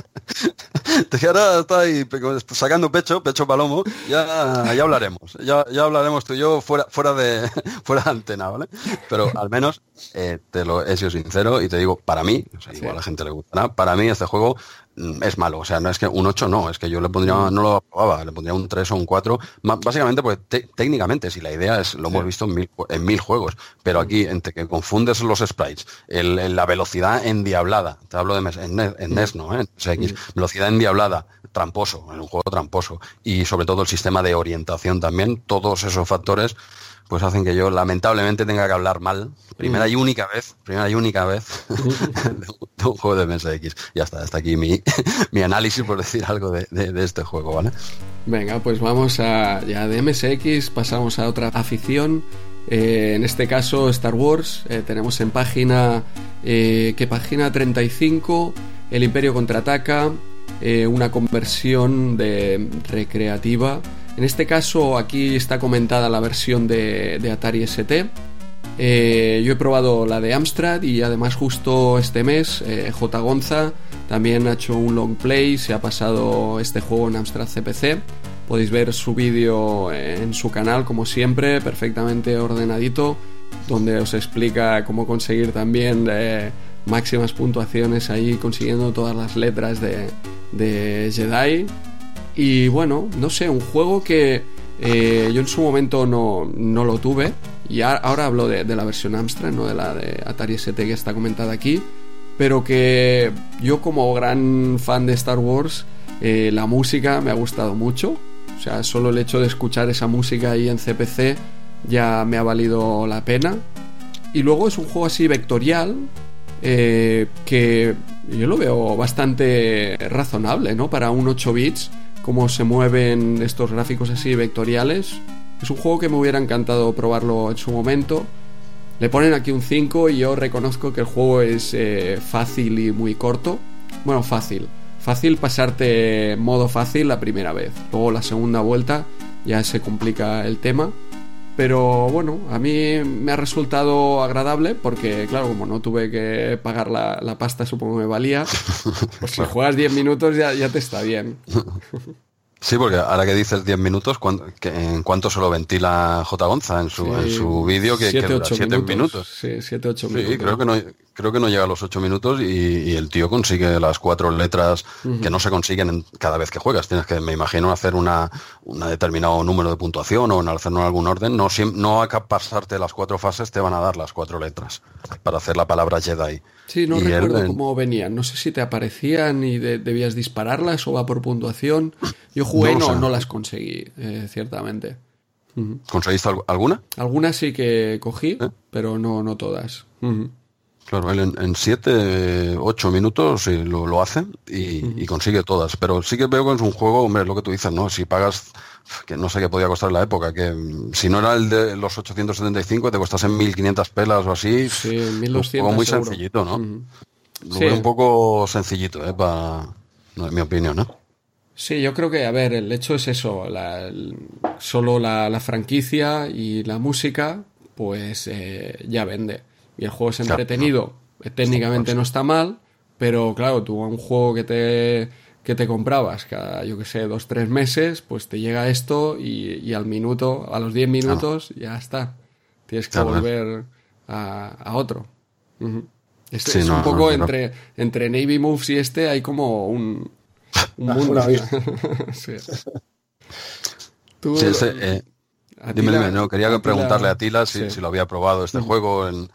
[SPEAKER 1] ahora está ahí sacando pecho, pecho palomo, ya, ya hablaremos, ya, ya hablaremos tú y yo fuera, fuera de [LAUGHS] fuera de antena, ¿vale? Pero al menos eh, te lo he sido sincero y te digo, para mí, igual a la gente le gustará, para mí este juego es malo. O sea, no es que un 8 no, es que yo le pondría, no lo aprobaba, le pondría un 3 o un 4. Básicamente, pues técnicamente, si la idea es, lo hemos visto en mil, juegos, pero aquí, entre que confundes los sprites, la velocidad endiablada, te hablo de en, NES, ¿no? X, velocidad endiablada, tramposo, en un juego tramposo, y sobre todo el sistema de orientación también, todos esos factores pues hacen que yo lamentablemente tenga que hablar mal, primera y única vez, primera y única vez, [LAUGHS] de, un juego de MSX. Ya está, hasta aquí mi, [LAUGHS] mi análisis, por decir algo de, este juego, ¿vale?
[SPEAKER 2] Venga, pues vamos a, ya de MSX, pasamos a otra afición. Eh, en este caso Star Wars, eh, tenemos en página, eh, ¿qué página 35? El Imperio contraataca, una conversión de recreativa en este caso aquí está comentada la versión de, Atari ST. Eh, yo he probado la de Amstrad y además justo este mes eh, J. Gonza también ha hecho un long play, se ha pasado este juego en Amstrad CPC. Podéis ver su vídeo en su canal como siempre, perfectamente ordenadito, donde os explica cómo conseguir también eh, máximas puntuaciones ahí consiguiendo todas las letras de Jedi y bueno, no sé, un juego que eh, yo en su momento no, lo tuve. Y ahora hablo de, la versión Amstrad, no de la de Atari ST que está comentada aquí. Pero que yo como gran fan de Star Wars, eh, la música me ha gustado mucho. O sea, solo el hecho de escuchar esa música ahí en CPC ya me ha valido la pena. Y luego es un juego así vectorial, eh, que yo lo veo bastante razonable, ¿no? Para un 8 bits cómo se mueven estos gráficos así vectoriales. Es un juego que me hubiera encantado probarlo en su momento. Le ponen aquí un 5 y yo reconozco que el juego es eh, fácil y muy corto. Bueno, fácil. Fácil pasarte modo fácil la primera vez. Luego la segunda vuelta ya se complica el tema. Pero bueno, a mí me ha resultado agradable porque, claro, como no tuve que pagar la, pasta, supongo que me valía. [LAUGHS] Pues si juegas 10 minutos ya, ya te está bien. [LAUGHS]
[SPEAKER 1] Sí, porque ahora que dices 10 minutos, ¿en cuánto se lo ventila J. Gonza en su, en su vídeo que, 7, 7 minutos?
[SPEAKER 2] Sí, 7, 8 minutos.
[SPEAKER 1] Sí, creo que no, creo que no llega a los 8 minutos y, el tío consigue las cuatro letras que no se consiguen cada vez que juegas. Tienes que, me imagino, hacer una, determinado número de puntuación o en hacerlo en algún orden. No, no a pasarte las cuatro fases te van a dar las cuatro letras para hacer la palabra Jedi.
[SPEAKER 2] Sí, no recuerdo cómo venían. No sé si te aparecían y debías dispararlas o va por puntuación. Yo jugué y no, no, las conseguí, eh, ciertamente.
[SPEAKER 1] ¿Conseguiste alguna?
[SPEAKER 2] Algunas sí que cogí, ¿Eh? pero no, no todas.
[SPEAKER 1] Claro, él en 7, 8 minutos lo, lo hace y, consigue todas. Pero sí que veo que es un juego, hombre, lo que tú dices, ¿no? Si pagas, que no sé qué podía costar en la época, que mm, si no era el de los 875, te costase 1500 pelas o así.
[SPEAKER 2] Sí, 1200.
[SPEAKER 1] Un muy sencillito, ¿no? Lo veo un poco sencillito, ¿eh? Para, en mi opinión, ¿no?
[SPEAKER 2] Sí, yo creo que, a ver, el hecho es eso, la, solo la, franquicia y la música, pues eh, ya vende. Y el juego es entretenido, eh, técnicamente no está mal, pero claro, tú un juego que te, que te comprabas cada, yo que sé, dos, tres meses, pues te llega esto y, al minuto, a los diez minutos, ya está. Tienes que volver a, otro. Este es un poco entre, entre Navy Moves y este, hay como un,
[SPEAKER 1] dime, no, quería preguntarle a Tila si, lo había probado este juego en,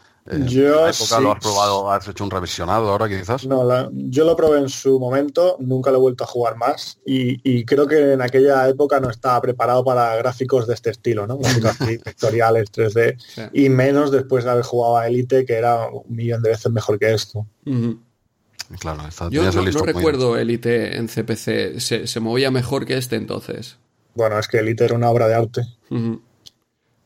[SPEAKER 1] yo época lo has probado, has hecho un revisionado ahora quizás.
[SPEAKER 3] No, yo lo probé en su momento, nunca lo he vuelto a jugar más y, creo que en aquella época no estaba preparado para gráficos de este estilo, ¿no? Gráficos vectoriales [LAUGHS] 3D y menos después de haber jugado a Elite que era un millón de veces mejor que esto.
[SPEAKER 1] Claro,
[SPEAKER 2] Yo no, recuerdo Elite en CPC. Se, movía mejor que este entonces.
[SPEAKER 3] Bueno, es que Elite era una obra de arte.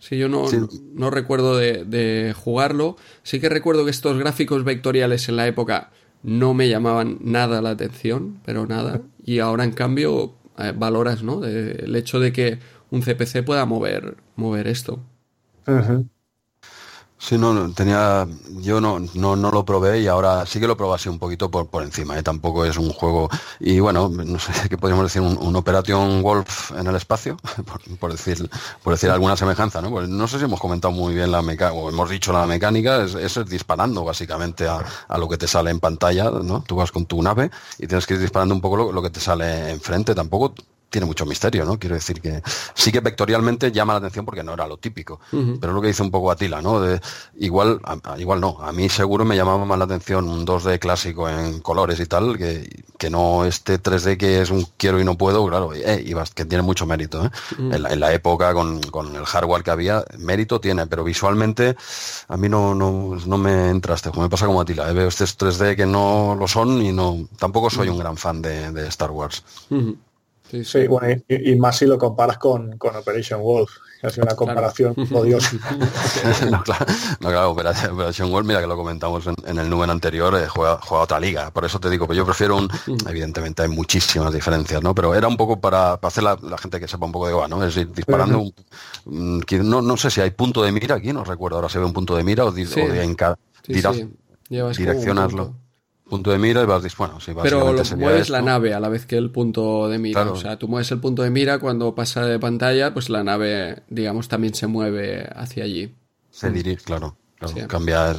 [SPEAKER 2] Sí, yo no, no recuerdo de, jugarlo. Sí que recuerdo que estos gráficos vectoriales en la época no me llamaban nada la atención, pero nada. Y ahora, en cambio, eh, valoras, ¿no? el hecho de que un CPC pueda mover, mover esto.
[SPEAKER 1] Sí, no, tenía, yo no, no, no, lo probé y ahora sí que lo probé así un poquito por, por encima, ¿eh? tampoco es un juego, y bueno, no sé [LAUGHS] qué podríamos decir, un, Operation Wolf en el espacio, [LAUGHS] por, decir, por decir alguna semejanza, ¿no? Pues no sé si hemos comentado muy bien la mecánica, o hemos dicho la mecánica, es, es disparando básicamente a, a, lo que te sale en pantalla, ¿no? Tú vas con tu nave y tienes que ir disparando un poco lo, lo que te sale enfrente, tampoco tiene mucho misterio, ¿no? Quiero decir que sí que vectorialmente llama la atención porque no era lo típico, pero es lo que dice un poco Atila, ¿no? De, igual, igual no, a mí seguro me llamaba más la atención un 2D clásico en colores y tal, que, que no este 3D que es un quiero y no puedo, claro, eh, que tiene mucho mérito, ¿eh? en, la, época con, con, el hardware que había, mérito tiene, pero visualmente a mí no, no, no me entra este juego, me pasa como Atila, ¿eh? veo estos 3D que no lo son y no tampoco soy un gran fan de, de Star Wars.
[SPEAKER 3] Sí, bueno, y, más si lo comparas con, con Operation Wolf. Ha una comparación [LAUGHS] odiosa. [LAUGHS]
[SPEAKER 1] no, claro, Operation Wolf, mira que lo comentamos en, el número anterior, eh, juega, juega, otra liga. Por eso te digo que yo prefiero un. [LAUGHS] Evidentemente hay muchísimas diferencias, ¿no? Pero era un poco para, para hacer la, gente que sepa un poco de va, ¿no? Es ir disparando. un, no, no sé si hay punto de mira aquí, no recuerdo ahora se ve un punto de mira o, di, en cada. direccionarlo punto de mira y vas, bueno, sí,
[SPEAKER 2] Pero lo mueves la nave a la vez que el punto de mira. O sea, tú mueves el punto de mira cuando pasa de pantalla, pues la nave, digamos, también se mueve hacia allí.
[SPEAKER 1] Se dirige, claro. Cambia,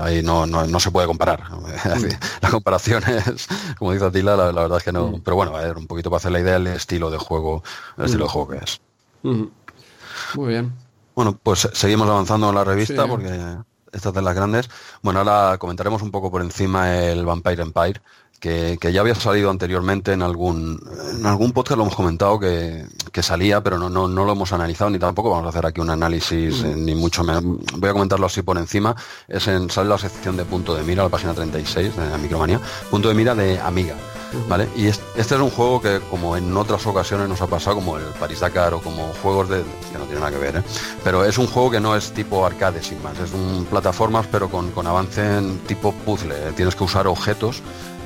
[SPEAKER 1] ahí no, no, se puede comparar. [LAUGHS] la comparación es, como dice Atila, la, la verdad es que no. Pero bueno, a ver, un poquito para hacer la idea del estilo de juego, el estilo de juego que es.
[SPEAKER 2] Muy bien.
[SPEAKER 1] Bueno, pues seguimos avanzando en la revista porque estas de las grandes. Bueno, ahora comentaremos un poco por encima el Vampire Empire, que, ya había salido anteriormente en algún, en algún podcast, lo hemos comentado que, salía, pero no, no, no, lo hemos analizado, ni tampoco vamos a hacer aquí un análisis, eh, ni mucho menos. Voy a comentarlo así por encima. Es en, sale la sección de punto de mira, la página 36 de la Micromanía, punto de mira de Amiga. ¿Vale? Y este es un juego que, como en otras ocasiones nos ha pasado, como el Paris Dakar o como juegos de. que no tiene nada que ver, ¿eh? Pero es un juego que no es tipo arcade, sin más. Es un plataformas, pero con, avance en tipo puzzle. ¿eh? Tienes que usar objetos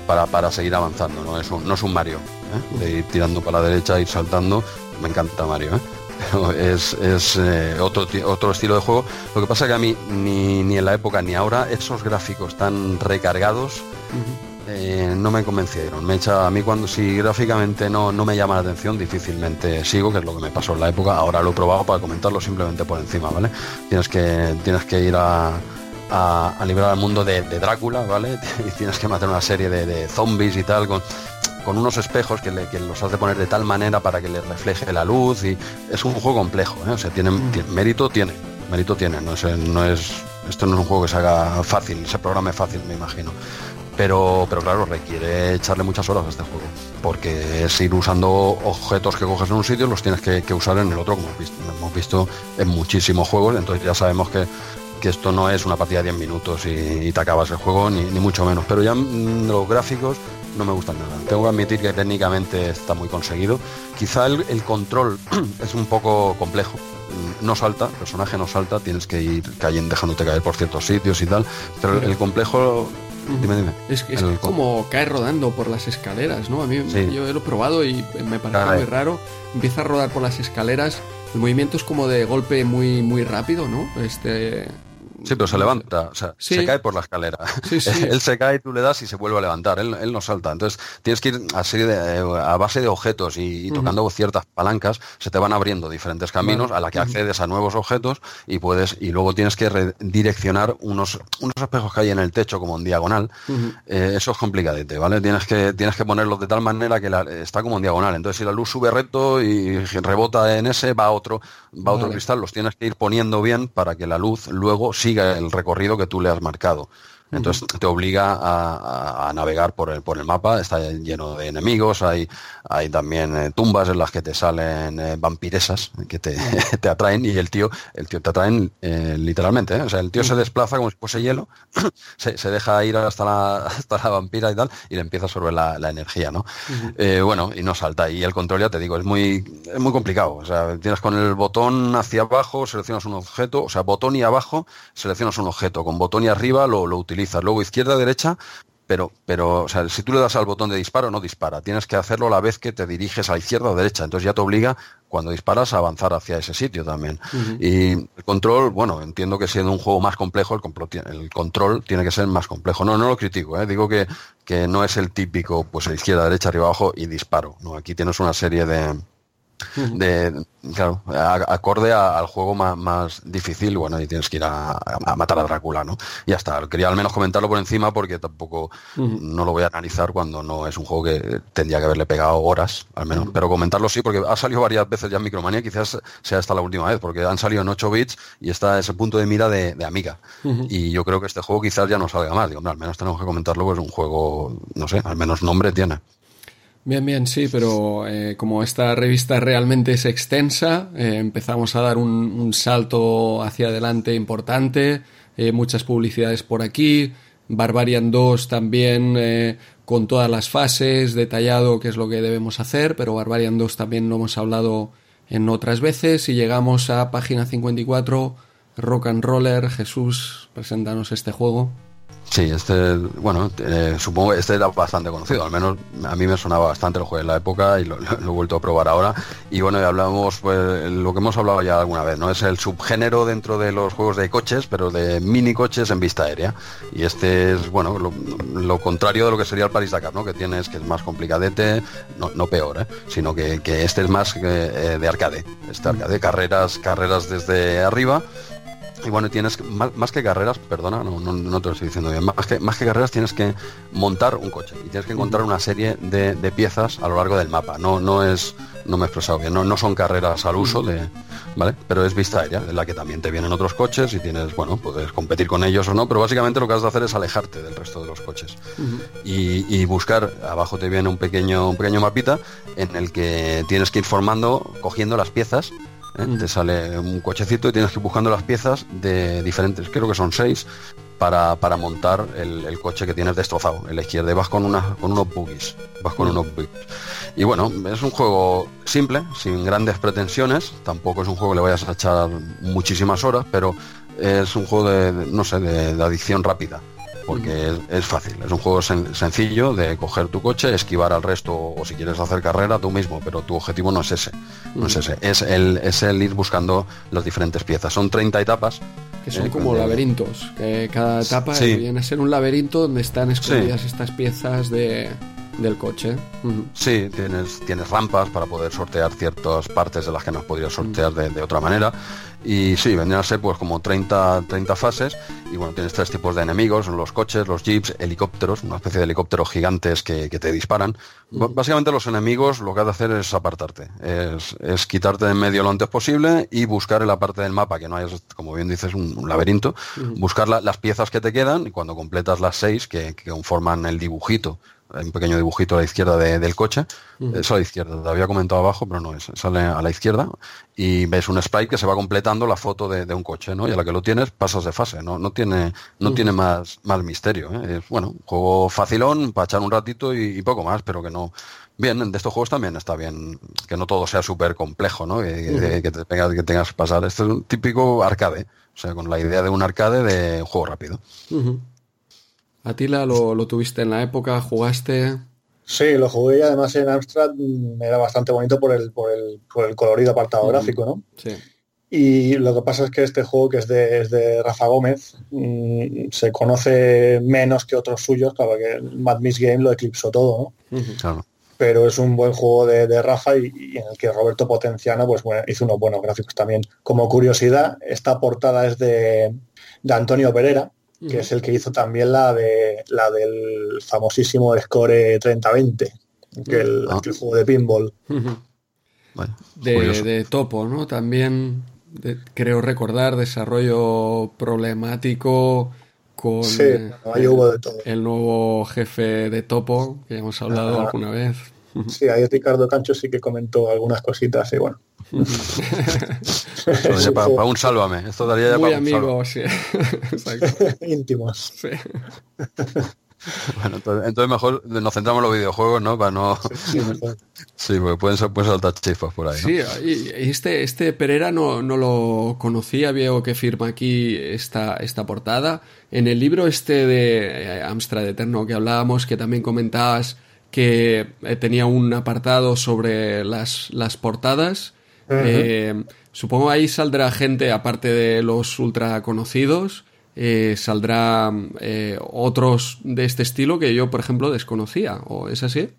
[SPEAKER 1] para, seguir avanzando, ¿no? Es un, no es un Mario, ¿eh? de ir tirando para la derecha, ir saltando. Me encanta Mario, Pero es, otro, otro estilo de juego. Lo que pasa que a mí, ni, ni en la época ni ahora, esos gráficos tan recargados. Eh, no me convencieron. Me echa a mí cuando si gráficamente no, no me llama la atención, difícilmente sigo, que es lo que me pasó en la época. Ahora lo he probado para comentarlo simplemente por encima, ¿vale? Tienes que, tienes que ir a, a, librar al mundo de, Drácula, ¿vale? [LAUGHS] Y tienes que matar una serie de, zombies y tal con, con unos espejos que, le, que, los has de poner de tal manera para que les refleje la luz y es un juego complejo, ¿eh? o sea, tiene, mm. mérito tiene, mérito tiene, no es, no es, esto no es un juego que se haga fácil, se programe fácil, me imagino. Pero, pero claro, requiere echarle muchas horas a este juego, porque es ir usando objetos que coges en un sitio, los tienes que, usar en el otro, como hemos visto, en muchísimos juegos, entonces ya sabemos que, esto no es una partida de 10 minutos y, te acabas el juego, ni, mucho menos. Pero ya mm, los gráficos no me gustan nada. Tengo que admitir que técnicamente está muy conseguido. Quizá el, control [CLEARS THROAT] es un poco complejo. Mm, no salta, el personaje no salta, tienes que ir cayendo, dejándote caer por ciertos sitios y tal. Pero el complejo
[SPEAKER 2] es, como caer rodando por las escaleras, ¿no? A mí yo lo he probado y me parece muy raro. Empieza a rodar por las escaleras. El movimiento es como de golpe muy, muy rápido, ¿no? Este,
[SPEAKER 1] Sí, pero se levanta, o sea, se cae por la escalera. [LAUGHS] él se cae, tú le das y se vuelve a levantar, él, él no salta. Entonces tienes que ir a, de, a base de objetos y, tocando ciertas palancas, se te van abriendo diferentes caminos a la que accedes a nuevos objetos y puedes, y luego tienes que redireccionar unos, unos espejos que hay en el techo como en diagonal. Eh, eso es complicadete, ¿vale? Tienes que, tienes que ponerlos de tal manera que está como en diagonal. Entonces si la luz sube recto y rebota en ese, va a otro, va a otro cristal, los tienes que ir poniendo bien para que la luz luego sí el recorrido que tú le has marcado. Entonces te obliga a, navegar por el, por el mapa, está lleno de enemigos, hay, hay también eh, tumbas en las que te salen eh, vampiresas que te, [LAUGHS] te, atraen. Y el tío, el tío te atraen eh, literalmente, o sea, el tío se desplaza como si fuese hielo, [CLEARS THROAT] se, se, deja ir hasta la, [LAUGHS] hasta la vampira y tal, y le empieza sobre la, la energía, ¿no? bueno, y no salta, y el control ya te digo, es muy, es muy complicado, o sea, tienes con el botón hacia abajo, seleccionas un objeto, o sea, botón y abajo, seleccionas un objeto, con botón y arriba lo, lo utilizas Luego izquierda, derecha, pero, pero o sea, si tú le das al botón de disparo, no dispara. Tienes que hacerlo a la vez que te diriges a izquierda o derecha. Entonces ya te obliga, cuando disparas, a avanzar hacia ese sitio también. Y el control, bueno, entiendo que siendo un juego más complejo, el, control tiene que ser más complejo. No, no lo critico, ¿eh? digo que, que no es el típico, pues izquierda, derecha, arriba, abajo y disparo. No, aquí tienes una serie de, de claro, acorde al juego más, difícil, bueno, y tienes que ir a, matar a Drácula, ¿no? Y ya está, quería al menos comentarlo por encima porque tampoco no lo voy a analizar cuando no es un juego que tendría que haberle pegado horas, al menos, pero comentarlo sí, porque ha salido varias veces ya en Micromania, quizás sea esta la última vez, porque han salido en 8 bits y está ese punto de mira de, Amiga. Y yo creo que este juego quizás ya no salga más, digo, al menos tenemos que comentarlo, pues un juego, no sé, al menos nombre tiene.
[SPEAKER 2] Bien, bien, sí, pero eh, como esta revista realmente es extensa, eh, empezamos a dar un, salto hacia adelante importante, eh, muchas publicidades por aquí, Barbarian 2 también con todas las fases, detallado qué es lo que debemos hacer, pero Barbarian 2 también lo hemos hablado en otras veces y llegamos a página 54, Rock and Roller, Jesús, preséntanos este juego.
[SPEAKER 1] Sí, este, bueno, eh, supongo que este era bastante conocido, al menos a mí me sonaba bastante el juego en la época y [LAUGHS] lo, he vuelto a probar ahora. Y bueno, y hablamos, pues, lo que hemos hablado ya alguna vez, ¿no? Es el subgénero dentro de los juegos de coches, pero de mini coches en vista aérea. Y este es, bueno, lo, contrario de lo que sería el Paris Dakar, ¿no? Que tienes, que es más complicadete, no, peor, ¿eh? Sino que, este es más eh, de arcade, este arcade, carreras, carreras desde arriba y bueno, tienes más, que carreras, perdona, no, no, te lo estoy diciendo bien, más que, más que carreras tienes que montar un coche y tienes que encontrar una serie de, piezas a lo largo del mapa. No, no es, no me he expresado bien, no, no son carreras al uso de, ¿vale? Pero es vista aérea, en la que también te vienen otros coches y tienes, bueno, puedes competir con ellos o no, pero básicamente lo que has de hacer es alejarte del resto de los coches. y, buscar, abajo te viene un pequeño, un pequeño mapita en el que tienes que ir formando, cogiendo las piezas ¿eh? Te sale un cochecito y tienes que ir buscando las piezas de diferentes, creo que son seis, para, montar el, coche que tienes destrozado en la izquierda. Y vas con, una, con unos buggies. Vas con unos buggies. Y bueno, es un juego simple, sin grandes pretensiones. Tampoco es un juego que le vayas a echar muchísimas horas, pero es un juego de, no sé, de adicción rápida porque es, fácil, es un juego sencillo de coger tu coche, esquivar al resto o si quieres hacer carrera tú mismo, pero tu objetivo no es ese, no es ese, es el, es el ir buscando las diferentes piezas. Son 30 etapas.
[SPEAKER 2] Que son eh, como laberintos, que cada etapa viene a ser un laberinto donde están escondidas estas piezas de, del coche.
[SPEAKER 1] Sí, tienes, tienes rampas para poder sortear ciertas partes de las que no has podido sortear de, de otra manera. Y sí, vendrían a ser pues como 30, 30 fases. Y bueno, tienes tres tipos de enemigos, los coches, los jeeps, helicópteros, una especie de helicópteros gigantes que, te disparan. Básicamente los enemigos lo que has de hacer es apartarte, es, quitarte de en medio lo antes posible y buscar en la parte del mapa que no hay, como bien dices, un, laberinto, buscar las piezas que te quedan y cuando completas las seis que, que conforman el dibujito hay un pequeño dibujito a la izquierda del coche, eso a la izquierda, te había comentado abajo, pero no es, sale a la izquierda y ves un sprite que se va completando la foto de, un coche, ¿no? Y a la que lo tienes pasas de fase, no, no tiene, no tiene más, más misterio, ¿eh? Es, bueno, juego facilón para echar un ratito y, poco más, pero que no, bien, de estos juegos también está bien que no todo sea súper complejo, ¿no? Que, te tengas, que tengas que pasar. Este es un típico arcade, o sea, con la idea de un arcade de juego rápido.
[SPEAKER 2] Atila, ¿lo, ¿lo tuviste en la época? ¿Jugaste?
[SPEAKER 3] Sí, lo jugué y además en Amstrad era bastante bonito por el, por el, por el colorido apartado gráfico, ¿no? Sí. Y lo que pasa es que este juego, que es de, de Rafa Gómez, mm, se conoce menos que otros suyos, claro que el Mad Miss Game lo eclipsó todo, ¿no? Claro. Pero es un buen juego de, Rafa y, en el que Roberto Potenciano pues, bueno, hizo unos buenos gráficos también. Como curiosidad, esta portada es de, de Antonio Pereira, que es el que hizo también la de la del famosísimo Score 3020, que el, ah. el juego de pinball.
[SPEAKER 2] de, Topo, ¿no? También creo recordar desarrollo problemático con
[SPEAKER 3] eh,
[SPEAKER 2] el nuevo jefe de Topo, que hemos hablado alguna vez.
[SPEAKER 3] Sí, ahí Ricardo Cancho sí que comentó algunas cositas y bueno.
[SPEAKER 1] para, un sálvame. Esto daría ya
[SPEAKER 2] Muy
[SPEAKER 1] para
[SPEAKER 2] amigos,
[SPEAKER 3] sí. [LAUGHS] [LAUGHS] Íntimos. Sí.
[SPEAKER 1] bueno, entonces, mejor nos centramos en los videojuegos, ¿no? Para no... Sí, [LAUGHS] porque pueden, saltar chispas por ahí.
[SPEAKER 2] Sí, y este, este Pereira no, no lo conocía, veo que firma aquí esta, esta portada. En el libro este de eh, Amstrad Eterno que hablábamos, que también comentabas que eh, tenía un apartado sobre las, las portadas. Eh, supongo ahí saldrá gente, aparte de los ultra conocidos, eh, saldrá otros de este estilo que yo, por ejemplo, desconocía. ¿O es así?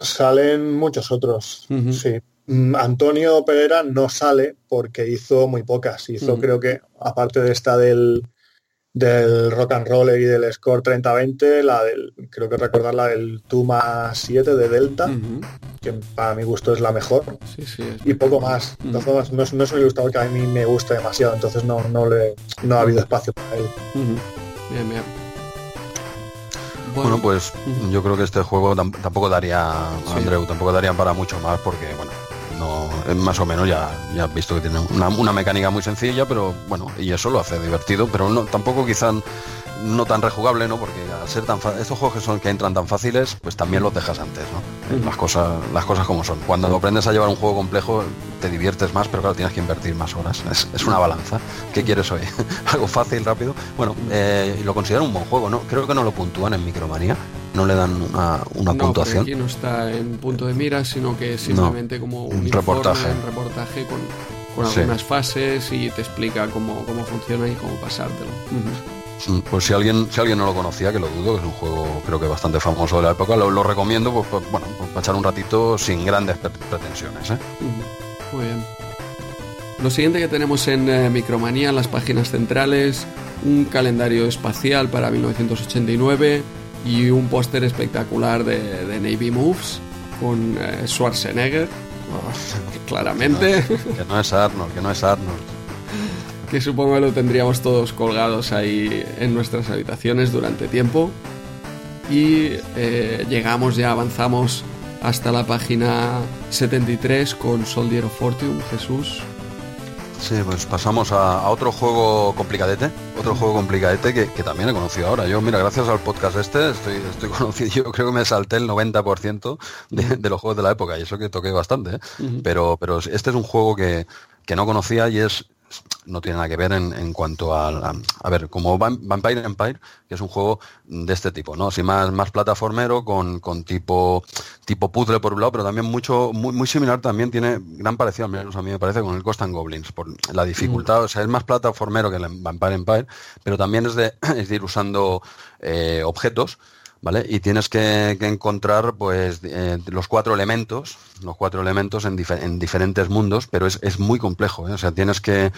[SPEAKER 3] Salen muchos otros, sí. Mm, Antonio Pereira no sale porque hizo muy pocas. Hizo, creo que, aparte de esta del, del rock and roll y del score 30-20, la del, creo que recordar la del Tuma 7 de Delta, que para mi gusto es la mejor. Y poco más. no, es un ilustrador que a mí me gusta demasiado, entonces no, no, le, no ha habido espacio para él.
[SPEAKER 2] Bien, bien.
[SPEAKER 1] Bueno, pues yo creo que este juego tampoco daría, Andreu, tampoco daría para mucho más porque, bueno, no, más o menos ya, ya has visto que tiene una, mecánica muy sencilla, pero bueno, y eso lo hace divertido, pero no, tampoco quizá no tan rejugable, ¿no? Porque al ser tan estos juegos que son que entran tan fáciles, pues también los dejas antes, ¿no? Las cosas, las cosas como son. Cuando aprendes a llevar un juego complejo, te diviertes más, pero claro, tienes que invertir más horas. Es, una balanza. ¿Qué quieres hoy? [LAUGHS] Algo fácil, rápido. Bueno, eh, lo considero un buen juego, ¿no? Creo que no lo puntúan en Micromanía no le dan una, una puntuación.
[SPEAKER 2] Aquí no está en punto de mira, sino que es simplemente como un,
[SPEAKER 1] reportaje,
[SPEAKER 2] un reportaje con, con algunas fases y te explica cómo, cómo funciona y cómo pasártelo.
[SPEAKER 1] Pues si alguien, si alguien no lo conocía, que lo dudo, que es un juego creo que bastante famoso de la época, lo, recomiendo pues, pues, bueno, pues para echar un ratito sin grandes pretensiones. ¿eh?
[SPEAKER 2] Muy bien. Lo siguiente que tenemos en eh, Micromanía, en las páginas centrales, un calendario espacial para 1989 y un póster espectacular de, Navy Moves con eh, Schwarzenegger, [LAUGHS] claramente.
[SPEAKER 1] que no es Arnold, que no es Arnold.
[SPEAKER 2] Que supongo que lo tendríamos todos colgados ahí en nuestras habitaciones durante tiempo. Y eh, llegamos, ya avanzamos hasta la página 73 con Soldier of Fortune, Jesús.
[SPEAKER 1] Sí, pues pasamos a, otro juego complicadete, otro juego complicadete que, también he conocido ahora. Yo, mira, gracias al podcast este, estoy, estoy [LAUGHS] conocido, yo creo que me salté el 90% de, de los juegos de la época y eso que toqué bastante, ¿eh? pero, pero este es un juego que, que no conocía y es no tiene nada que ver en, cuanto a, a, ver, como Vampire Empire, que es un juego de este tipo, ¿no? Así más, más plataformero, con, con tipo, tipo puzzle por un lado, pero también mucho, muy, muy similar también tiene gran parecido, al menos a mí me parece, con el Ghost Goblins, por la dificultad, mm. o sea, es más plataformero que el Vampire Empire, pero también es de, [CLEARS THROAT] es de ir usando eh, objetos, ¿vale? Y tienes que, encontrar pues eh, los cuatro elementos, los cuatro elementos en, diferentes mundos, pero es, muy complejo, ¿eh? o sea, tienes que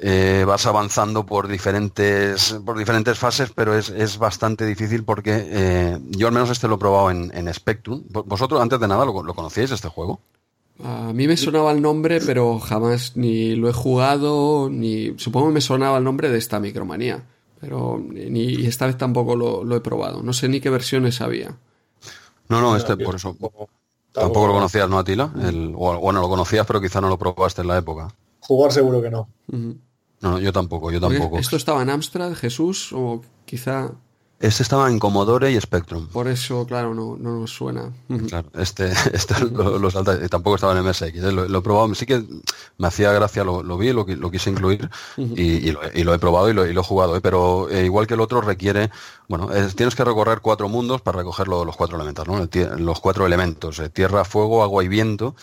[SPEAKER 1] eh, vas avanzando por diferentes por diferentes fases, pero es, bastante difícil porque yo al menos este lo he probado en, en Spectrum. ¿Vosotros antes de nada lo, lo conocíais este juego?
[SPEAKER 2] A mí me sonaba el nombre, pero jamás ni lo he jugado, ni supongo que me sonaba el nombre de esta micromanía pero ni esta vez tampoco lo, he probado. No sé ni qué versiones había.
[SPEAKER 1] No, no, este por eso. Tampoco lo conocías, ¿no, Atila? El, o, bueno, lo conocías, pero quizá no lo probaste en la época.
[SPEAKER 3] Jugar seguro que no.
[SPEAKER 1] No, yo tampoco, yo tampoco.
[SPEAKER 2] ¿Esto estaba en Amstrad, Jesús? ¿O quizá
[SPEAKER 1] este estaba en Commodore y Spectrum.
[SPEAKER 2] Por eso, claro, no, no nos suena.
[SPEAKER 1] Claro, este, [LAUGHS] este lo, salta, y tampoco estaba en MSX. ¿eh? Lo, he probado, sí que me hacía gracia, lo, vi, lo, lo quise incluir y, lo, he probado y lo, he jugado. ¿eh? Pero eh, igual que el otro requiere, bueno, tienes que recorrer cuatro mundos para recoger los cuatro elementos, ¿no? los cuatro elementos, tierra, fuego, agua y viento.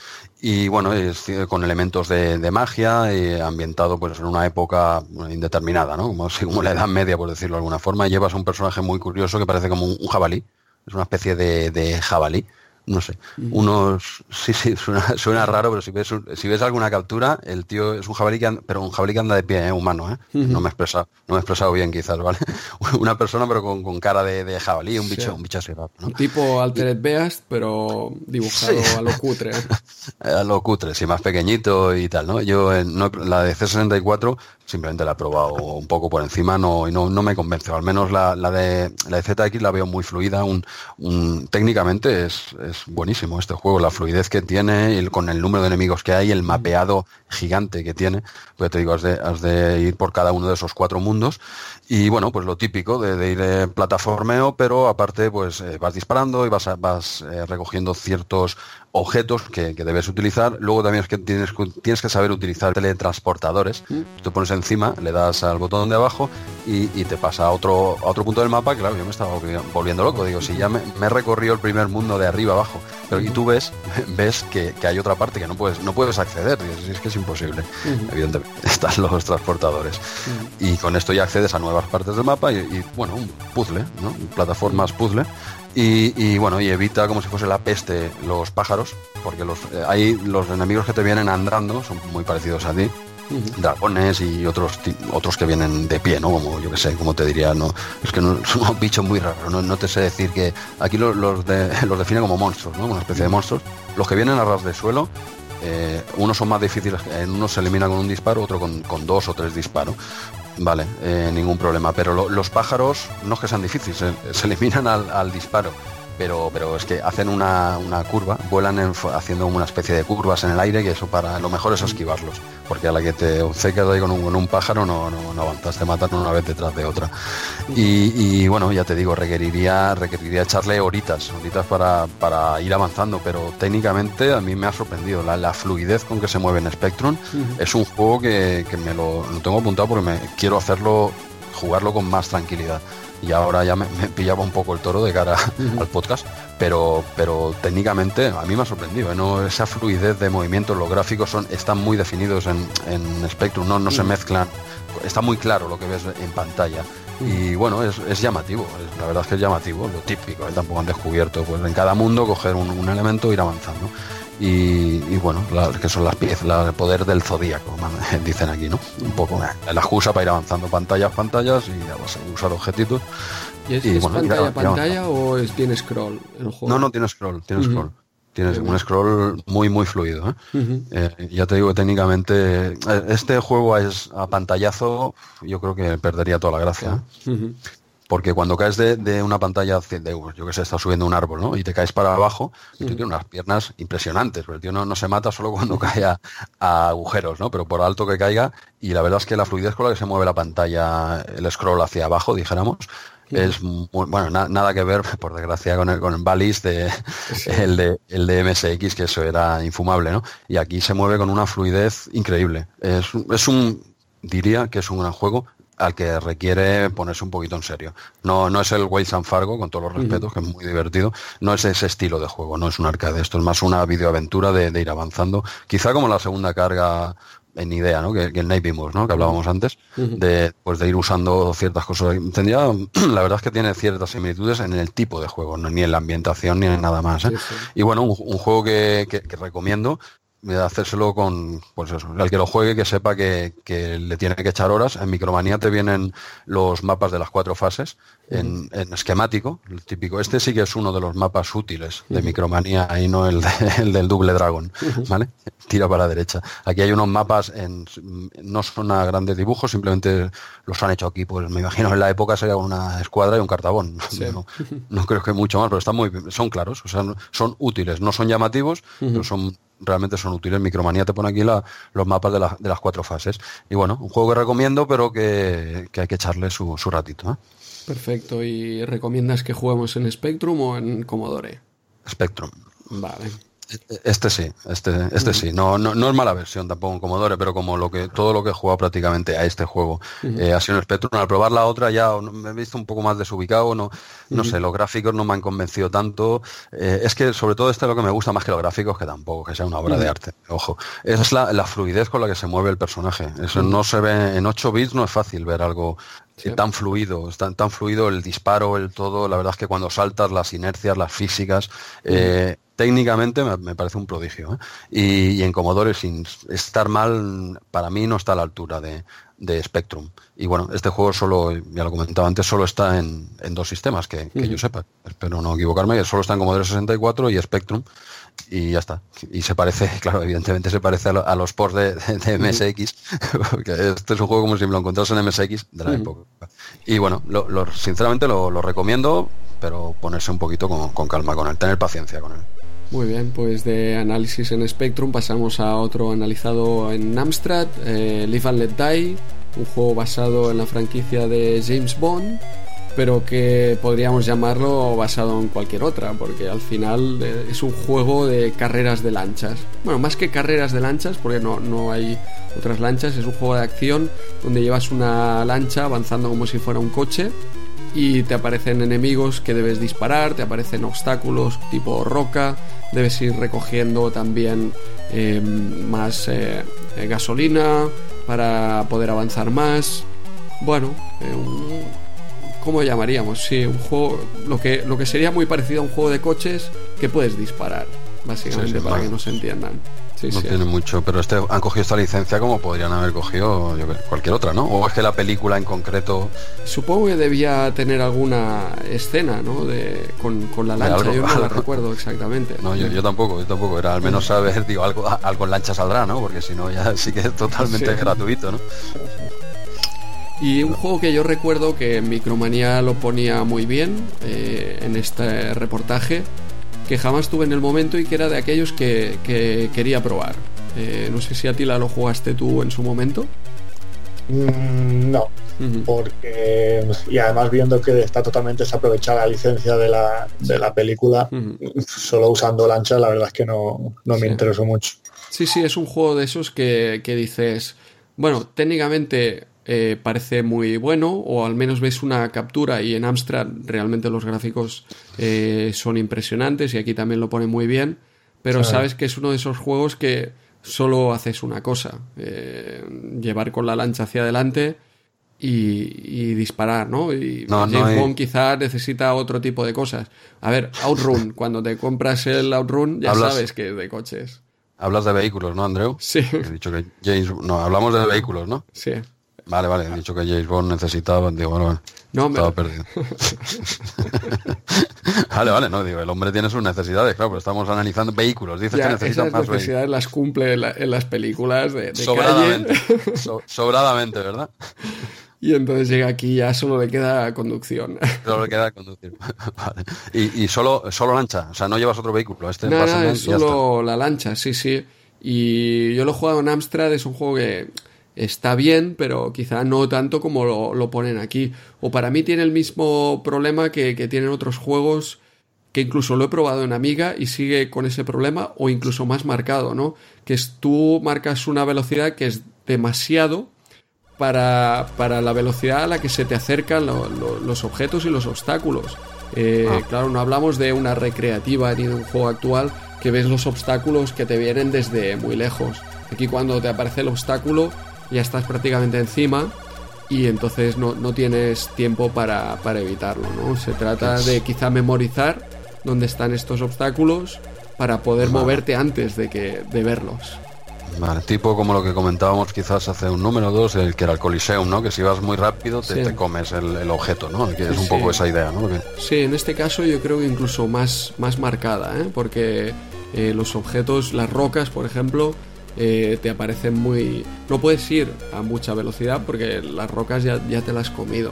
[SPEAKER 1] Y bueno, es con elementos de, magia, ambientado pues en una época indeterminada, ¿no? [LAUGHS] Como, la Edad Media, por decirlo de alguna forma. Llevas un personaje muy curioso que parece como un, jabalí. Es una especie de, de jabalí no sé, unos, sí, sí, [LAUGHS] suena, raro, pero si ves, si ves alguna captura, el tío es un jabalí que anda, pero un jabalí que anda de pie, ¿eh? humano, ¿eh? No me he expresado, no me he expresado bien quizás, ¿vale? [LAUGHS] Una persona pero con, cara de, jabalí, un bicho, un bicho así ¿no?
[SPEAKER 2] Tipo Altered Beast, pero dibujado a lo cutre. ¿eh? [LAUGHS]
[SPEAKER 1] a lo cutre, sí, más pequeñito y tal, ¿no? Yo la de C64 simplemente la he probado un poco por encima no, y no, no me convence, al menos la, la, de la de ZX la veo muy fluida, un, técnicamente es es buenísimo este juego, la fluidez que tiene, y con el número de enemigos que hay, el mapeado gigante que tiene, pues te digo, has de, has de ir por cada uno de esos cuatro mundos y bueno, pues lo típico de, ir en plataformeo, pero aparte pues eh, vas disparando y vas, vas eh, recogiendo ciertos objetos que, debes utilizar. Luego también es que tienes, tienes que saber utilizar teletransportadores. Mm. Te pones encima, le das al botón de abajo y, te pasa a otro, a otro punto del mapa. Claro, yo me estaba volviendo loco. Digo, si ya me, he recorrido el primer mundo de arriba abajo, pero y tú ves, [LAUGHS] ves que, hay otra parte que no puedes, no puedes acceder. es que es imposible. Evidentemente, [LAUGHS] están los transportadores. Y con esto ya accedes a nuevas partes del mapa y, bueno, un puzzle, ¿no? Plataformas puzzle y, bueno, y evita como si fuese la peste los pájaros, porque los, eh, hay los enemigos que te vienen andando, son muy parecidos a ti, dragones y otros otros que vienen de pie, ¿no? Como yo que sé, como te diría, no es que no, [LAUGHS] son un bicho muy raro, no, te sé decir que aquí los, los, [LAUGHS] los define como monstruos, ¿no? Una especie de monstruos. Los que vienen a ras de suelo, eh, unos son más difíciles, en unos se elimina con un disparo, otro con, con dos o tres disparos. Vale, eh, ningún problema. Pero los pájaros no es que sean difíciles, se, eliminan al, disparo. Pero, pero es que hacen una, curva, vuelan haciendo una especie de curvas en el aire y eso para lo mejor es esquivarlos porque a la que te obceques ahí con un, pájaro no, no, avanzas, te matan una vez detrás de otra. Y, bueno, ya te digo, requeriría, requeriría echarle horitas, horitas para, para ir avanzando, pero técnicamente a mí me ha sorprendido la, fluidez con que se mueve en Spectrum. Es un juego que, me lo, tengo apuntado porque me quiero hacerlo, jugarlo con más tranquilidad y ahora ya me, pillaba un poco el toro de cara al podcast, pero, pero técnicamente a mí me ha sorprendido, ¿eh? ¿no? esa fluidez de movimientos, los gráficos son, están muy definidos en, en Spectrum, no, no se mezclan, está muy claro lo que ves en pantalla. Y bueno, es, llamativo, la verdad es que es llamativo, lo típico, ¿eh? tampoco han descubierto, pues en cada mundo coger un, un elemento e ir avanzando y, bueno, que son las piezas, el poder del zodíaco, [LAUGHS] dicen aquí, ¿no? Un poco la excusa para ir avanzando pantallas, pantallas y usar objetitos.
[SPEAKER 2] ¿Y es, pantalla, pantalla o es, tiene scroll el juego?
[SPEAKER 1] No, no tiene scroll, tiene scroll. Tienes un scroll muy muy fluido. ¿eh? Eh, ya te digo que técnicamente eh, este juego es a pantallazo, yo creo que perdería toda la gracia porque cuando caes de, una pantalla de, yo que sé, estás subiendo un árbol, ¿no? Y te caes para abajo, y tú tienes unas piernas impresionantes, pero el tío no, se mata solo cuando [LAUGHS] cae a, agujeros, ¿no? Pero por alto que caiga, y la verdad es que la fluidez con la que se mueve la pantalla, el scroll hacia abajo, dijéramos, es bueno nada que ver [LAUGHS] por desgracia con el con el Balis de [LAUGHS] el de el de MSX que eso era infumable no y aquí se mueve con una fluidez increíble. Es, es un diría que es un gran juego al que requiere ponerse un poquito en serio. No, no es el Way San Fargo, con todos los respetos, que es muy divertido. No es ese estilo de juego, no es un arcade. Esto es más una videoaventura de, ir avanzando. Quizá como la segunda carga en idea, ¿no? Que, el Navy ¿no? Que hablábamos antes, de, pues de ir usando ciertas cosas. Tendría, [CLEARS THROAT] la verdad es que tiene ciertas similitudes en el tipo de juego, no, ni en la ambientación ni en nada más. ¿eh? Y bueno, un, juego que, que, recomiendo hacérselo con, pues eso, el que lo juegue que sepa que, le tiene que echar horas. En Micromanía te vienen los mapas de las cuatro fases en, esquemático, el típico. Este sí que es uno de los mapas útiles de Micromanía y no el, [LAUGHS] del Double Dragon, ¿vale? Tira para la derecha. Aquí hay unos mapas, en, no son a grandes dibujos, simplemente los han hecho aquí, pues me imagino en la época sería una escuadra y un cartabón. No, creo que mucho más, pero están muy, son claros, o sea, son útiles, no son llamativos, pero son realmente son útiles. Micromanía te pone aquí los mapas de, las cuatro fases. Y bueno, un juego que recomiendo, pero que, hay que echarle su, ratito. ¿eh?
[SPEAKER 2] Perfecto. ¿Y recomiendas que juguemos en Spectrum o en Commodore?
[SPEAKER 1] Spectrum.
[SPEAKER 2] Vale.
[SPEAKER 1] Este sí, este, este sí. No, no, no, es mala versión tampoco en Commodore, pero como lo que todo lo que he jugado prácticamente a este juego eh, ha sido en Spectrum, al probar la otra ya me he visto un poco más desubicado, no, no sé, los gráficos no me han convencido tanto. Eh, es que sobre todo este es lo que me gusta más que los gráficos, que tampoco, que sea una obra de arte. Ojo, es la, la, fluidez con la que se mueve el personaje. Eso no se ve en 8 bits, no es fácil ver algo tan fluido, tan, tan fluido el disparo, el todo. La verdad es que cuando saltas, las inercias, las físicas, eh, técnicamente me, parece un prodigio. ¿eh? Y, en Commodore, sin estar mal, para mí no está a la altura de, Spectrum. Y bueno, este juego solo, ya lo comentaba antes, solo está en, dos sistemas, que, yo sepa. Espero no equivocarme, solo está en Commodore 64 y Spectrum. Y ya está. Y se parece, [LAUGHS] claro, evidentemente se parece a, los ports de, MSX, [LAUGHS] porque este es un juego como si me lo encontrase en MSX de la época. Y bueno, sinceramente lo, recomiendo, pero ponerse un poquito con, con calma con él, tener paciencia con él.
[SPEAKER 2] Muy bien, pues de análisis en Spectrum pasamos a otro analizado en Amstrad, eh, and Let Die, un juego basado en la franquicia de James Bond, pero que podríamos llamarlo basado en cualquier otra, porque al final eh, es un juego de carreras de lanchas. Bueno, más que carreras de lanchas, porque no, no hay otras lanchas, es un juego de acción donde llevas una lancha avanzando como si fuera un coche y te aparecen enemigos que debes disparar, te aparecen obstáculos tipo roca, debes ir recogiendo también em, más eh, eh, gasolina para poder avanzar más. Bueno, eh, ¿cómo llamaríamos? Sí, un juego, lo que, lo que sería muy parecido a un juego de coches que puedes disparar, básicamente, para que nos entiendan
[SPEAKER 1] no tiene mucho, pero este han cogido esta licencia como podrían haber cogido cualquier otra, ¿no? O es que la película en concreto.
[SPEAKER 2] Supongo que debía tener alguna escena, ¿no? De, con, la lancha, yo no la recuerdo exactamente.
[SPEAKER 1] No, yo, tampoco, yo tampoco. Era al menos saber, digo, algo, algo en lancha saldrá, ¿no? Porque si no, ya [LAUGHS] sí que es totalmente gratuito, ¿no?
[SPEAKER 2] Y un juego que yo recuerdo que Micromanía lo ponía muy bien eh, en este reportaje que jamás tuve en el momento y que era de aquellos que, quería probar. Eh, no sé si a ti la lo jugaste tú en su momento.
[SPEAKER 3] Mm, no, porque y además viendo que está totalmente desaprovechada la licencia de la, de la película, solo usando lancha, la verdad es que no, me interesó mucho.
[SPEAKER 2] Sí, sí, es un juego de esos que, que dices, bueno, técnicamente eh, parece muy bueno, o al menos ves una captura y en Amstrad realmente los gráficos eh, son impresionantes y aquí también lo pone muy bien, pero sabes que es uno de esos juegos que solo haces una cosa, eh, llevar con la lancha hacia adelante y, disparar, ¿no? Y James Bond quizá necesita otro tipo de cosas. A ver, Outrun, [LAUGHS] cuando te compras el Outrun ya sabes que es de coches.
[SPEAKER 1] Hablas de vehículos, ¿no, Andreu?
[SPEAKER 2] Sí.
[SPEAKER 1] He dicho que James... No, hablamos de vehículos, ¿no?
[SPEAKER 2] Sí. [LAUGHS]
[SPEAKER 1] Vale, vale, he dicho que James Bond necesitaba, digo, bueno, no, estaba perdido. [LAUGHS] vale, vale, no, digo, el hombre tiene sus necesidades, claro, pero estamos analizando vehículos, dices que necesita
[SPEAKER 2] esas necesidades las cumple en, las películas de,
[SPEAKER 1] sobradamente, [LAUGHS] sobradamente, ¿verdad?
[SPEAKER 2] Y entonces llega aquí y ya solo le queda conducción.
[SPEAKER 1] Solo le queda conducir. vale. y, y, solo, solo lancha, o sea, no llevas otro vehículo. Este
[SPEAKER 2] nada, es solo la lancha, sí, sí. Y yo lo he jugado en Amstrad, es un juego que está bien, pero quizá no tanto como lo, ponen aquí. O para mí tiene el mismo problema que, tienen otros juegos que incluso lo he probado en Amiga y sigue con ese problema o incluso más marcado, ¿no? Que es tú marcas una velocidad que es demasiado para, para la velocidad a la que se te acercan los objetos y los obstáculos. Eh, ah. Claro, no hablamos de una recreativa ni de un juego actual que ves los obstáculos que te vienen desde muy lejos. Aquí cuando te aparece el obstáculo ya estás prácticamente encima y entonces no, tienes tiempo para, evitarlo, ¿no? Se trata de quizá memorizar dónde están estos obstáculos para poder moverte antes de, que, de verlos.
[SPEAKER 1] Vale, tipo como lo que comentábamos quizás hace un número dos, el que era el Coliseum, ¿no? Que si vas muy rápido te, comes el, objeto, ¿no? Que es un poco esa idea, ¿no?
[SPEAKER 2] Sí, en este caso yo creo que incluso más, más marcada, ¿eh? Porque eh, los objetos, las rocas, por ejemplo, eh, te aparecen muy... No puedes ir a mucha velocidad porque las rocas ya, ya te las has comido.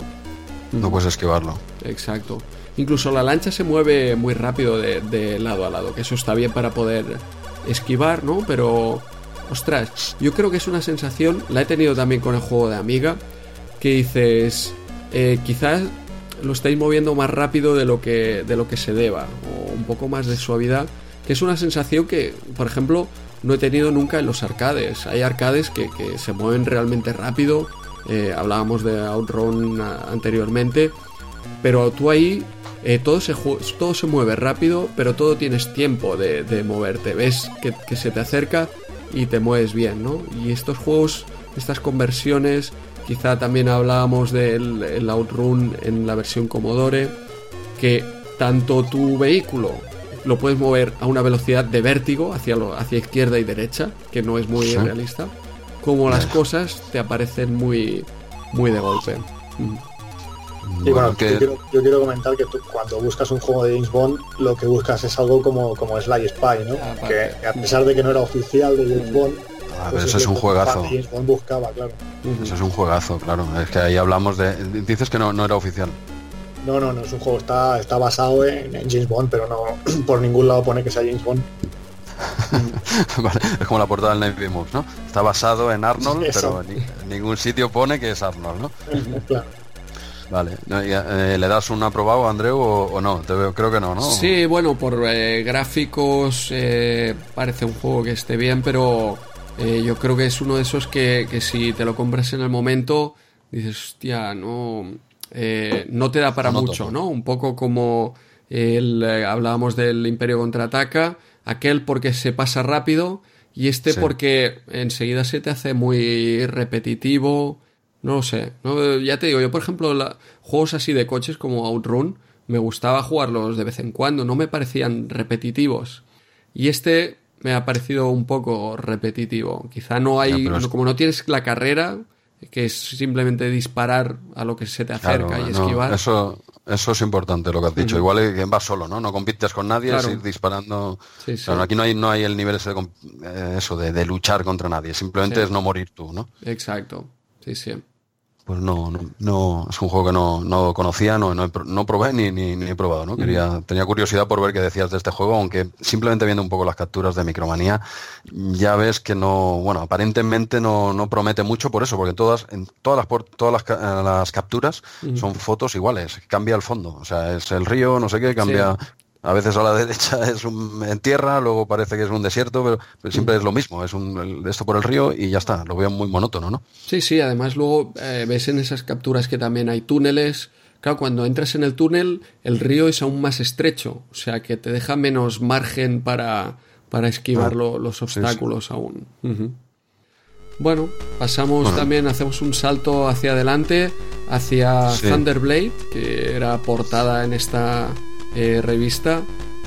[SPEAKER 1] No puedes esquivarlo.
[SPEAKER 2] Exacto. Incluso la lancha se mueve muy rápido de, lado a lado, que eso está bien para poder esquivar, ¿no? Pero, ostras, yo creo que es una sensación, la he tenido también con el juego de Amiga, que dices, eh, quizás lo estáis moviendo más rápido de lo, que, de lo que se deba, o un poco más de suavidad, que es una sensación que, por ejemplo, no he tenido nunca en los arcades. Hay arcades que, se mueven realmente rápido. Eh, hablábamos de Outrun anteriormente. Pero tú ahí eh, todo, se, todo se mueve rápido, pero todo tienes tiempo de, moverte. Ves que, se te acerca y te mueves bien, ¿no? Y estos juegos, estas conversiones, quizá también hablábamos del Outrun en la versión Commodore, que tanto tu vehículo lo puedes mover a una velocidad de vértigo hacia, lo, hacia izquierda y derecha, que no es muy realista, como las cosas te aparecen muy, muy de golpe.
[SPEAKER 3] Mm. Y bueno, yo, quiero, comentar que tú, cuando buscas un juego de James Bond, lo que buscas es algo como, como Sly Spy, ¿no? Ah, que a pesar de que no era oficial de James mm. Bond,
[SPEAKER 1] ah, pues eso es un juegazo.
[SPEAKER 3] James Bond buscaba, claro.
[SPEAKER 1] Eso es un juegazo, claro. Es que ahí hablamos de. Dices que no, no era oficial.
[SPEAKER 3] No, no, no es un juego, está, está basado en, James Bond, pero no [CLEARS THROAT] por ningún lado pone que sea James Bond. [LAUGHS]
[SPEAKER 1] es como la portada del Navy Moves, ¿no? Está basado en Arnold, pero en ningún sitio pone que es Arnold, ¿no? [LAUGHS] claro. Vale, eh, ¿le das un aprobado, Andreu, o, no? Te veo, creo que no, ¿no?
[SPEAKER 2] Sí, bueno, por eh, gráficos eh, parece un juego que esté bien, pero yo creo que es uno de esos que, que, si te lo compras en el momento, dices, hostia, no, no te da para mucho, ¿no? Un poco como el, hablábamos del Imperio Contraataca, aquel porque se pasa rápido y este porque enseguida se te hace muy repetitivo no lo sé. No, ya te digo, yo por ejemplo, juegos así de coches como Outrun, me gustaba jugarlos de vez en cuando, no me parecían repetitivos. Y este me ha parecido un poco repetitivo. Quizá no hay, como no tienes la carrera, que es simplemente disparar a lo que se te acerca y esquivar.
[SPEAKER 1] Eso, eso es importante lo que has dicho. Igual que vas solo, ¿no? No compites con nadie, es ir disparando. aquí no hay, no hay el nivel ese de, eh, eso de, luchar contra nadie, simplemente es no morir tú, ¿no?
[SPEAKER 2] Exacto. Sí, sí
[SPEAKER 1] pues no, no, es un juego que no, no conocía, no, no, no probé ni, ni, he probado, ¿no? Quería, tenía curiosidad por ver qué decías de este juego, aunque simplemente viendo un poco las capturas de Micromanía, ya ves que no, bueno, aparentemente no, no promete mucho por eso, porque todas, en todas las, todas las, eh, las capturas son fotos iguales, cambia el fondo, o sea, es el río, no sé qué, cambia, a veces a la [LAUGHS] derecha es un, en tierra, luego parece que es un desierto, pero, siempre es lo mismo, es un, esto por el río y ya está, lo veo muy monótono, ¿no?
[SPEAKER 2] Sí, sí, además luego eh, ves en esas capturas que también hay túneles. Claro, cuando entras en el túnel, el río es aún más estrecho, o sea que te deja menos margen para, para esquivar ah, los obstáculos aún. Bueno, pasamos también, hacemos un salto hacia adelante, hacia Thunderblade, que era portada en esta eh, revista,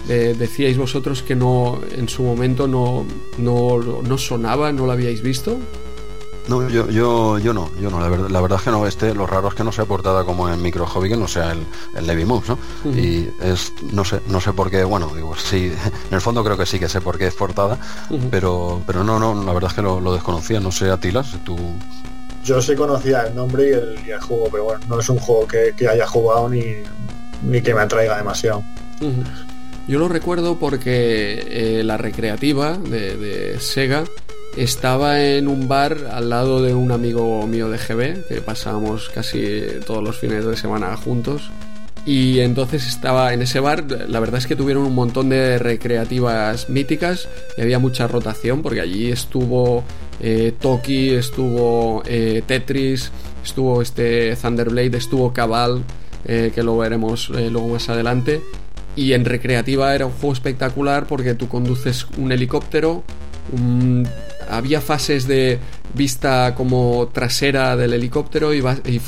[SPEAKER 2] eh, decíais vosotros que no en su momento no, no, sonaba, no lo habíais visto.
[SPEAKER 1] No, yo, yo, yo no, yo no, la verdad, la verdad es que no, este, lo raro es que no sea portada como en Micro Hobby, que no sea el, el Levi Moves, ¿no? Y es, no sé, no sé por qué, bueno, digo, sí, [LAUGHS] en el fondo creo que sí que sé por qué es portada, pero, pero no, no, la verdad es que lo, desconocía, no sé, Atilas, tú...
[SPEAKER 3] Yo sí conocía el nombre y el, juego, pero bueno, no es un juego que, que haya jugado ni, ni que me atraiga demasiado.
[SPEAKER 2] Yo lo recuerdo porque eh, la recreativa de, Sega estaba en un bar al lado de un amigo mío de GB, que pasábamos casi todos los fines de semana juntos. Y entonces estaba en ese bar, la verdad es que tuvieron un montón de recreativas míticas y había mucha rotación porque allí estuvo eh, Toki, estuvo eh, Tetris, estuvo este Thunderblade, estuvo Cabal, eh, que lo veremos eh, luego más adelante. Y en recreativa era un juego espectacular porque tú conduces un helicóptero, había fases de vista como trasera del helicóptero y,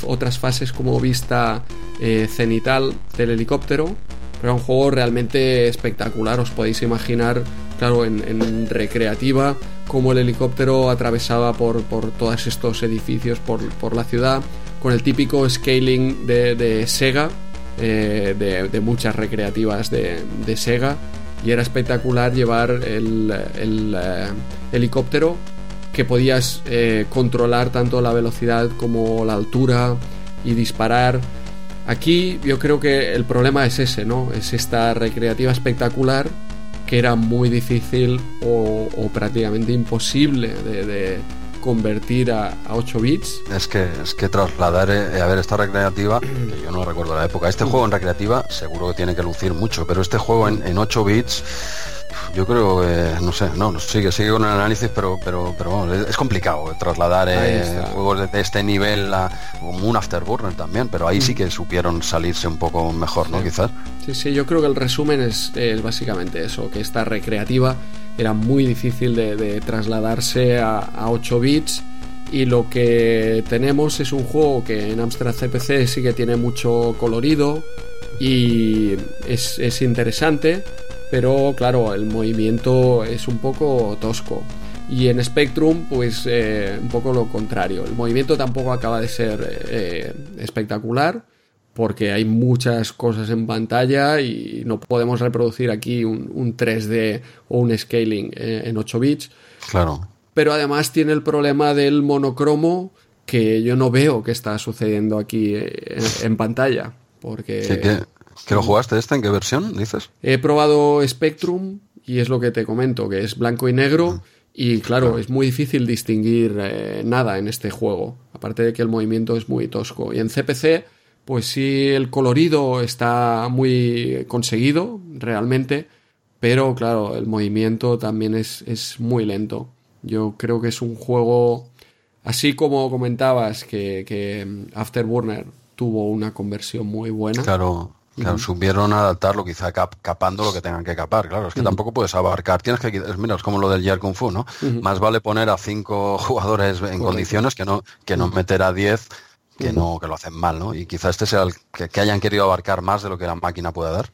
[SPEAKER 2] otras fases como vista eh, cenital del helicóptero. Pero era un juego realmente espectacular, os podéis imaginar, claro, en, recreativa, cómo el helicóptero atravesaba por, por todos estos edificios, por, por la ciudad con el típico scaling de, Sega, eh, de, muchas recreativas de, Sega, y era espectacular llevar el, eh, helicóptero que podías eh, controlar tanto la velocidad como la altura y disparar. Aquí yo creo que el problema es ese, ¿no? Es esta recreativa espectacular que era muy difícil o, prácticamente imposible de convertir a, 8 bits.
[SPEAKER 1] Es que, es que trasladar, eh, a ver, esta recreativa, que yo no recuerdo la época, este juego en recreativa seguro que tiene que lucir mucho, pero este juego en, en 8 bits yo creo que, no sé, no, sigue, sigue con el análisis, pero, pero, pero es complicado trasladar eh, juegos de, este nivel a como un Afterburner también, pero ahí sí mm. que supieron salirse un poco mejor, ¿no? Quizás.
[SPEAKER 2] Sí, sí, yo creo que el resumen es, básicamente eso, que esta recreativa era muy difícil de, trasladarse a, a 8 bits y lo que tenemos es un juego que en Amstrad CPC sí que tiene mucho colorido y es, es interesante pero claro, el movimiento es un poco tosco. Y en Spectrum, pues eh, un poco lo contrario. El movimiento tampoco acaba de ser eh, espectacular, porque hay muchas cosas en pantalla y no podemos reproducir aquí un, 3D o un scaling eh, en 8 bits.
[SPEAKER 1] Claro.
[SPEAKER 2] Pero además tiene el problema del monocromo que yo no veo que está sucediendo aquí en pantalla. Porque...
[SPEAKER 1] ¿Que lo jugaste este? ¿En qué versión dices?
[SPEAKER 2] He probado Spectrum y es lo que te comento, que es blanco y negro. Y claro, es muy difícil distinguir eh, nada en este juego. Aparte de que el movimiento es muy tosco. Y en CPC, pues sí, el colorido está muy conseguido, realmente. Pero claro, el movimiento también es, es muy lento. Yo creo que es un juego, así como comentabas que, que Afterburner tuvo una conversión muy buena.
[SPEAKER 1] Claro, Claro, supieron adaptarlo, quizá capando lo que tengan que capar. Claro, es que tampoco puedes abarcar. Tienes que mira, es como lo del Year Kung Fu, ¿no? Más vale poner a cinco [LAUGHS] jugadores en condiciones que no, que no meter a diez que no, que lo hacen mal, ¿no? Y quizá este sea el que, hayan querido abarcar más de lo que la máquina puede dar.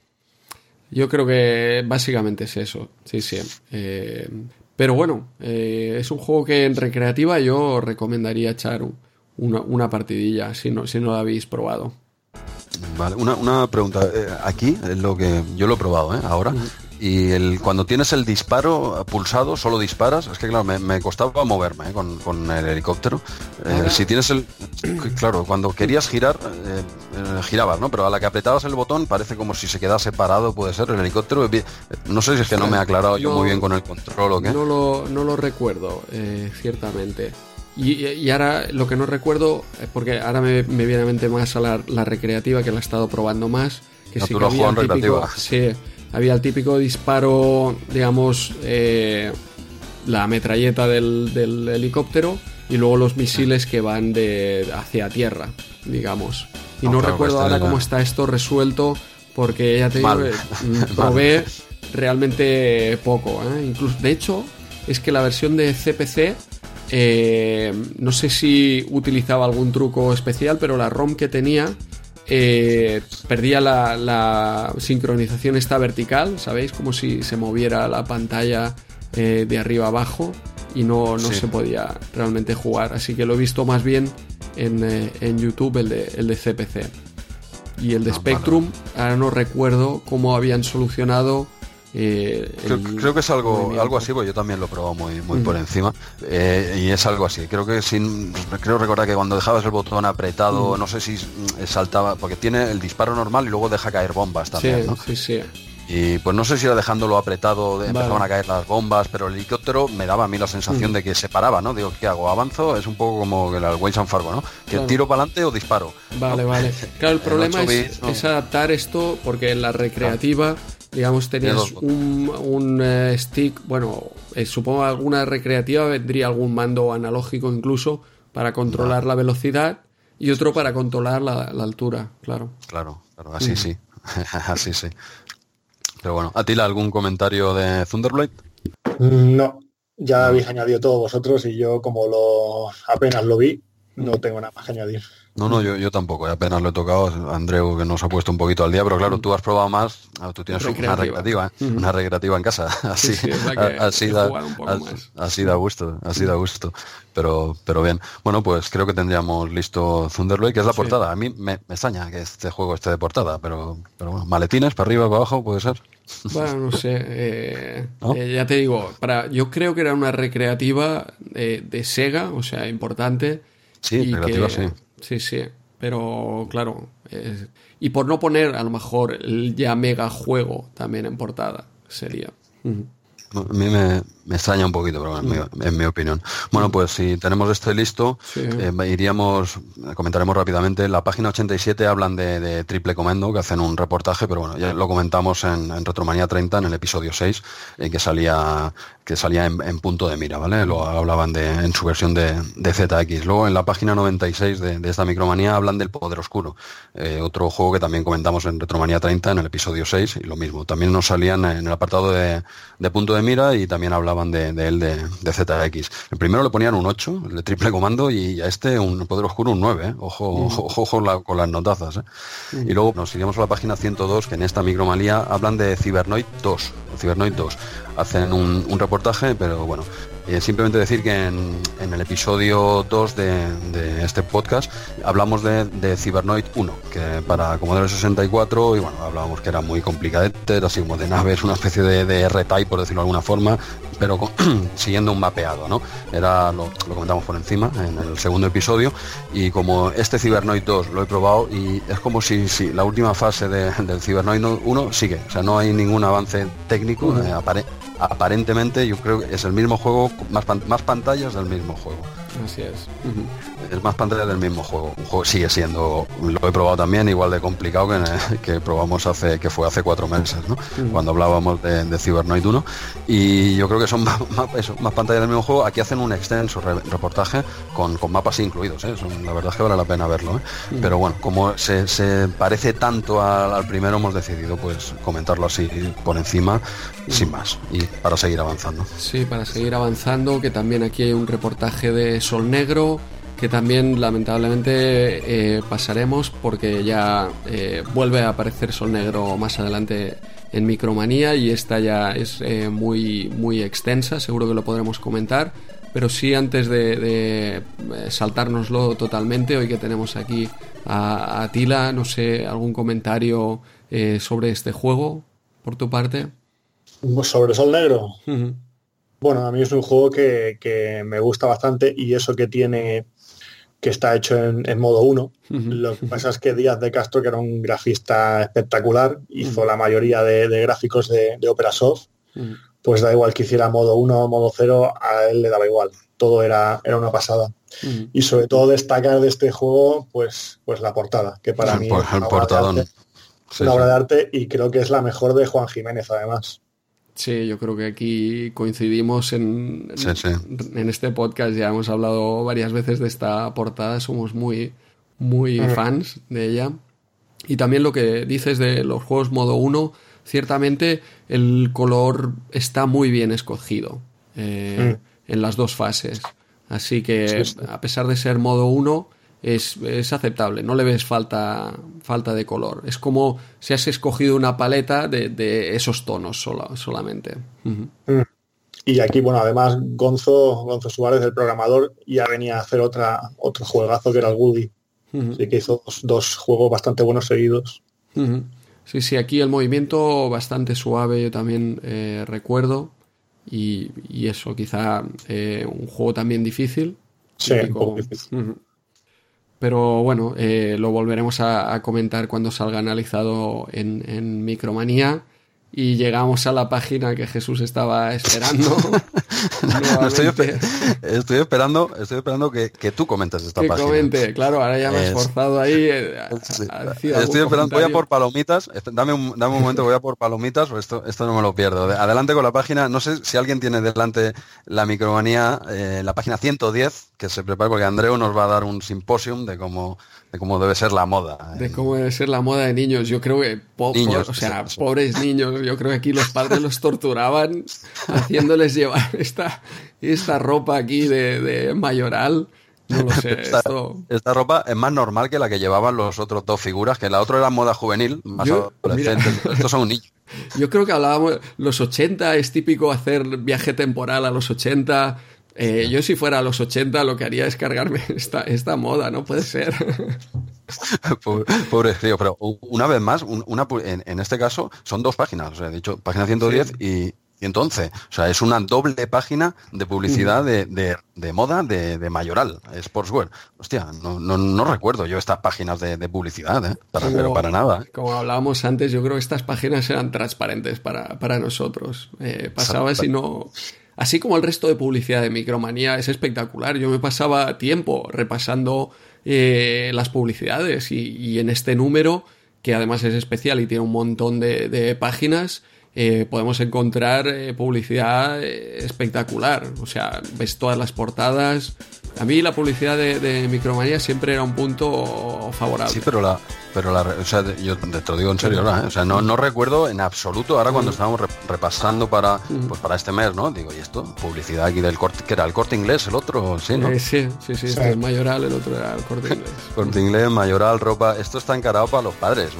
[SPEAKER 2] Yo creo que básicamente es eso, sí, sí. Eh, pero bueno, eh, es un juego que en recreativa yo recomendaría echar una, una partidilla si no, si no lo habéis probado.
[SPEAKER 1] Vale, una, una pregunta. Eh, aquí, lo que yo lo he probado ¿eh? ahora, y el, cuando tienes el disparo pulsado, solo disparas. Es que, claro, me, costaba moverme ¿eh? con, el helicóptero. si tienes el. Claro, cuando querías girar, girabas, ¿no? Pero a la que apretabas el botón, parece como si se quedase parado, puede ser el helicóptero. No sé si es que no me he aclarado yo muy bien con el control o qué.
[SPEAKER 2] No lo, no lo recuerdo, ciertamente. Y, ahora lo que no recuerdo, porque ahora me, viene a mente más a la, recreativa que la he estado probando más. Que
[SPEAKER 1] sí que había el, típico,
[SPEAKER 2] sí, había el típico disparo, digamos, eh, la metralleta del, helicóptero y luego los misiles que van de hacia tierra, digamos. Y no, recuerdo ahora cómo está esto resuelto porque ya te digo, [LAUGHS] mm, probé realmente poco. ¿eh? Incluso, de hecho, es que la versión de CPC eh, no sé si utilizaba algún truco especial, pero la ROM que tenía eh, perdía la, sincronización esta vertical, ¿sabéis? Como si se moviera la pantalla eh, de arriba abajo y no, no se podía realmente jugar. Así que lo he visto más bien en, YouTube, el de, el de CPC. Y el de ah, Spectrum, ahora no recuerdo cómo habían solucionado
[SPEAKER 1] eh, creo, que es algo algo así, porque yo también lo he probado muy, muy por encima. Eh, y es algo así. Creo que sin. Creo recordar que cuando dejabas el botón apretado, no sé si saltaba. Porque tiene el disparo normal y luego deja caer bombas también.
[SPEAKER 2] Sí, sí,
[SPEAKER 1] Y pues no sé si era dejándolo apretado, empezaban a caer las bombas, pero el helicóptero me daba a mí la sensación de que se paraba, ¿no? Digo, ¿qué hago? ¿Avanzo? Es un poco como el Waze and Fargo, ¿no? Que tiro para adelante o disparo.
[SPEAKER 2] Vale, vale. [LAUGHS] Claro, el problema es, adaptar esto porque en la recreativa digamos, tenías un, eh, stick, bueno, eh, supongo alguna recreativa vendría algún mando analógico incluso para controlar la velocidad y otro para controlar la, altura, claro.
[SPEAKER 1] Claro, claro, así sí, [LAUGHS] así sí. Pero bueno, Atila, ¿algún comentario de Thunderblade?
[SPEAKER 3] Mm, no, ya habéis añadido todos vosotros y yo como lo apenas lo vi, no tengo nada más que añadir.
[SPEAKER 1] No, no, yo, yo tampoco, apenas lo he tocado, Andreu que nos ha puesto un poquito al día, pero claro, tú has probado más, ah, tú tienes una recreativa, ¿eh? una recreativa en casa, [LAUGHS] así, así, da, así da gusto, así da gusto, pero, pero bien. Bueno, pues creo que tendríamos listo Thunderblade, que es la portada. A mí me, extraña que este juego esté de portada, pero, pero bueno, maletines para arriba, para abajo, puede ser. [LAUGHS]
[SPEAKER 2] Bueno, no sé. Eh, eh, ya te digo, para, yo creo que era una recreativa de Sega, o sea, importante.
[SPEAKER 1] Sí, recreativa sí.
[SPEAKER 2] Sí, sí, pero claro, y por no poner a lo mejor el ya mega juego también en portada, sería.
[SPEAKER 1] A mí me, extraña un poquito, pero en, mi, opinión. Bueno, pues si tenemos esto listo, eh, iríamos, comentaremos rápidamente. La página 87 hablan de, Triple Comendo, que hacen un reportaje, pero bueno, ya lo comentamos en, en Retromanía 30, en el episodio 6, en que salía que salía en, punto de mira, ¿vale? Lo hablaban de, en su versión de, ZX. Luego en la página 96 de, esta micromanía hablan del Poder Oscuro, eh, otro juego que también comentamos en Retromanía 30 en el episodio 6 y lo mismo. También nos salían en el apartado de, punto de mira y también hablaban de, él de, ZX. El primero le ponían un 8, el de triple comando, y a este un Poder Oscuro un 9, ¿eh? Ojo, ojo, con las notazas, ¿eh? Y luego nos iríamos a la página 102 que en esta micromanía hablan de Cybernoid 2, Cybernoid 2 hacen un, reportaje, pero bueno, Eh, simplemente decir que en, el episodio 2 de, este podcast hablamos de, de Cybernoid 1, que para Commodore 64, y bueno, hablábamos que era muy complicadete, era así como de naves, una especie de, de R-Type, por decirlo de alguna forma, pero [CLEARS THROAT] siguiendo un mapeado, ¿no? Era, lo, comentamos por encima en el segundo episodio, y como este Cybernoid 2 lo he probado y es como si, si la última fase del Cybernoid 1 sigue, o sea, no hay ningún avance técnico, eh, aparentemente yo creo que es el mismo juego, más, más pantallas del mismo juego.
[SPEAKER 2] Así es.
[SPEAKER 1] Es más pantalla del mismo juego. Un juego sigue siendo, lo he probado también, igual de complicado que, que probamos hace, que fue hace cuatro meses, ¿no? Cuando hablábamos de, de, Cybernoid 1. Y yo creo que son más, más, pantallas del mismo juego. Aquí hacen un extenso reportaje con, mapas incluidos, ¿eh? la verdad es que vale la pena verlo. ¿eh? Pero bueno, como se, parece tanto al, primero, hemos decidido pues comentarlo así por encima, sin más. Y para seguir avanzando.
[SPEAKER 2] Sí, para seguir avanzando, que también aquí hay un reportaje de Sol Negro que también lamentablemente eh, pasaremos porque ya eh, vuelve a aparecer Sol Negro más adelante en Micromanía y esta ya es eh, muy, muy extensa, seguro que lo podremos comentar, pero sí antes de, saltárnoslo totalmente, hoy que tenemos aquí a, Tila, no sé, algún comentario sobre este juego por tu parte.
[SPEAKER 3] Sobre Sol Negro. Bueno, a mí es un juego que, me gusta bastante y eso que tiene que está hecho en, modo 1. Lo que pasa es que Díaz de Castro, que era un grafista espectacular, hizo la mayoría de, gráficos de, Opera Soft. Pues da igual que hiciera modo 1 o modo 0, a él le daba igual. Todo era, era una pasada. Y sobre todo destacar de este juego, pues, pues la portada, que para mí es una, obra de arte y creo que es la mejor de Juan Jiménez además.
[SPEAKER 2] Sí, yo creo que aquí coincidimos en, en, este podcast. Ya hemos hablado varias veces de esta portada, somos muy, muy fans de ella. Y también lo que dices de los juegos modo 1, ciertamente el color está muy bien escogido eh, en las dos fases. Así que a pesar de ser modo 1, es, aceptable, no le ves falta, falta de color. Es como si has escogido una paleta de, esos tonos solamente. Mm.
[SPEAKER 3] Y aquí, bueno, además Gonzo, Gonzo Suárez, el programador, ya venía a hacer otra, otro juegazo que era el Woody. Así que hizo dos, juegos bastante buenos seguidos.
[SPEAKER 2] Sí, sí, aquí el movimiento bastante suave, yo también eh, recuerdo. Y, eso, quizá eh, un juego también difícil.
[SPEAKER 3] Sí, un poco difícil
[SPEAKER 2] pero bueno, eh, lo volveremos a, comentar cuando salga analizado en, en Micromanía y llegamos a la página que Jesús estaba esperando. [LAUGHS]
[SPEAKER 1] estoy, estoy, esperando, estoy esperando que, que tú comentes esta
[SPEAKER 2] que
[SPEAKER 1] página.
[SPEAKER 2] comente, claro, ahora ya me he esforzado ahí. Eh,
[SPEAKER 1] estoy esperando, voy a por palomitas, dame un, dame un momento, voy a por palomitas, o esto, esto no me lo pierdo. Adelante con la página, no sé si alguien tiene delante la micromanía, eh, la página 110, que se prepara porque Andreu nos va a dar un simposium de cómo de cómo debe ser la moda.
[SPEAKER 2] De cómo debe ser la moda de niños. Yo creo que, o sea, pobres niños, yo creo que aquí los padres los torturaban haciéndoles llevar esta, esta ropa aquí de, mayoral. No lo sé.
[SPEAKER 1] Esta, ropa es más normal que la que llevaban los otros dos figuras, que la otra era moda juvenil, más adolescente. Estos son niños. [LAUGHS]
[SPEAKER 2] Yo creo que hablábamos, los 80 es típico hacer viaje temporal a los 80 eh, yo si fuera a los 80 lo que haría es cargarme [LAUGHS] esta, esta moda, no puede ser. [LAUGHS]
[SPEAKER 1] pobre, tío, pero una vez más, una, en, este caso son dos páginas, o sea, he dicho página 110 y 111. O sea, es una doble página de publicidad de, de, moda de, de, Mayoral, Sportswear. Hostia, no, no, no, recuerdo yo estas páginas de, publicidad, ¿eh? pero para nada. ¿eh?
[SPEAKER 2] Como hablábamos antes, yo creo que estas páginas eran transparentes para, para nosotros. Eh, pasaba si no Así como el resto de publicidad de Micromanía es espectacular. Yo me pasaba tiempo repasando eh, las publicidades y, en este número, que además es especial y tiene un montón de, páginas, eh, podemos encontrar eh, publicidad espectacular. O sea, ves todas las portadas, a mí la publicidad de, Micromanía siempre era un punto favorable.
[SPEAKER 1] Sí, pero la, pero la, o sea, yo te lo digo en serio ahora, ¿eh? o sea, no, no recuerdo en absoluto ahora cuando mm. estábamos repasando para, mm. pues para este mes, ¿no? Digo, ¿y esto? Publicidad aquí del corte, que era el corte inglés, el otro, sí, ¿no?
[SPEAKER 2] Eh, sí, sí, sí, este es mayoral, el otro era el corte [LAUGHS] inglés.
[SPEAKER 1] corte inglés, mayoral, ropa, esto está encarado para los padres,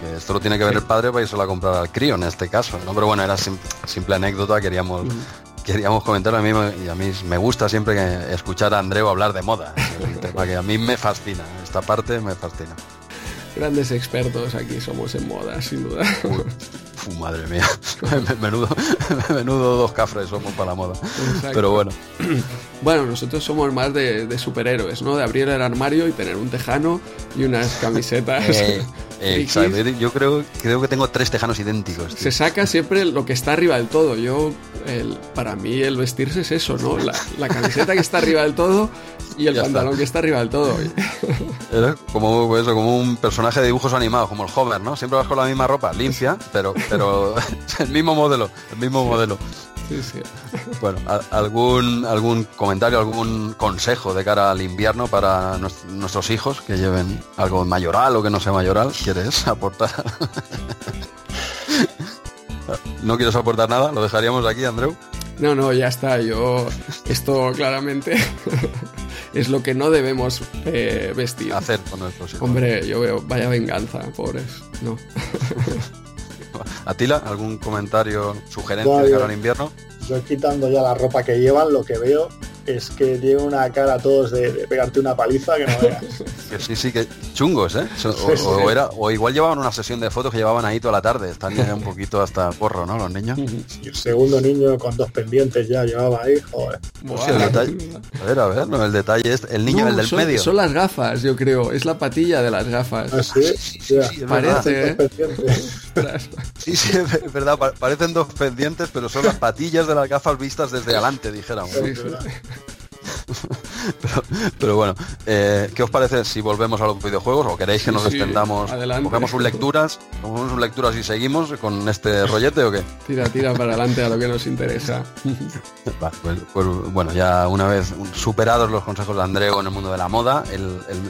[SPEAKER 1] que esto lo tiene que ver el padre para irse a comprar al crío en este caso, ¿no? Pero bueno, era simple anécdota, queríamos... Queríamos comentar a mí y a mí me gusta siempre que escuchar a Andreu hablar de moda, es un tema que a mí me fascina, esta parte me fascina.
[SPEAKER 2] Grandes expertos aquí somos en moda, sin duda.
[SPEAKER 1] Madre mía, [LAUGHS] menudo, [LAUGHS] menudo dos cafres somos para la moda. Pero bueno. [CLEARS THROAT]
[SPEAKER 2] Bueno, nosotros somos más de, superhéroes, ¿no? De abrir el armario y tener un tejano y unas [LAUGHS] camisetas.
[SPEAKER 1] Eh, exacto. Yo creo, creo que tengo tres tejanos idénticos.
[SPEAKER 2] Se saca siempre lo que está arriba del todo. Yo, el, para mí, el vestirse es eso, ¿no? La, la camiseta que está arriba del todo y el pantalón que está arriba del todo.
[SPEAKER 1] Era como, pues eso, como un personaje de dibujos animados, como el Homer, ¿no? Siempre vas con la misma ropa, limpia, pero, pero [LAUGHS] el mismo modelo, el mismo modelo.
[SPEAKER 2] Sí, sí.
[SPEAKER 1] Bueno, algún, algún comentario, algún consejo de cara al invierno para nuestros hijos que lleven algo mayoral o que no sea mayoral, ¿quieres aportar? [LAUGHS] ¿No quieres aportar nada? ¿Lo dejaríamos aquí, Andreu?
[SPEAKER 2] No, no, ya está. Yo, esto claramente [LAUGHS] es lo que no debemos eh, vestir.
[SPEAKER 1] Hacer con nuestros hijos.
[SPEAKER 2] Hombre, yo veo, vaya venganza, pobres. No.
[SPEAKER 1] Atila, ¿algún comentario, sugerencia de cara al invierno?
[SPEAKER 3] Yo quitando ya la ropa que llevan, lo que veo es que tiene una cara a todos de, pegarte una paliza que no veas. [LAUGHS]
[SPEAKER 1] sí, sí, que chungos, ¿eh? O, era, o igual llevaban una sesión de fotos que llevaban ahí toda la tarde. Están ya un poquito hasta porro, ¿no? Los niños. [LAUGHS]
[SPEAKER 3] Y el segundo niño con dos pendientes ya llevaba ahí, joder.
[SPEAKER 1] a ver, a ver, no, el detalle es el niño, el del medio.
[SPEAKER 2] Son las gafas, yo creo. Es la patilla de las gafas.
[SPEAKER 3] ¿Ah, sí?
[SPEAKER 2] Parece, ¿eh?
[SPEAKER 1] sí, sí, es verdad. Parecen dos pendientes, pero son las patillas de las gafas vistas desde adelante, dijéramos. Pero, bueno, eh, ¿qué os parece si volvemos a los videojuegos o queréis que nos extendamos? Cogemos sus lecturas, cogemos sus lecturas y seguimos con este [LAUGHS] rollete o qué?
[SPEAKER 2] Tira, tira para adelante a lo que nos interesa. [LAUGHS]
[SPEAKER 1] Pues, pues, bueno, ya una vez superados los consejos de Andreu en el mundo de la moda,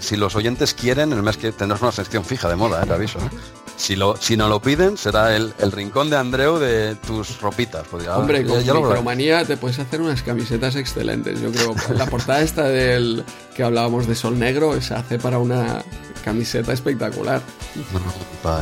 [SPEAKER 1] si los oyentes quieren, el mes que tendrás una sección fija de moda, ¿eh? te aviso. ¿eh? Si, lo, si no lo piden, será el, rincón de Andreu de tus ropitas.
[SPEAKER 2] Hombre, con ya, micromanía te puedes hacer unas camisetas excelentes. Yo creo [LAUGHS] la portada esta del que hablábamos de Sol Negro se hace para una camiseta espectacular.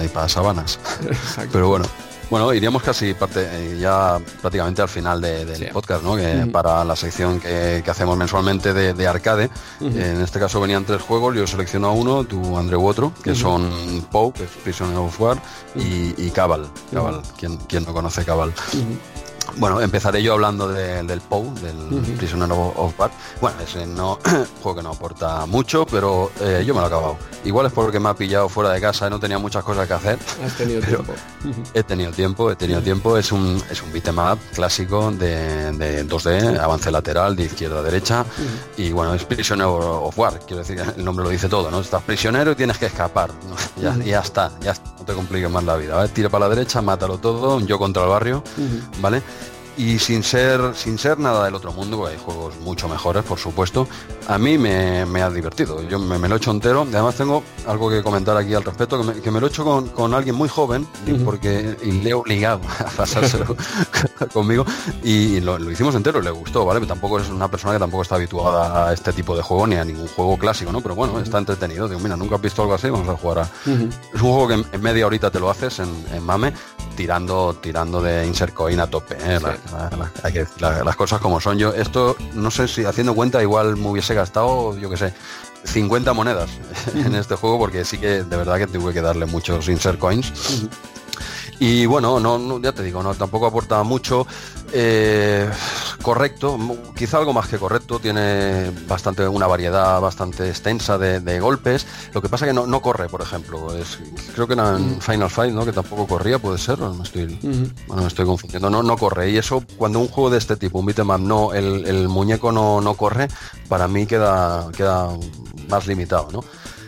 [SPEAKER 1] y para sabanas. [LAUGHS] Pero bueno, bueno, iríamos casi parte eh, ya prácticamente al final del podcast, ¿no? Que Para la sección que, hacemos mensualmente de, arcade. En este caso venían tres juegos, yo selecciono uno, tú André otro, que son Poe, que es Prisoner of War, y, Cabal. Cabal, ¿quién, ¿quién, no conoce Cabal? Bueno, empezaré yo hablando del POU, del Prisoner of War. Bueno, ese no, [CLEARS THROAT] juego que no aporta mucho, pero eh, yo me lo he acabado. Igual es porque me ha pillado fuera de casa y no tenía muchas cosas que hacer.
[SPEAKER 2] Has tenido tiempo. [LAUGHS]
[SPEAKER 1] He tenido tiempo, he tenido tiempo. Es un, es un beat'em clásico de, de, 2D, avance lateral, de izquierda a derecha. Y bueno, es Prisoner of War, quiero decir, el nombre lo dice todo, ¿no? Estás prisionero y tienes que escapar. [LAUGHS] Ya, ya está, ya no te compliques más la vida. Tira para la derecha, mátalo todo, yo contra el barrio, ¿vale? Y sin ser, sin ser nada del otro mundo, hay juegos mucho mejores, por supuesto, a mí me, ha divertido. Yo me, lo he hecho entero. Además tengo algo que comentar aquí al respecto, que me, lo he hecho con, alguien muy joven, porque y le he obligado a pasárselo [LAUGHS] [LAUGHS] conmigo, y lo, hicimos entero, le gustó, ¿vale? tampoco es una persona que tampoco está habituada a este tipo de juego, ni a ningún juego clásico, ¿no? Pero bueno, está entretenido. Digo, mira, nunca has visto algo así, vamos a jugar a... Es un juego que en, media horita te lo haces en, MAME, tirando, tirando de insert coin a tope, ¿eh? hay que las cosas como son. Yo esto, no sé si haciendo cuenta, igual me hubiese gastado, yo que sé, 50 monedas [LAUGHS] en este juego porque sí que de verdad que tuve que darle muchos insert coins. Y bueno, no, ya te digo, no tampoco aporta mucho. Eh, correcto, quizá algo más que correcto, tiene bastante una variedad bastante extensa de, golpes. Lo que pasa que no, no corre, por ejemplo. Es, creo que era en Final Fight, ¿no? Que tampoco corría, puede ser, me estoy, bueno, me estoy confundiendo. No, no corre. Y eso, cuando un juego de este tipo, un beat'em no, el, el muñeco no, no corre, para mí queda, queda más limitado, ¿no?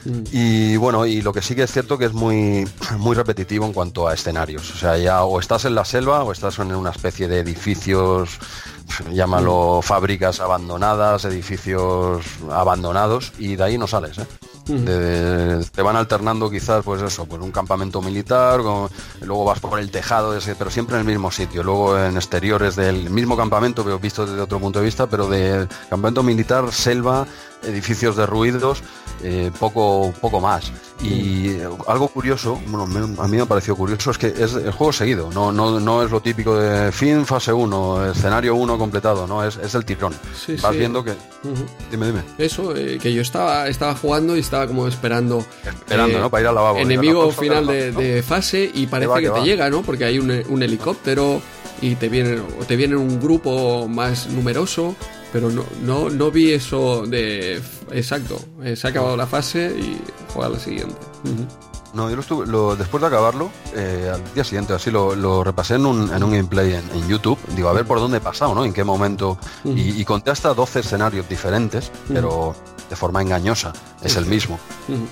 [SPEAKER 1] Mm. Y bueno, y lo que sí que es cierto que es muy, muy repetitivo en cuanto a escenarios. O sea, ya o estás en la selva o estás en una especie de edificios, llámalo mm. fábricas abandonadas, edificios abandonados, y de ahí no sales, ¿eh? mm. te van alternando quizás pues eso pues un campamento militar luego vas por el tejado ese, pero siempre en el mismo sitio luego en exteriores del mismo campamento pero visto desde otro punto de vista pero de campamento militar selva edificios derruidos, eh, poco, poco más. Y algo curioso, bueno, a mí me pareció curioso, es que es el juego seguido, no, no, no es lo típico de fin, fase 1, escenario 1 completado, no, es, es el tirón. Vas viendo que... Dime, dime.
[SPEAKER 2] Eso, eh, que yo estaba, estaba jugando y estaba como esperando...
[SPEAKER 1] Esperando, ¿no? Para ir al lavabo.
[SPEAKER 2] Enemigo final de, fase y parece que, te llega, ¿no? Porque hay un, un helicóptero y te viene, te viene un grupo más numeroso pero no, no, no vi eso de exacto. Eh, se ha acabado la fase y juega la siguiente.
[SPEAKER 1] No, yo lo estuve, lo, después de acabarlo, eh, al día siguiente, así lo, repasé en un, en un gameplay en, YouTube. Digo, a ver por dónde he pasado, ¿no? En qué momento. y, y, conté hasta 12 escenarios diferentes, pero de forma engañosa. Es el mismo.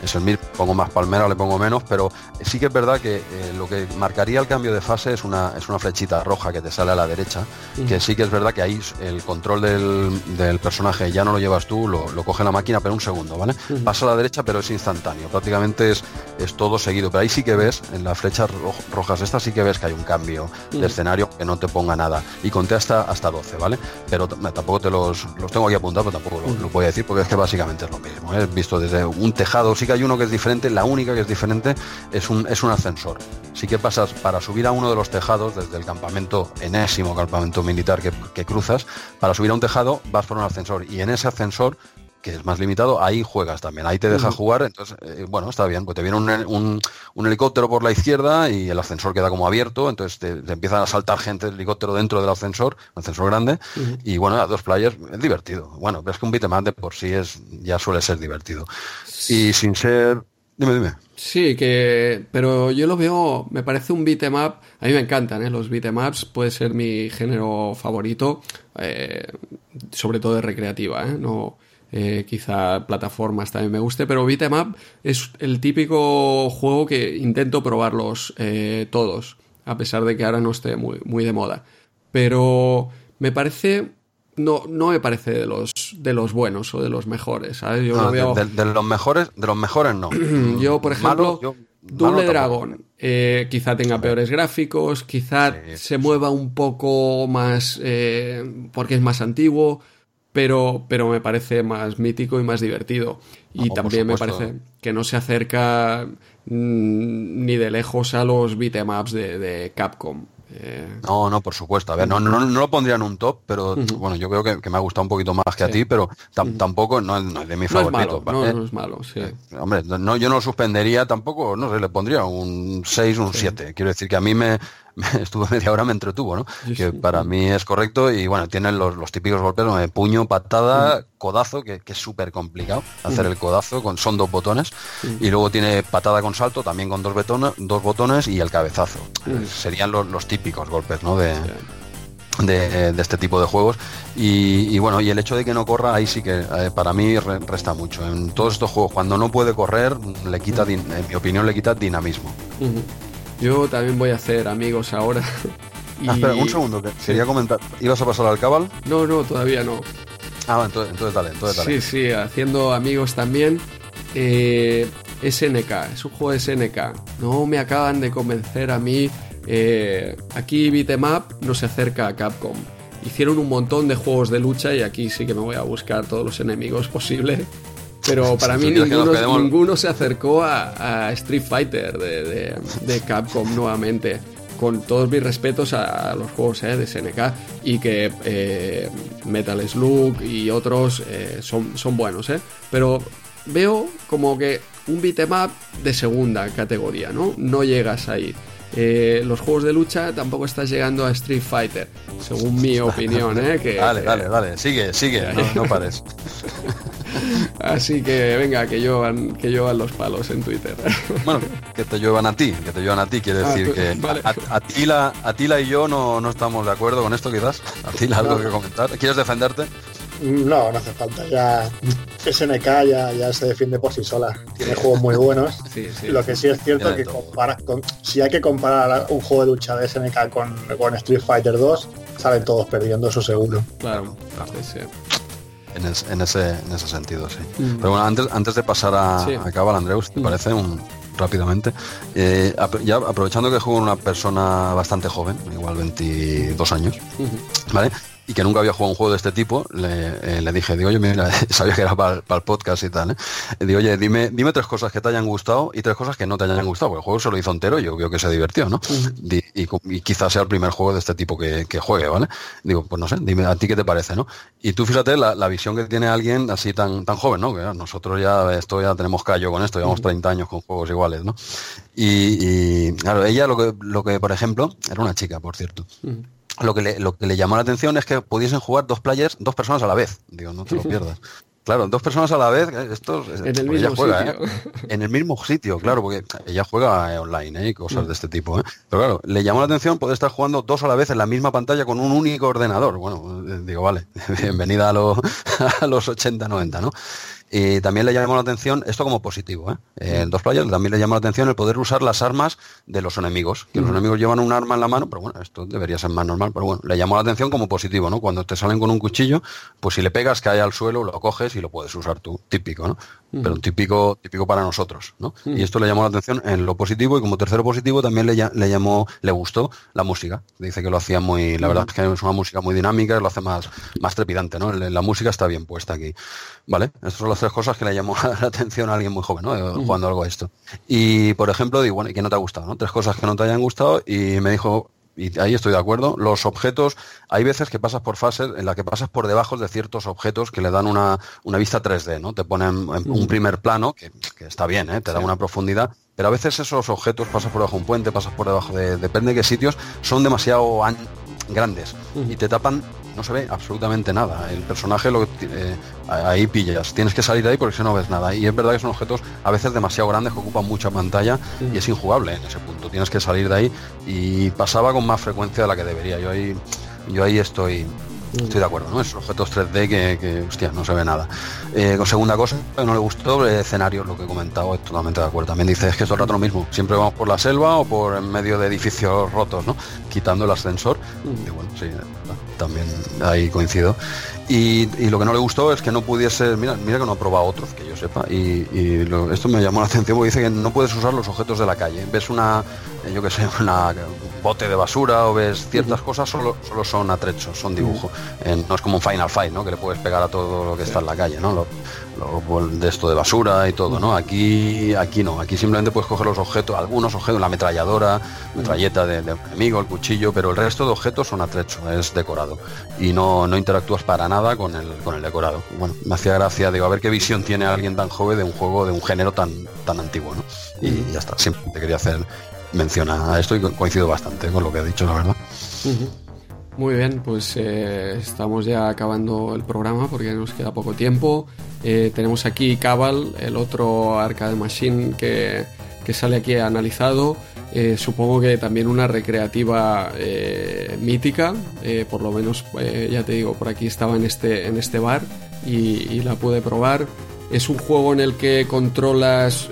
[SPEAKER 1] Es el mismo. Pongo más palmera, le pongo menos, pero sí que es verdad que eh, lo que marcaría el cambio de fase es una, es una flechita roja que te sale a la derecha, que sí que es verdad que ahí el control del, personaje ya no lo llevas tú, lo, coge la máquina, pero un segundo, ¿vale? Pasa a la derecha, pero es instantáneo. Prácticamente es, es todo seguido. Pero ahí sí que ves, en las flechas rojas estas sí que ves que hay un cambio de escenario que no te ponga nada. Y conté hasta, hasta 12, ¿vale? Pero tampoco te los, los tengo aquí apuntados, pero tampoco lo, lo voy a decir porque es que básicamente es lo mismo. ¿eh? visto desde un tejado, sí que hay uno que es diferente, la única que es diferente es un, es un ascensor. Sí que pasas para subir a uno de los tejados, desde el campamento, enésimo campamento militar que, que cruzas, para subir a un tejado vas por un ascensor y en ese ascensor que es más limitado, ahí juegas también, ahí te deja jugar, entonces, eh, bueno, está bien, pues te viene un, un, helicóptero por la izquierda y el ascensor queda como abierto, entonces te, empiezan a saltar gente del helicóptero dentro del ascensor, un ascensor grande, y bueno, a dos players es divertido. Bueno, ves que un beat'em de por sí es, ya suele ser divertido. Y sin ser... Dime, dime.
[SPEAKER 2] Sí, que, pero yo lo veo, me parece un beat'em up, a mí me encantan, ¿eh? los beat'em ups, puede ser mi género favorito, eh, sobre todo de recreativa, ¿eh? no eh, quizá plataformas también me guste, pero Beat'em es el típico juego que intento probarlos eh, todos, a pesar de que ahora no esté muy, muy de moda. Pero me parece no, no me parece de los de los buenos o de los mejores.
[SPEAKER 1] de, los mejores, de los mejores no. [CLEARS THROAT]
[SPEAKER 2] yo, por ejemplo, Double Dragon, eh, quizá tenga peores gráficos, quizá se mueva un poco más porque es más antiguo pero, pero me parece más mítico y más divertido. Y también me parece que no se acerca mm, ni de lejos a los beatemaps de, de Capcom.
[SPEAKER 1] Eh, no, no, por supuesto. A ver, no, no, no, lo pondría en un top, pero bueno, yo creo que, me ha gustado un poquito más que a ti, pero tampoco no, es de mi favorito.
[SPEAKER 2] No es malo, no, es malo sí. Eh,
[SPEAKER 1] hombre, no, yo no lo suspendería tampoco, no sé, le pondría un 6, un 7. Quiero decir que a mí me, [LAUGHS] estuvo media hora, me entretuvo, ¿no? que para mí es correcto y bueno, tienen los, los típicos golpes, de puño, patada, codazo, que, es súper complicado hacer el codazo, con, son dos botones, y luego tiene patada con salto, también con dos, botones, dos botones y el cabezazo. Serían los, los, típicos golpes, ¿no? De, de, este tipo de juegos. Y, bueno y el hecho de que no corra ahí sí que eh, para mí resta mucho. En todos estos juegos cuando no puede correr le quita en mi opinión le quita dinamismo
[SPEAKER 2] yo también voy a hacer amigos ahora. [LAUGHS]
[SPEAKER 1] Ah, espera, un segundo, que quería comentar. ¿Ibas a pasar al cabal?
[SPEAKER 2] No, no, todavía no.
[SPEAKER 1] Ah, entonces, entonces dale, entonces
[SPEAKER 2] dale. Sí, sí, haciendo amigos también. Eh, SNK, es un juego de SNK. No me acaban de convencer a mí. Eh, aquí Beatemap no se acerca a Capcom. Hicieron un montón de juegos de lucha y aquí sí que me voy a buscar todos los enemigos posibles pero [LAUGHS] para mí ninguno, se acercó a, Street Fighter de, Capcom nuevamente. Con todos mis respetos a, los juegos eh, de SNK y que eh, Metal Slug y otros eh, son, son buenos, pero veo como que un beatmap de segunda categoría, ¿no? No llegas ahí. los juegos de lucha tampoco estás llegando a Street Fighter, según mi [LAUGHS] opinión, ¿eh? Que,
[SPEAKER 1] dale, dale, dale, sigue, sigue, [LAUGHS] no pares.
[SPEAKER 2] Así que venga, que llevan, que llevan los palos en Twitter.
[SPEAKER 1] Bueno, que te llevan a ti, que te llevan a ti, quiere ah, decir que a, Atila, y yo no, no, estamos de acuerdo con esto quizás. Atila, algo que comentar. ¿Quieres defenderte?
[SPEAKER 3] No, no hace falta. Ya SNK ya, ya se defiende por sí sola. Tiene juegos muy buenos. [LAUGHS] Lo que sí es cierto que si hay que comparar un juego de lucha de SNK con, con Street Fighter 2, salen todos perdiendo eso seguro.
[SPEAKER 2] Claro, sí,
[SPEAKER 1] en, ese, en ese sentido, sí. Mm. Pero bueno, antes, antes de pasar a, sí. a Cabal, Andreus, ¿te mm. parece? Un, rápidamente. Eh, ya aprovechando que juego una persona bastante joven, igual 22 años, ¿vale? Y que nunca había jugado un juego de este tipo, le, eh, dije, digo, oye, mira, [LAUGHS] sabía que era para, el podcast y tal, ¿eh? digo, oye, dime, dime tres cosas que te hayan gustado y tres cosas que no te hayan gustado, porque el juego se lo hizo entero y yo creo que se divirtió, ¿no? y, quizás sea el primer juego de este tipo que, juegue, ¿vale? Digo, pues no sé, dime a ti qué te parece, ¿no? Y tú fíjate la, visión que tiene alguien así tan, tan joven, ¿no? Que nosotros ya, esto ya tenemos callo con esto, llevamos 30 años con juegos iguales, ¿no? Y, claro, ella lo que, lo que, por ejemplo, era una chica, por cierto lo que, le, lo que le llamó la atención es que pudiesen jugar dos players, dos personas a la vez. Digo, no te lo [LAUGHS] pierdas. Claro, dos personas a la vez, eh, esto
[SPEAKER 2] en el pues mismo
[SPEAKER 1] juega,
[SPEAKER 2] sitio.
[SPEAKER 1] ¿eh? En el mismo sitio, claro, porque ella juega eh, online y cosas de este tipo. ¿eh? Pero claro, le llamó la atención poder estar jugando dos a la vez en la misma pantalla con un único ordenador. Bueno, digo, vale, [LAUGHS] bienvenida a, los, [LAUGHS] a los 80, 90, ¿no? Y también le llamó la atención, esto como positivo, ¿eh? en dos playas también le llamó la atención el poder usar las armas de los enemigos. Que los enemigos llevan un arma en la mano, pero bueno, esto debería ser más normal, pero bueno, le llamó la atención como positivo, ¿no? Cuando te salen con un cuchillo, pues si le pegas, cae al suelo, lo coges y lo puedes usar tú, típico, ¿no? Pero típico, típico para nosotros, ¿no? Y esto le llamó la atención en lo positivo y como tercero positivo también le, le llamó, le gustó la música. Dice que lo hacía muy, la verdad es que es una música muy dinámica, lo hace más, más trepidante, ¿no? La música está bien puesta aquí. ¿Vale? Estas son las tres cosas que le llamó [LAUGHS] la atención a alguien muy joven, ¿no? Jugando algo a esto. Y, por ejemplo, digo, bueno, ¿y qué no te ha gustado? ¿no? Tres cosas que no te hayan gustado y me dijo, y ahí estoy de acuerdo, los objetos, hay veces que pasas por fases en las que pasas por debajo de ciertos objetos que le dan una, una vista 3D, ¿no? Te ponen un primer plano, que, está bien, ¿eh? te da una profundidad, pero a veces esos objetos pasas por debajo de un puente, pasas por debajo de, depende de qué sitios, son demasiado grandes y te tapan no se ve absolutamente nada. El personaje lo eh, ahí pillas. Tienes que salir de ahí porque si no ves nada. Y es verdad que son objetos a veces demasiado grandes que ocupan mucha pantalla y es injugable en ese punto. Tienes que salir de ahí y pasaba con más frecuencia de la que debería. Yo ahí, yo ahí estoy. Estoy de acuerdo, ¿no? Esos objetos 3D que, hostia, no se ve nada. Eh, con segunda cosa, que no le gustó, el escenario, lo que he comentado, es totalmente de acuerdo. También dice, es que es todo el rato lo mismo. Siempre vamos por la selva o por en medio de edificios rotos, ¿no? Quitando el ascensor. Y bueno, sí, también ahí coincido. Y, lo que no le gustó es que no pudiese, mira, mira que no ha probado otros, que yo sepa, y, esto me llamó la [LAUGHS] atención porque dice que no puedes usar los objetos de la calle. Ves una, eh, yo que sé, una bote de basura o ves ciertas cosas, solo, solo son atrechos, son dibujo. no es como un Final Fight, ¿no? Que le puedes pegar a todo lo que está en la calle, ¿no? de esto de basura y todo, ¿no? Aquí, aquí no, aquí simplemente puedes coger los objetos, algunos objetos, la ametralladora, metralleta de, enemigo, el cuchillo, pero el resto de objetos son atrechos, es decorado. Y no, no interactúas para nada con el, con el decorado. Bueno, me hacía gracia, digo, a ver qué visión tiene alguien tan joven de un juego de un género tan, tan antiguo, ¿no? Y ya está, siempre te quería hacer mención a esto y coincido bastante con lo que ha dicho, la verdad.
[SPEAKER 2] Muy bien, pues eh, estamos ya acabando el programa porque nos queda poco tiempo. Eh, tenemos aquí Cabal, el otro arcade machine que, que sale aquí analizado. Eh, supongo que también una recreativa mítica, por lo menos ya te digo, por aquí estaba en este, en este bar y, la pude probar. Es un juego en el que controlas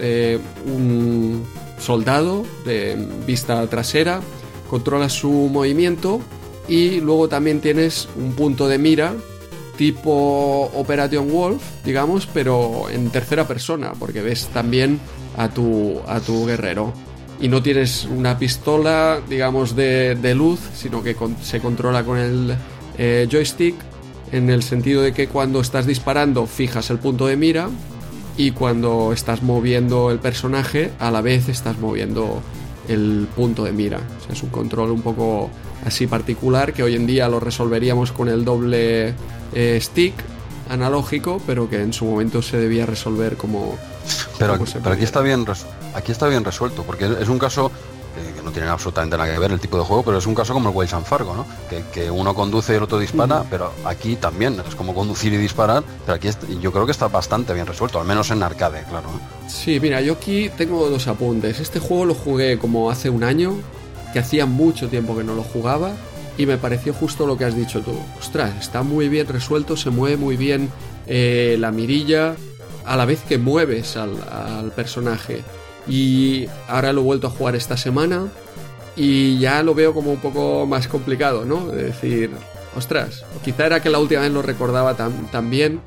[SPEAKER 2] un soldado de vista trasera, controlas su movimiento y luego también tienes un punto de mira tipo Operation Wolf, digamos, pero en tercera persona, porque ves también a tu, a tu guerrero. Y no tienes una pistola, digamos, de, luz, sino que se controla con el eh, joystick, en el sentido de que cuando estás disparando fijas el punto de mira y cuando estás moviendo el personaje, a la vez estás moviendo el punto de mira. O sea, es un control un poco así particular que hoy en día lo resolveríamos con el doble eh, stick analógico, pero que en su momento se debía resolver como.
[SPEAKER 1] Pero, aquí, está bien aquí está bien resuelto, porque es un caso no tiene absolutamente nada que ver el tipo de juego, pero es un caso como el Wild San Fargo, ¿no? Que, uno conduce y el otro dispara, pero aquí también es como conducir y disparar, pero aquí yo creo que está bastante bien resuelto, al menos en arcade, claro.
[SPEAKER 2] Sí, mira, yo aquí tengo dos apuntes. Este juego lo jugué como hace un año, que hacía mucho tiempo que no lo jugaba y me pareció justo lo que has dicho tú. Ostras, está muy bien resuelto, se mueve muy bien eh, la mirilla a la vez que mueves al, personaje. Y ahora lo he vuelto a jugar esta semana y ya lo veo como un poco más complicado, ¿no? De decir, ostras, quizá era que la última vez lo recordaba tan bien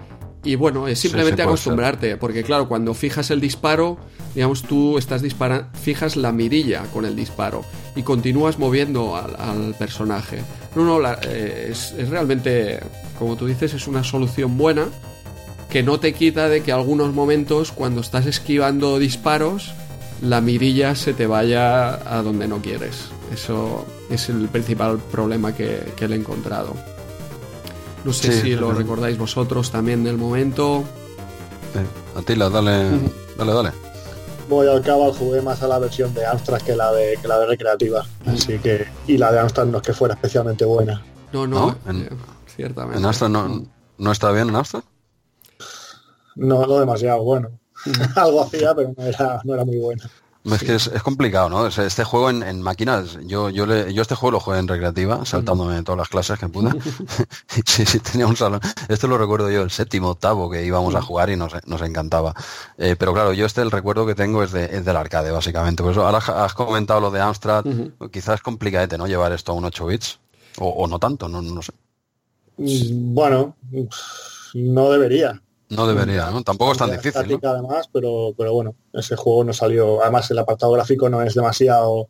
[SPEAKER 2] y bueno, es simplemente acostumbrarte, porque claro, cuando fijas el disparo, digamos, tú estás disparando, fijas la mirilla con el disparo y continúas moviendo al, personaje. No, no, eh, es, es, realmente, como tú dices, es una solución buena que no te quita de que algunos momentos cuando estás esquivando disparos, la mirilla se te vaya a donde no quieres. Eso es el principal problema que, que le he encontrado. No sé si lo recordáis vosotros también del momento.
[SPEAKER 1] Eh, Atila, dale, dale, dale.
[SPEAKER 3] Voy al cabo, jugué más a la versión de Amstrad que la de, que la de recreativa. Así que. Y la de Amstrad no es que fuera especialmente buena.
[SPEAKER 2] No, no, en, eh, ciertamente.
[SPEAKER 1] ¿En Amstrad no, no está bien en Amstrad?
[SPEAKER 3] No, no demasiado bueno. [LAUGHS] Algo hacía, pero no era, no era muy buena.
[SPEAKER 1] Es que es, complicado, ¿no? Este juego en, máquinas, yo, yo, le, yo este juego lo jugué en recreativa, saltándome todas las clases que pude. [LAUGHS] [LAUGHS] sí, sí, tenía un salón. Esto lo recuerdo yo, el séptimo, octavo, que íbamos a jugar y nos, nos encantaba. Eh, pero claro, yo este, el recuerdo que tengo es, de, es del arcade, básicamente. Por eso ahora has comentado lo de Amstrad, quizás es complicadete, ¿no? Llevar esto a un 8 bits. O, no tanto, no, no sé.
[SPEAKER 3] Mm, bueno, no debería.
[SPEAKER 1] No debería, ¿no? Tampoco es tan difícil.
[SPEAKER 3] Además, pero, pero bueno, ese juego no salió. Además, el apartado gráfico no es demasiado,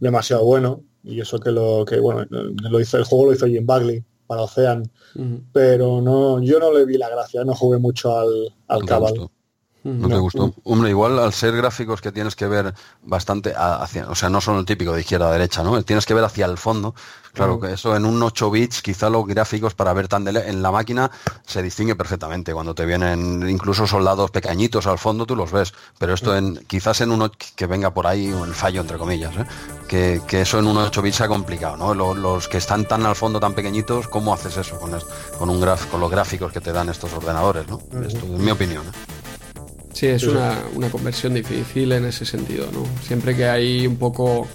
[SPEAKER 3] demasiado bueno. Y eso que lo que bueno, lo hizo, el juego lo hizo Jim Bagley para Ocean. Pero no, yo no le vi la gracia, no jugué mucho al, al Cabal.
[SPEAKER 1] ¿No, te gustó? Hombre, igual al ser gráficos que tienes que ver bastante hacia, o sea, no son el típico de izquierda a derecha, ¿no? Tienes que ver hacia el fondo. Claro que eso en un 8 bits, quizá los gráficos para ver tan de en la máquina se distingue perfectamente. Cuando te vienen incluso soldados pequeñitos al fondo, tú los ves. Pero esto en, quizás en uno que venga por ahí, el fallo entre comillas, ¿eh? que, eso en un 8 bits sea complicado, ¿no? Los, que están tan al fondo, tan pequeñitos, ¿cómo haces eso con, con, un con los gráficos que te dan estos ordenadores, ¿no? Esto es mi opinión. ¿eh?
[SPEAKER 2] Sí, es una, una, conversión difícil en ese sentido, ¿no? Siempre que hay un poco...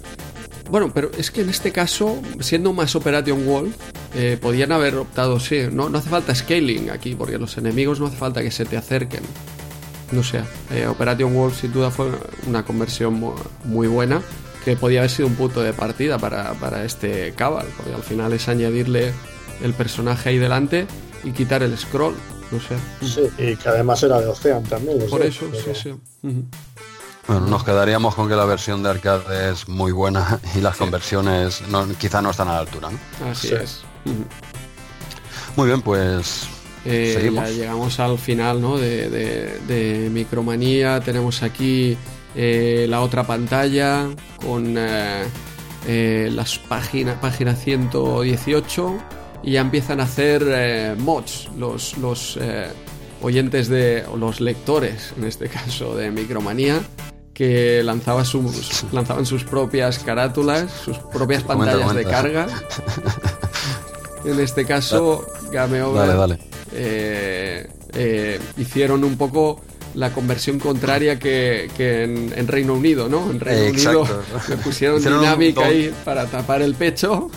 [SPEAKER 2] Bueno, pero es que en este caso, siendo más Operation Wolf, eh, podían haber optado, sí, no, no hace falta scaling aquí, porque los enemigos no hace falta que se te acerquen. No sé, eh, Operation Wolf sin duda fue una conversión muy, buena, que podía haber sido un punto de partida para, para este Cabal, porque al final es añadirle el personaje ahí delante y quitar el scroll no sé.
[SPEAKER 3] Sí, y que además era de Ocean también.
[SPEAKER 2] Por eso, sí, sí.
[SPEAKER 1] Bueno, nos quedaríamos con que la versión de arcade es muy buena y las conversiones no, quizá no están a la altura, ¿no?
[SPEAKER 2] Así es.
[SPEAKER 1] Muy bien, pues
[SPEAKER 2] eh, ya llegamos al final ¿no? de, Micromanía. Tenemos aquí eh, la otra pantalla con eh, las páginas, página 118 y ya empiezan a hacer eh, mods los, los eh, oyentes de, o los lectores, en este caso de Micromanía, que lanzaba sus, lanzaban sus propias carátulas, sus propias pantallas de carga. [LAUGHS] En este caso, Game Over eh, hicieron un poco la conversión contraria que, en, Reino Unido, ¿no? En Reino Unido [LAUGHS] le pusieron dinámica ahí para tapar el pecho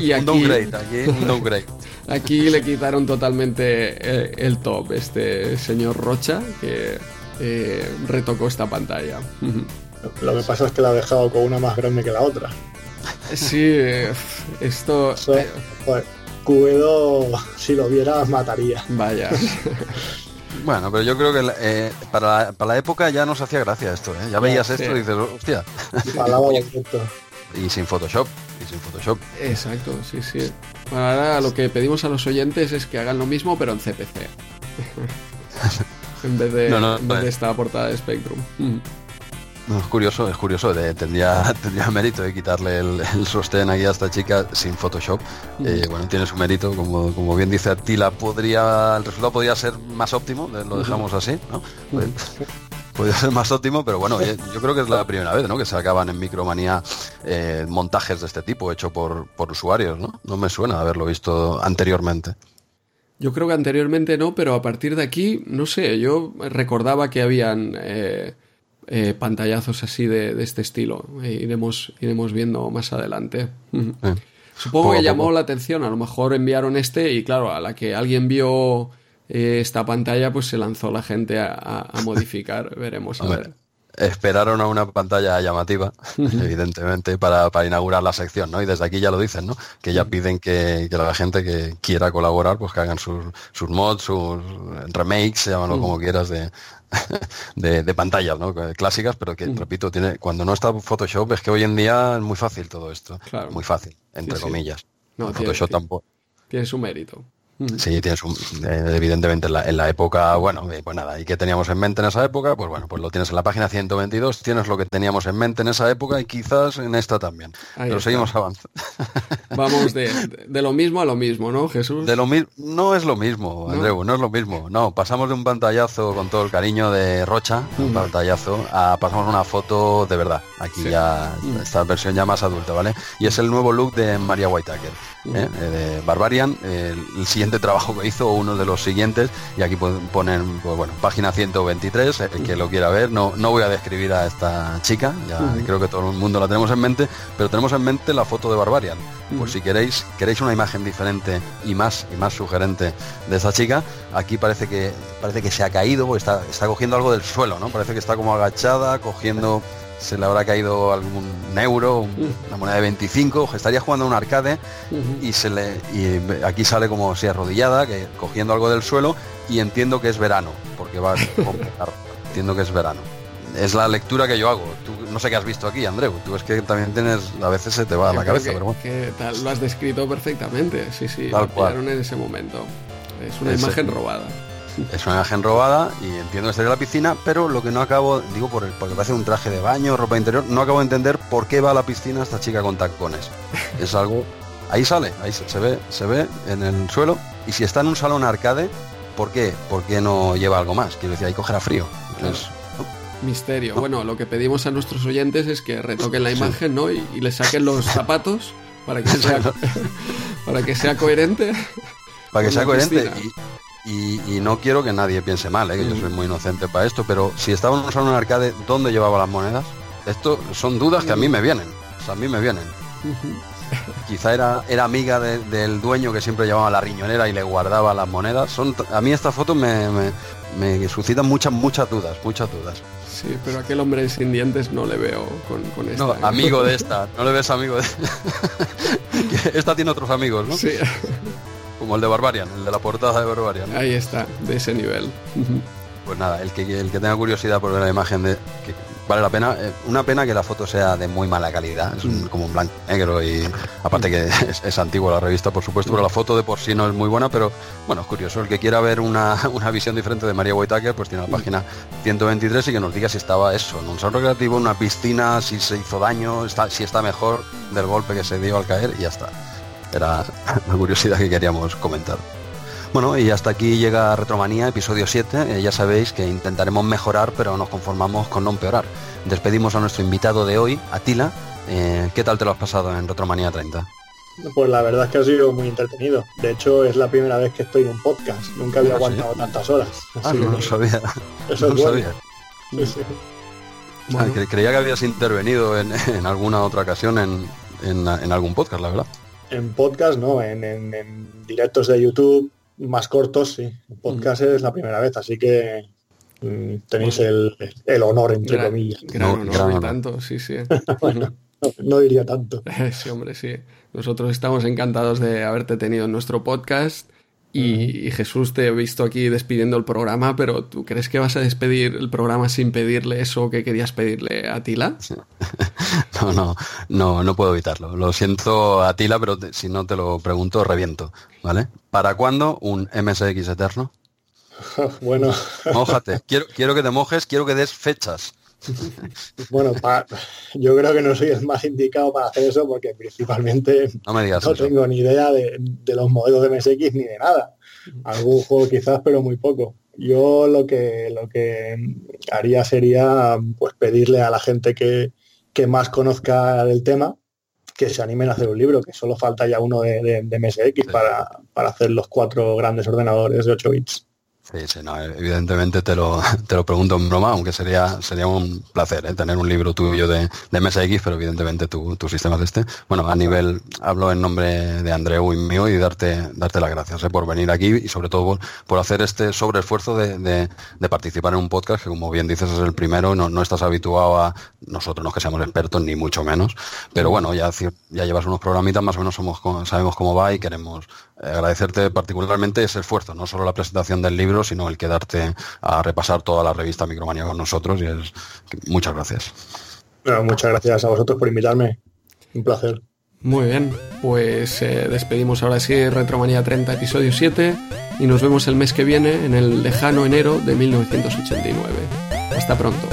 [SPEAKER 2] y aquí, [LAUGHS] aquí, le quitaron totalmente eh, el, top, este señor Rocha, que eh, retocó esta pantalla.
[SPEAKER 3] Lo que pasa es que la ha dejado con una más grande que la otra.
[SPEAKER 2] Sí, esto...
[SPEAKER 3] Cubedo, si lo vieras, mataría.
[SPEAKER 2] Vaya. [LAUGHS]
[SPEAKER 1] Bueno, pero yo creo que eh, para, la, época ya nos hacía gracia esto, Ya veías esto y dices, hostia. [LAUGHS] y sin Photoshop y sin Photoshop.
[SPEAKER 2] Exacto, sí, sí. ahora lo que pedimos a los oyentes es que hagan lo mismo, pero en CPC. [LAUGHS] en vez de, de esta portada de Spectrum.
[SPEAKER 1] es curioso, es curioso. tendría, [LAUGHS] tendría mérito de quitarle el, sostén aquí a esta chica sin Photoshop. Eh, bueno, tiene su mérito. Como, como bien dice Attila, podría, el resultado podría ser más óptimo. Lo dejamos así, ¿no? Podría ser más óptimo, pero bueno, yo creo que es la primera vez ¿no? que se acaban en Micromanía eh, montajes de este tipo hecho por, por usuarios, ¿no? No me suena haberlo visto anteriormente.
[SPEAKER 2] Yo creo que anteriormente no, pero a partir de aquí, no sé, yo recordaba que habían eh, eh, pantallazos así de, este estilo. iremos, iremos viendo más adelante. Supongo que llamó la atención, a lo mejor enviaron este y claro, a la que alguien vio eh, esta pantalla pues se lanzó la gente a, modificar. [LAUGHS] Veremos a ver.
[SPEAKER 1] Esperaron a una pantalla llamativa, [LAUGHS] evidentemente, para, inaugurar la sección, ¿no? Y desde aquí ya lo dicen, ¿no? Que ya piden que, la gente que quiera colaborar, pues que hagan sus, sus mods, sus remakes, llámalo como quieras, [LAUGHS] de, de, pantallas, ¿no? Clásicas, pero que, repito, tiene, cuando no está Photoshop es que hoy en día es muy fácil todo esto. Muy fácil, entre comillas.
[SPEAKER 2] No,
[SPEAKER 1] Photoshop
[SPEAKER 2] tiene,
[SPEAKER 1] tampoco.
[SPEAKER 2] tiene su mérito.
[SPEAKER 1] Sí, tienes un, eh, evidentemente en la, en la época, bueno, eh, pues nada, ¿y qué teníamos en mente en esa época? Pues bueno, pues lo tienes en la página 122, tienes lo que teníamos en mente en esa época y quizás en esta también.
[SPEAKER 2] Ahí
[SPEAKER 1] Pero
[SPEAKER 2] está.
[SPEAKER 1] seguimos avanzando. [LAUGHS]
[SPEAKER 2] Vamos de, de lo mismo a lo mismo, ¿no, Jesús?
[SPEAKER 1] De lo no es lo mismo. Andreu, no es lo mismo. No, pasamos de un pantallazo con todo el cariño de Rocha, un pantallazo, a pasamos una foto de verdad. Aquí
[SPEAKER 2] Sí.
[SPEAKER 1] ya,
[SPEAKER 2] Mm.
[SPEAKER 1] esta versión ya más adulta, ¿vale? Y es el nuevo look de María Whitaker,
[SPEAKER 2] Mm.
[SPEAKER 1] ¿eh? De Barbarian, el, el siguiente trabajo que hizo, uno de los siguientes, y aquí pon- ponen, pues bueno, página 123, el que lo quiera ver, no, no voy a describir a esta chica, ya creo que todo el mundo la tenemos en mente, pero tenemos en mente la foto de Barbarian. Por
[SPEAKER 2] Mm.
[SPEAKER 1] si queréis, queréis una imagen diferente y más y más sugerente de esta chica, aquí parece que parece que se ha caído, está, está cogiendo algo del suelo, ¿no? Parece que está como agachada, cogiendo, se le habrá caído algún euro, un- una moneda de 25, estaría jugando a un arcade y se le y aquí sale como si arrodillada, que cogiendo algo del suelo y entiendo que es verano, porque va [LAUGHS] con entiendo que es verano. Es la lectura que yo hago. Tú, no sé qué has visto aquí, Andreu. Tú es que también tienes, a veces se te va a la cabeza,
[SPEAKER 2] que,
[SPEAKER 1] pero bueno.
[SPEAKER 2] que tal, lo has descrito perfectamente, sí, sí,
[SPEAKER 1] Tal
[SPEAKER 2] lo
[SPEAKER 1] cual.
[SPEAKER 2] en ese momento. Es una imagen robada.
[SPEAKER 1] Es una imagen robada y entiendo que estaría en la piscina, pero lo que no acabo, digo por el, porque parece un traje de baño, ropa interior, no acabo de entender por qué va a la piscina esta chica con tacones. [LAUGHS] Es algo. Ahí sale, ahí se, se ve, se ve en el suelo. Y si está en un salón arcade, ¿por qué? ¿Por qué no lleva algo más? Quiero decir, ahí cogerá frío. Entonces,
[SPEAKER 2] Misterio. Bueno, lo que pedimos a nuestros oyentes es que retoquen la imagen, ¿no? Y, y le saquen los [LAUGHS] zapatos para que sea, [LAUGHS] para que sea coherente.
[SPEAKER 1] para que sea coherente. Y, y- y no quiero que nadie piense mal, ¿eh? que yo
[SPEAKER 2] Mm.
[SPEAKER 1] soy muy inocente para esto, pero si estaba en un arcade, ¿dónde llevaba las monedas? Esto son dudas que a mí me vienen. O sea, a mí me vienen. Quizá era, era amiga de- del dueño que siempre llevaba la riñonera y le guardaba las monedas. Son, a mí esta foto me, me, me suscita muchas, muchas dudas, muchas dudas.
[SPEAKER 2] Sí, pero aquel hombre sin dientes no le veo con, con esta.
[SPEAKER 1] No,
[SPEAKER 2] ¿eh?
[SPEAKER 1] amigo de esta, no le ves amigo de... [LAUGHS] esta tiene otros amigos, ¿no?
[SPEAKER 2] Sí,
[SPEAKER 1] Como el de Barbarian, el de la portada de Barbarian.
[SPEAKER 2] ahí está, de ese nivel.
[SPEAKER 1] Pues nada, el que, el que tenga curiosidad por ver la imagen de... Que vale la pena, eh, una pena que la foto sea de muy mala calidad, es un- como un blanco y negro y aparte que es, es antigua la revista por supuesto, pero la foto de por sí no es muy buena, pero bueno, es curioso, el que quiera ver una, [LAUGHS] una visión diferente de María Whitaker, pues tiene la página 123 y que nos diga si estaba eso, en un salón recreativo, en una piscina, si se hizo daño, está, si está mejor del golpe que se dio al caer y ya está. Era la curiosidad que queríamos comentar. Bueno, y hasta aquí llega Retromanía, episodio 7. Eh, ya sabéis que intentaremos mejorar, pero nos conformamos con no empeorar. Despedimos a nuestro invitado de hoy, Atila. Eh, ¿Qué tal te lo has pasado en Retromanía 30?
[SPEAKER 3] Pues la verdad es que ha sido muy entretenido. De hecho, es la primera vez que estoy en un podcast. Nunca había
[SPEAKER 1] Ah, ¿sí?
[SPEAKER 3] aguantado tantas horas.
[SPEAKER 1] Ah, no lo sabía.
[SPEAKER 3] eso
[SPEAKER 1] No
[SPEAKER 3] es
[SPEAKER 1] lo
[SPEAKER 3] bueno.
[SPEAKER 1] sabía.
[SPEAKER 3] Sí, sí.
[SPEAKER 1] Ah,
[SPEAKER 2] Bueno,
[SPEAKER 1] creía que habías intervenido en, en alguna otra ocasión en, en- en algún podcast, la verdad.
[SPEAKER 3] En podcast, no, en, en- en directos de YouTube más cortos, sí. En podcast es la primera vez, así que mm, tenéis el, el honor, entre
[SPEAKER 2] gran,
[SPEAKER 3] comillas.
[SPEAKER 2] gran
[SPEAKER 1] No,
[SPEAKER 2] honor,
[SPEAKER 1] gran
[SPEAKER 2] y
[SPEAKER 1] honor.
[SPEAKER 2] tanto, sí, sí. [LAUGHS]
[SPEAKER 3] Bueno, no, no diría tanto. [LAUGHS]
[SPEAKER 2] Sí, hombre, sí. Nosotros estamos encantados de haberte tenido en nuestro podcast. Y, y Jesús, te he visto aquí despidiendo el programa, pero ¿tú crees que vas a despedir el programa sin pedirle eso que querías pedirle a Tila? [LAUGHS]
[SPEAKER 1] No, no, no, no puedo evitarlo. Lo siento, Atila, pero te- si no te lo pregunto, reviento. ¿Vale? ¿Para cuándo un MSX eterno? [LAUGHS]
[SPEAKER 3] Bueno,
[SPEAKER 1] Mójate. Quiero, quiero que te mojes, quiero que des fechas.
[SPEAKER 3] Bueno, pa- yo creo que no soy el más indicado para hacer eso porque principalmente
[SPEAKER 1] No me digas
[SPEAKER 3] no tengo ni idea de, de los modelos de MSX ni de nada. Algún juego quizás, pero muy poco. Yo lo que lo que haría sería pues pedirle a la gente que, que más conozca el tema que se animen a hacer un libro, que solo falta ya uno de, de- de MSX para, para hacer los cuatro grandes ordenadores de 8 bits.
[SPEAKER 1] Sí, sí, no, evidentemente te lo, [LAUGHS] te lo pregunto en broma, aunque sería, sería un placer ¿eh? tener un libro tuyo de, de MSX, pero evidentemente tu, tu sistema es este. Bueno, a nivel, hablo en nombre de Andreu y mío y darte, darte las gracias ¿eh? por venir aquí y sobre todo por, por hacer este sobreesfuerzo de, de, participar en un podcast que como bien dices es el primero, no, no estás habituado a nosotros, no que seamos expertos ni mucho menos, pero bueno, ya, ya llevas unos programitas, más o menos sabemos cómo va y queremos eh, agradecerte particularmente ese esfuerzo, no solo la presentación del libro, sino el quedarte a repasar toda la revista Micromanía con nosotros y es muchas gracias.
[SPEAKER 3] Bueno, muchas gracias a vosotros por invitarme. Un placer.
[SPEAKER 2] Muy bien, pues eh, despedimos ahora sí Retromanía 30, episodio 7, y nos vemos el mes que viene en el lejano enero de 1989. Hasta pronto.